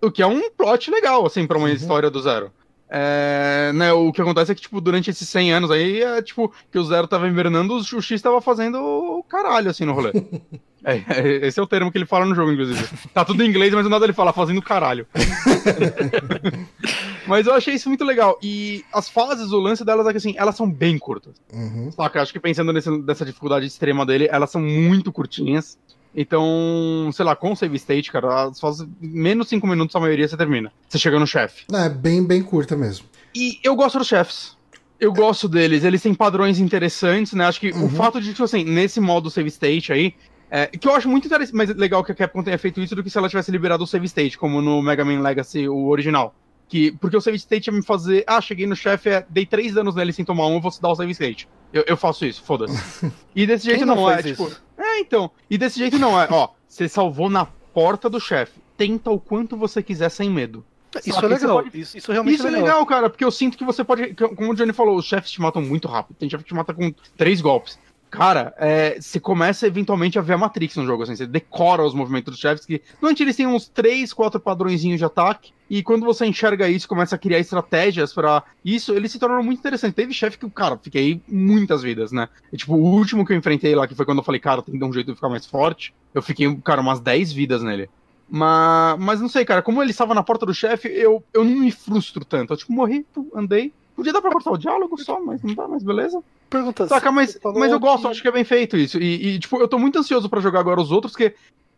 O que é um plot legal, assim, pra uma uhum. história do Zero. É, né, o que acontece é que, tipo, durante esses 100 anos aí, é, tipo, que o Zero tava invernando, o X tava fazendo o caralho, assim, no rolê. é, é, esse é o termo que ele fala no jogo, inclusive. Tá tudo em inglês, mas nada ele fala fazendo caralho. mas eu achei isso muito legal. E as fases, o lance delas é que, assim, elas são bem curtas. Uhum. Saca? Acho que pensando nesse, nessa dificuldade extrema dele, elas são muito curtinhas. Então, sei lá, com o save state, cara, faz menos 5 minutos a maioria você termina. Você chega no chefe. É, bem, bem curta mesmo. E eu gosto dos chefes. Eu gosto deles, eles têm padrões interessantes, né? Acho que uhum. o fato de, tipo assim, nesse modo save state aí, é, que eu acho muito interessante, mais legal que a Capcom tenha feito isso do que se ela tivesse liberado o save state, como no Mega Man Legacy, o original. Que, porque o save state ia me fazer, ah, cheguei no chefe, é, dei três danos nele sem tomar um, eu vou dar o save state. Eu, eu faço isso, foda-se. E desse jeito não, não é, tipo, isso? É, então. E desse jeito não é, ó, você salvou na porta do chefe. Tenta o quanto você quiser sem medo. Isso é legal. Pode... Isso, isso realmente isso é legal. legal. cara, porque eu sinto que você pode. Como o Johnny falou, os chefes te matam muito rápido. Tem chefe que te mata com três golpes. Cara, é, você começa eventualmente a ver a Matrix no jogo, assim, você decora os movimentos dos chefes, que normalmente eles têm uns 3, 4 padrõezinhos de ataque, e quando você enxerga isso, começa a criar estratégias para isso, eles se tornaram muito interessantes. Teve chefe que, cara, fiquei muitas vidas, né? E, tipo, o último que eu enfrentei lá, que foi quando eu falei, cara, tem que dar um jeito de ficar mais forte, eu fiquei, cara, umas 10 vidas nele. Mas, mas não sei, cara, como ele estava na porta do chefe, eu, eu não me frustro tanto. Eu, tipo, morri, andei. Podia dar pra cortar o diálogo só, mas não dá, mas beleza. Pergunta Saca, mas, mas eu gosto, que... acho que é bem feito isso. E, e, tipo, eu tô muito ansioso para jogar agora os outros, porque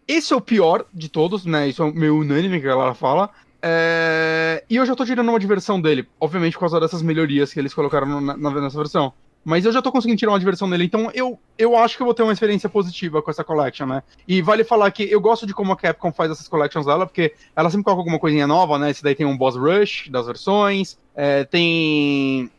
esse é o pior de todos, né? Isso é o meu unânime que a galera fala. É... E eu já tô tirando uma diversão dele, obviamente por causa dessas melhorias que eles colocaram na, na, nessa versão. Mas eu já tô conseguindo tirar uma diversão nele, então eu, eu acho que eu vou ter uma experiência positiva com essa collection, né? E vale falar que eu gosto de como a Capcom faz essas collections dela, porque ela sempre coloca alguma coisinha nova, né? Esse daí tem um boss rush das versões, é, tem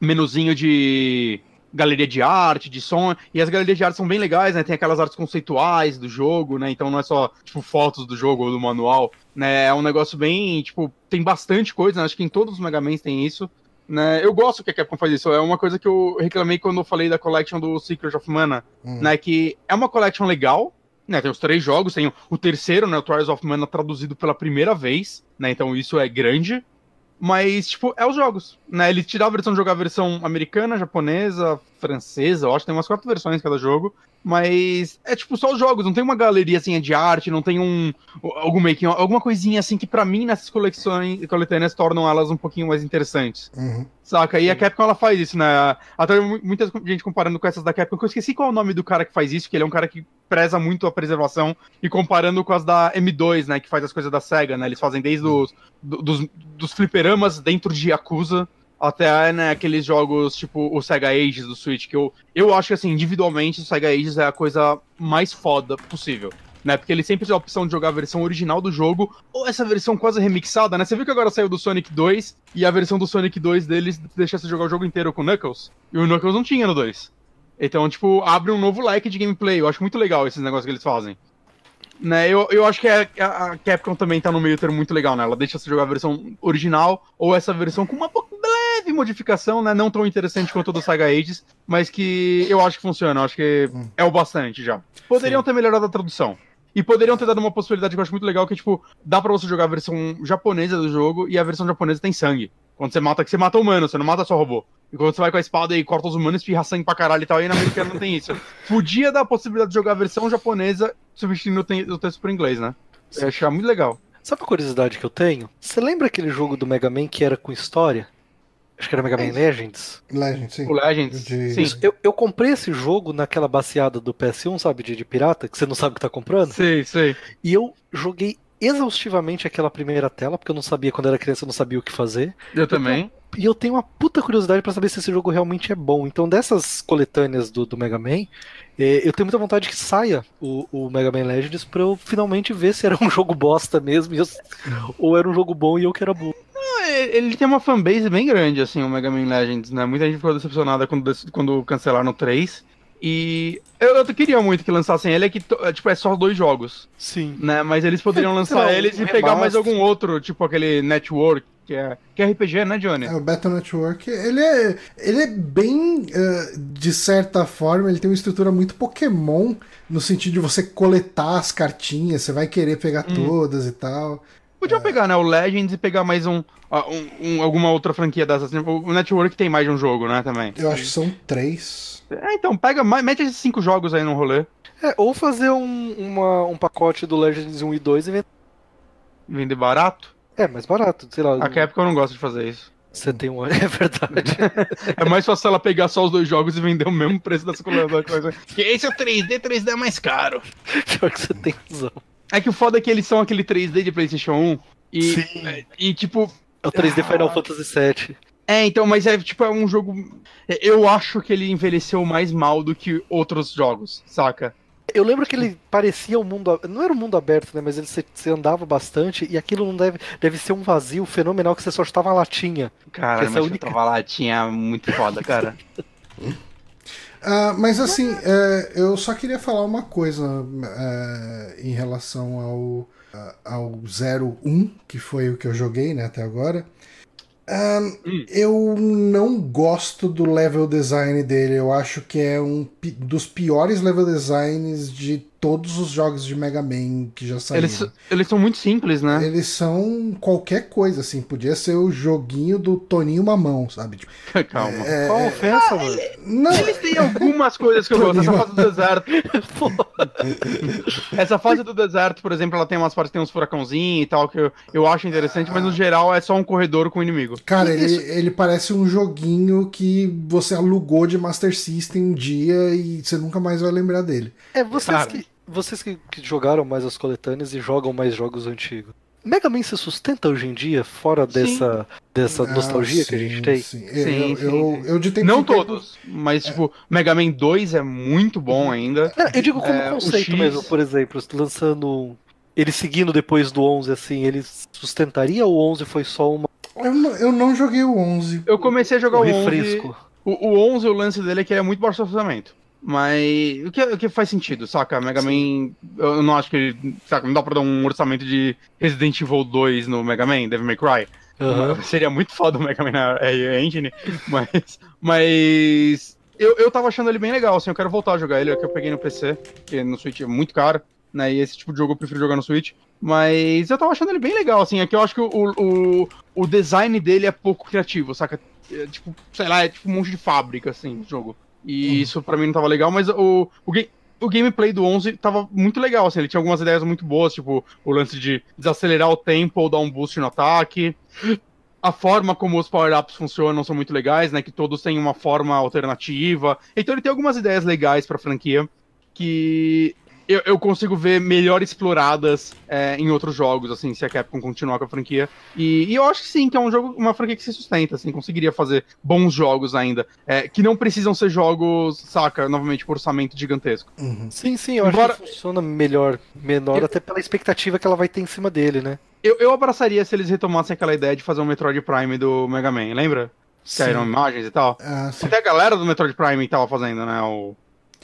menuzinho de galeria de arte, de som, e as galerias de arte são bem legais, né? Tem aquelas artes conceituais do jogo, né? Então não é só, tipo, fotos do jogo ou do manual, né? É um negócio bem, tipo, tem bastante coisa, né? Acho que em todos os Mega Mans tem isso. Né, eu gosto que a Capcom faz isso. É uma coisa que eu reclamei quando eu falei da collection do Secret of Mana, hum. né? Que é uma collection legal, né? Tem os três jogos, tem o, terceiro, né? O Trials of Mana traduzido pela primeira vez, né? Então isso é grande. Mas, tipo, é os jogos, né? Ele te dá a versão de jogar a versão americana, japonesa, francesa, eu acho que tem umas quatro versões cada jogo. Mas é tipo só os jogos, não tem uma galeria assim de arte, não tem um algum making, alguma coisinha assim que para mim nessas coleções coletâneas tornam elas um pouquinho mais interessantes. Uhum. Saca? E a Capcom ela faz isso, né? Até muita gente comparando com essas da Capcom, que eu esqueci qual é o nome do cara que faz isso, que ele é um cara que preza muito a preservação e comparando com as da M2, né, que faz as coisas da Sega, né? Eles fazem desde os dos, dos fliperamas dentro de Yakuza até né, aqueles jogos tipo o Sega Ages do Switch, que eu, eu acho que assim, individualmente o Sega Ages é a coisa mais foda possível. Né, porque ele sempre tem a opção de jogar a versão original do jogo, ou essa versão quase remixada, né? Você viu que agora saiu do Sonic 2 e a versão do Sonic 2 deles deixa você jogar o jogo inteiro com o Knuckles. E o Knuckles não tinha no 2. Então, tipo, abre um novo leque de gameplay. Eu acho muito legal esses negócios que eles fazem. Né, eu, eu acho que a, a Capcom também tá no meio termo muito legal, né? Ela deixa você jogar a versão original ou essa versão com uma leve modificação, né? Não tão interessante quanto a do Saga Ages, mas que eu acho que funciona. Eu acho que hum. é o bastante já. Poderiam Sim. ter melhorado a tradução. E poderiam ter dado uma possibilidade que eu acho muito legal, que é, tipo, dá pra você jogar a versão japonesa do jogo e a versão japonesa tem sangue. Quando você mata, que você mata humano, você não mata só robô. E quando você vai com a espada e corta os humanos, espirra sangue pra caralho e tal, aí na americana não tem isso. Podia dar a possibilidade de jogar a versão japonesa substituindo o texto por inglês, né? Eu achei muito legal. Sabe a curiosidade que eu tenho? Você lembra aquele jogo do Mega Man que era com história? Acho que era Mega Man é Legends. Legends, sim. O Legends. De... Sim. Eu, eu comprei esse jogo naquela baseada do PS1, sabe, de, de pirata, que você não sabe o que tá comprando. Sim, sim. E eu joguei exaustivamente aquela primeira tela, porque eu não sabia, quando era criança, eu não sabia o que fazer. Eu, eu também. E eu tenho uma puta curiosidade para saber se esse jogo realmente é bom. Então, dessas coletâneas do, do Mega Man, é, eu tenho muita vontade que saia o, o Mega Man Legends pra eu finalmente ver se era um jogo bosta mesmo, eu, ou era um jogo bom e eu que era burro. Ele tem uma fanbase bem grande, assim, o Mega Man Legends, né? Muita gente ficou decepcionada quando, quando cancelaram o 3. E eu, eu queria muito que lançassem ele, é que é, tipo, é só dois jogos. Sim. Né? Mas eles poderiam lançar eles e pegar mais algum outro, tipo aquele Network, que é, que é RPG, né, Johnny? É, o Battle Network, ele é, ele é bem, uh, de certa forma, ele tem uma estrutura muito Pokémon, no sentido de você coletar as cartinhas, você vai querer pegar hum. todas e tal. Podiam é. pegar, né, o Legends e pegar mais um, um, um, alguma outra franquia dessas. O Network tem mais de um jogo, né, também. Eu acho que são três. É, então, pega, mete esses cinco jogos aí no rolê. É, ou fazer um, uma, um pacote do Legends 1 e 2 e vender. Vender barato? É, mais barato, sei lá. A Capcom não gosta de fazer isso. Você tem um. É verdade. é mais fácil ela pegar só os dois jogos e vender o mesmo preço dessa coisa. Que esse é o 3D, 3D é mais caro. Pior que você tem razão. É que o foda é que eles são aquele 3D de PlayStation 1. E, Sim. É, e tipo. É o 3D Final ah, Fantasy VII. É, então, mas é tipo, é um jogo. Eu acho que ele envelheceu mais mal do que outros jogos, saca? Eu lembro que ele parecia um mundo. Não era um mundo aberto, né? Mas ele você, andava bastante e aquilo não deve, deve ser um vazio fenomenal que você só estava a latinha. Cara, mas é única... eu tava latinha muito foda, cara. Uh, mas assim, uh, eu só queria falar uma coisa uh, em relação ao, uh, ao 01, que foi o que eu joguei né, até agora. Hum. Eu não gosto do level design dele. Eu acho que é um dos piores level designs de todos os jogos de Mega Man que já saíram. Eles, eles são muito simples, né? Eles são qualquer coisa, assim. Podia ser o joguinho do Toninho Mamão, sabe? Tipo, Calma. É, Qual ofensa, ah, mano? Não. Eles têm algumas coisas que eu gosto. Essa fase do deserto. Essa fase do deserto, por exemplo, ela tem umas partes que tem uns furacãozinhos e tal, que eu, eu acho interessante, mas no geral é só um corredor com inimigo. Cara, ele, ele parece um joguinho que você alugou de Master System um dia e você nunca mais vai lembrar dele. É, vocês Cara, que vocês que, que, jogaram mais as coletâneas e jogam mais jogos antigos. Mega Man se sustenta hoje em dia, fora sim. dessa, dessa ah, nostalgia sim, que a gente tem? Sim, sim, eu, eu, eu de Não todos, mas é. tipo, Mega Man 2 é muito bom ainda. Não, eu digo como é, conceito mesmo, por exemplo, lançando. Ele seguindo depois do 11, assim, ele sustentaria ou o 11 foi só uma. Eu não, eu não joguei o 11. Eu comecei a jogar o, o 11. Refresco. O, o 11, o lance dele é que ele é muito baixo orçamento. Mas o que, o que faz sentido, saca? Mega Sim. Man, eu não acho que. Saca, não dá pra dar um orçamento de Resident Evil 2 no Mega Man, Devil May Cry. Uhum. Seria muito foda o Mega Man na Engine, mas. Mas. Eu, eu tava achando ele bem legal, assim, eu quero voltar a jogar ele, é que eu peguei no PC, porque no Switch é muito caro. né? E esse tipo de jogo eu prefiro jogar no Switch. Mas eu tava achando ele bem legal, assim. É que eu acho que o, o, o design dele é pouco criativo, saca? É, tipo, sei lá, é tipo um monte de fábrica, assim, o jogo. E uhum. isso para mim não tava legal, mas o, o, o gameplay do 11 tava muito legal, assim, ele tinha algumas ideias muito boas, tipo o lance de desacelerar o tempo ou dar um boost no ataque. A forma como os power-ups funcionam são muito legais, né? Que todos têm uma forma alternativa. Então ele tem algumas ideias legais pra franquia que eu, eu consigo ver melhor exploradas é, em outros jogos, assim, se a Capcom continuar com a franquia. E, e, eu acho que sim, que é um jogo, uma franquia que se sustenta, assim, conseguiria fazer bons jogos ainda. É, que não precisam ser jogos, saca, novamente, por orçamento gigantesco. Uhum. Sim, sim, eu Embora... acho que funciona melhor, menor, eu... até pela expectativa que ela vai ter em cima dele, né? Eu, eu abraçaria se eles retomassem aquela ideia de fazer um Metroid Prime do Mega Man, lembra? Que eram imagens e tal. Ah, Até a galera do Metroid Prime tava fazendo, né? O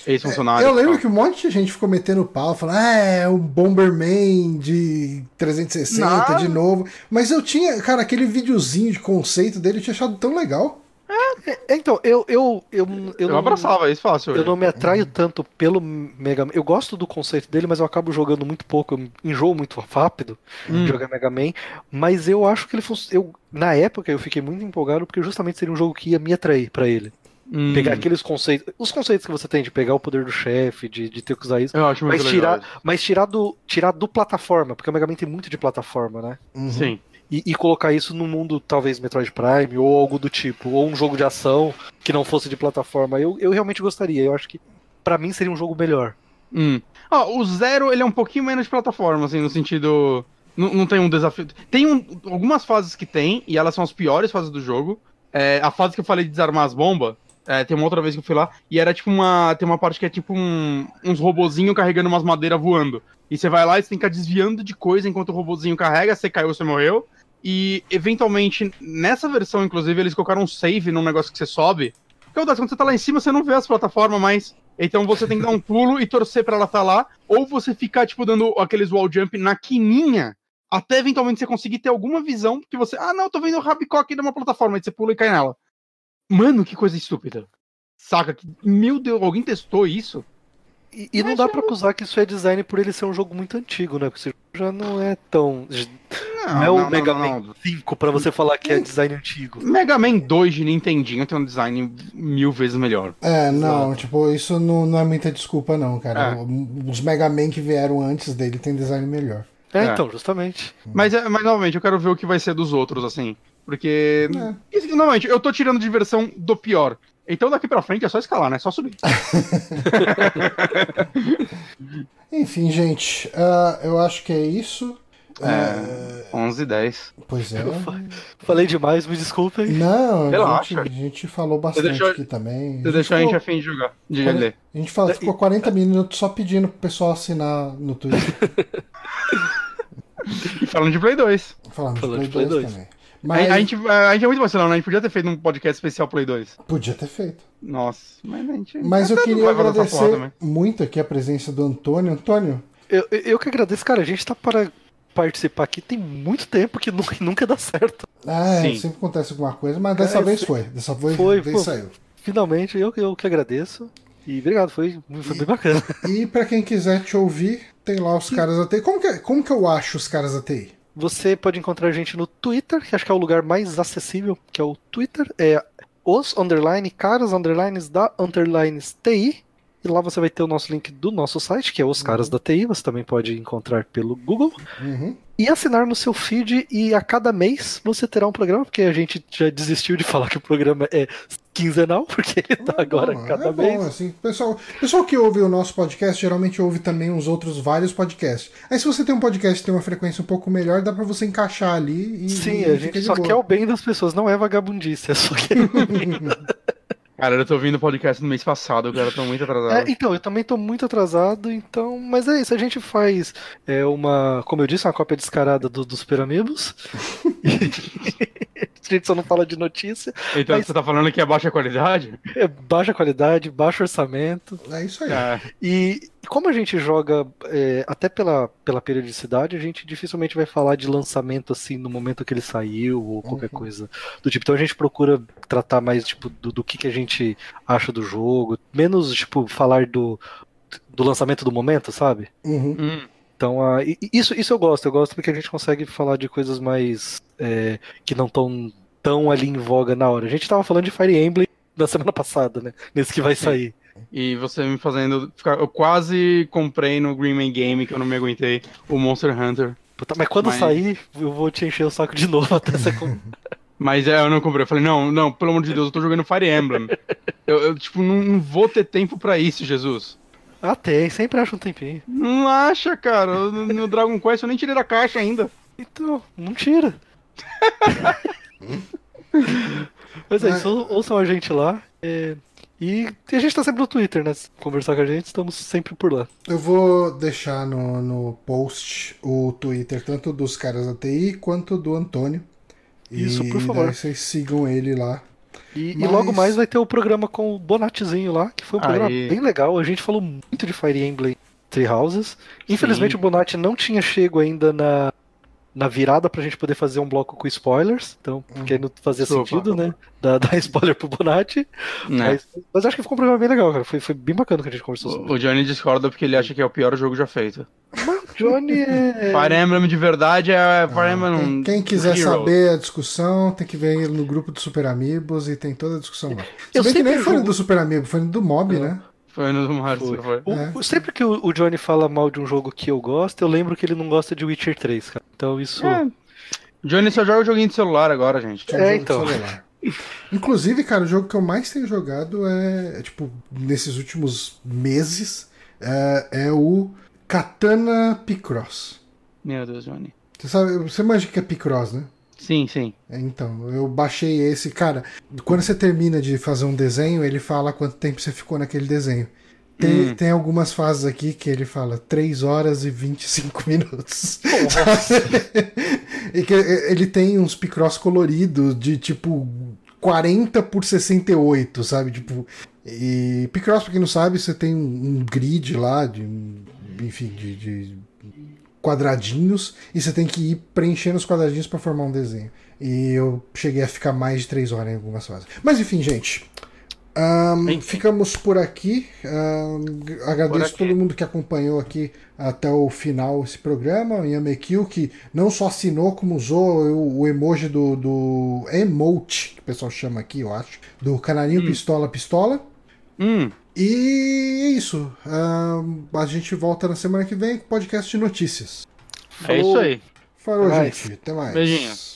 Ex-funcionário. É, eu lembro que um monte de gente ficou metendo pau, falando, ah, é o Bomberman de 360 Não. de novo. Mas eu tinha, cara, aquele videozinho de conceito dele eu tinha achado tão legal. É, é então, eu eu, eu, eu, eu não, abraçava isso fácil. Eu não me atraio tanto pelo Mega Man. Eu gosto do conceito dele, mas eu acabo jogando muito pouco. Eu enjoo muito rápido hum. de jogar Mega Man. Mas eu acho que ele funciona. Na época eu fiquei muito empolgado porque justamente seria um jogo que ia me atrair para ele. Hum. Pegar aqueles conceitos. Os conceitos que você tem de pegar o poder do chefe, de, de ter que usar isso. Eu acho mas tirar, mas tirar do, tirar do plataforma, porque o Mega Man tem muito de plataforma, né? Uhum. Sim. E, e, colocar isso no mundo, talvez Metroid Prime, ou algo do tipo, ou um jogo de ação que não fosse de plataforma. Eu, eu realmente gostaria. Eu acho que para mim seria um jogo melhor. Hum. Ah, o Zero ele é um pouquinho menos de plataforma, assim, no sentido. Não, não tem um desafio. Tem um, algumas fases que tem, e elas são as piores fases do jogo. É, a fase que eu falei de desarmar as bombas, é, tem uma outra vez que eu fui lá, e era tipo uma. Tem uma parte que é tipo um, uns robozinhos carregando umas madeiras voando. E você vai lá e você tem que ficar desviando de coisa enquanto o robozinho carrega, você caiu, você morreu. E eventualmente, nessa versão, inclusive, eles colocaram um save num negócio que você sobe. Que quando você tá lá em cima, você não vê as plataformas mais. Então você tem que dar um pulo e torcer para ela estar tá lá. Ou você ficar, tipo, dando aqueles wall jump na quininha. Até eventualmente você conseguir ter alguma visão que você. Ah, não, tô vendo o Rabicock de uma plataforma. Aí você pula e cai nela. Mano, que coisa estúpida. Saca? Meu Deus, alguém testou isso? E, e não dá pra acusar que isso é design por ele ser um jogo muito antigo, né? Porque já não é tão. Não, não é o não, Mega não, Man 5 pra você falar que é design antigo. Mega Man 2 de Nintendinho tem um design mil vezes melhor. É, não, Exato. tipo, isso não, não é muita desculpa, não, cara. É. Os Mega Man que vieram antes dele tem design melhor. É, é. então, justamente. Mas, é, mas, novamente, eu quero ver o que vai ser dos outros, assim. Porque. É. Normalmente, eu tô tirando diversão do pior. Então daqui pra frente é só escalar, né? É só subir. Enfim, gente, uh, eu acho que é isso. É, uh... 11 e 10. Pois é. Falei demais, me desculpem. Não, a gente, a gente, falou bastante deixou, aqui também. Você deixou a gente a fim de jogar, de ler. A gente fala, ficou 40 minutos só pedindo pro pessoal assinar no Twitter. e falando de Play 2. Falando, falando de Play, de Play 2, 2 também. Mas... A, a, gente, a gente é muito vacilão, né? A gente podia ter feito um podcast especial Play 2. Podia ter feito. Nossa, mas a gente. Mas eu queria agradecer muito aqui a presença do Antônio. Antônio. Eu, eu que agradeço, cara. A gente tá para participar aqui tem muito tempo que nunca, nunca dá certo. Ah, é, sempre acontece alguma coisa, mas dessa vez foi. Dessa vez, foi, vez saiu. Finalmente, eu, eu que agradeço. E obrigado, foi, foi bem bacana. E para quem quiser te ouvir, tem lá os caras da TI. Como que, como que eu acho os caras da TI? Você pode encontrar a gente no Twitter, que acho que é o lugar mais acessível, que é o Twitter. É os underline caras underlines da underlines TI. E lá você vai ter o nosso link do nosso site, que é Os Caras uhum. da TI. Você também pode encontrar pelo Google. Uhum. E assinar no seu feed. E a cada mês você terá um programa, porque a gente já desistiu de falar que o programa é quinzenal, porque ele tá é agora bom, cada é mês. Bom, assim, pessoal, pessoal que ouve o nosso podcast geralmente ouve também os outros vários podcasts. Aí se você tem um podcast que tem uma frequência um pouco melhor, dá para você encaixar ali e. Sim, e a gente só boa. quer o bem das pessoas, não é vagabundice, é só que. Cara, eu tô ouvindo o podcast no mês passado, cara, eu tô muito atrasado. É, então, eu também tô muito atrasado, então. Mas é isso, a gente faz é, uma, como eu disse, uma cópia descarada do, dos Super Gente só não fala de notícia. Então mas... você tá falando que é baixa qualidade? É baixa qualidade, baixo orçamento. É isso aí. É. E como a gente joga é, até pela, pela periodicidade, a gente dificilmente vai falar de lançamento assim no momento que ele saiu ou qualquer uhum. coisa do tipo. Então a gente procura tratar mais tipo do, do que, que a gente acha do jogo, menos tipo falar do do lançamento do momento, sabe? Uhum. Hum. Então, uh, isso, isso eu gosto, eu gosto porque a gente consegue falar de coisas mais é, que não estão tão ali em voga na hora. A gente tava falando de Fire Emblem da semana passada, né? Nesse que vai sair. E você me fazendo. Eu quase comprei no Greenman Game, que eu não me aguentei, o Monster Hunter. Puta, mas quando mas... sair, eu vou te encher o saco de novo até você Mas é, eu não comprei. Eu falei, não, não, pelo amor de Deus, eu tô jogando Fire Emblem. eu, eu, tipo, não, não, vou ter tempo pra isso, Jesus. Ah, tem, sempre acha um tempinho. Não acha, cara. No, no Dragon Quest eu nem tirei da caixa ainda. Então, não tira. Mas é isso, ouçam a gente lá. É... E a gente tá sempre no Twitter, né? Conversar com a gente, estamos sempre por lá. Eu vou deixar no, no post o Twitter, tanto dos caras da TI quanto do Antônio. Isso, e por favor. vocês sigam ele lá. E, Mas... e, logo mais vai ter o programa com o Bonatizinho lá, que foi um programa Aí. bem legal. A gente falou muito de Fire Emblem Three Houses. Infelizmente Sim. o Bonatti não tinha chego ainda na na virada pra gente poder fazer um bloco com spoilers. Então, porque aí não fazia Opa. sentido, né? Dar, dar spoiler pro Bonatti. Né? Mas, mas, acho que ficou um programa bem legal, cara. Foi, foi bem bacana que a gente conversou sobre. O Johnny discorda porque ele acha que é o pior jogo já feito. Mas Johnny é. Fire Emblem de verdade é Fire ah, Emblem. Quem, quem quiser Hero. saber a discussão, tem que ver no grupo do Super Amigos e tem toda a discussão lá. Se Eu bem que nem foi do Super Amiibo, foi do Mob, é. né? Foi no Mars, foi. foi. O, é. Sempre que o, o, Johnny fala mal de um jogo que eu gosto, eu lembro que ele não gosta de Witcher 3, cara. Então isso. É. Johnny só joga joguinho de celular agora, gente. É, então. Inclusive, cara, o jogo que eu mais tenho jogado é, tipo, nesses últimos meses, é, é o Katana Picross. Meu Deus, Johnny. Você sabe, você manja que é Picross, né? Sim, sim. É, então, eu baixei esse, cara. Quando você termina de fazer um desenho, ele fala quanto tempo você ficou naquele desenho. Tem, hum. tem algumas fases aqui que ele fala 3 horas e 25 minutos. e que ele tem uns picross coloridos de tipo 40 por 68, sabe? Tipo. E Picross, pra quem não sabe, você tem um grid lá de. Enfim, de, de quadradinhos e você tem que ir preenchendo os quadradinhos para formar um desenho. E eu cheguei a ficar mais de 3 horas em algumas fases. Mas enfim, gente. Um, ficamos por aqui. Um, agradeço por todo mundo que acompanhou aqui até o final esse programa. O Yamekil, que não só assinou, como usou o, o emoji do, do, emote, que o pessoal chama aqui, eu acho, do canarinho hum. Pistola Pistola. Hum. E é isso. Um, a gente volta na semana que vem com podcast de notícias. É isso aí. Falou, gente. Até mais. Beijinhos.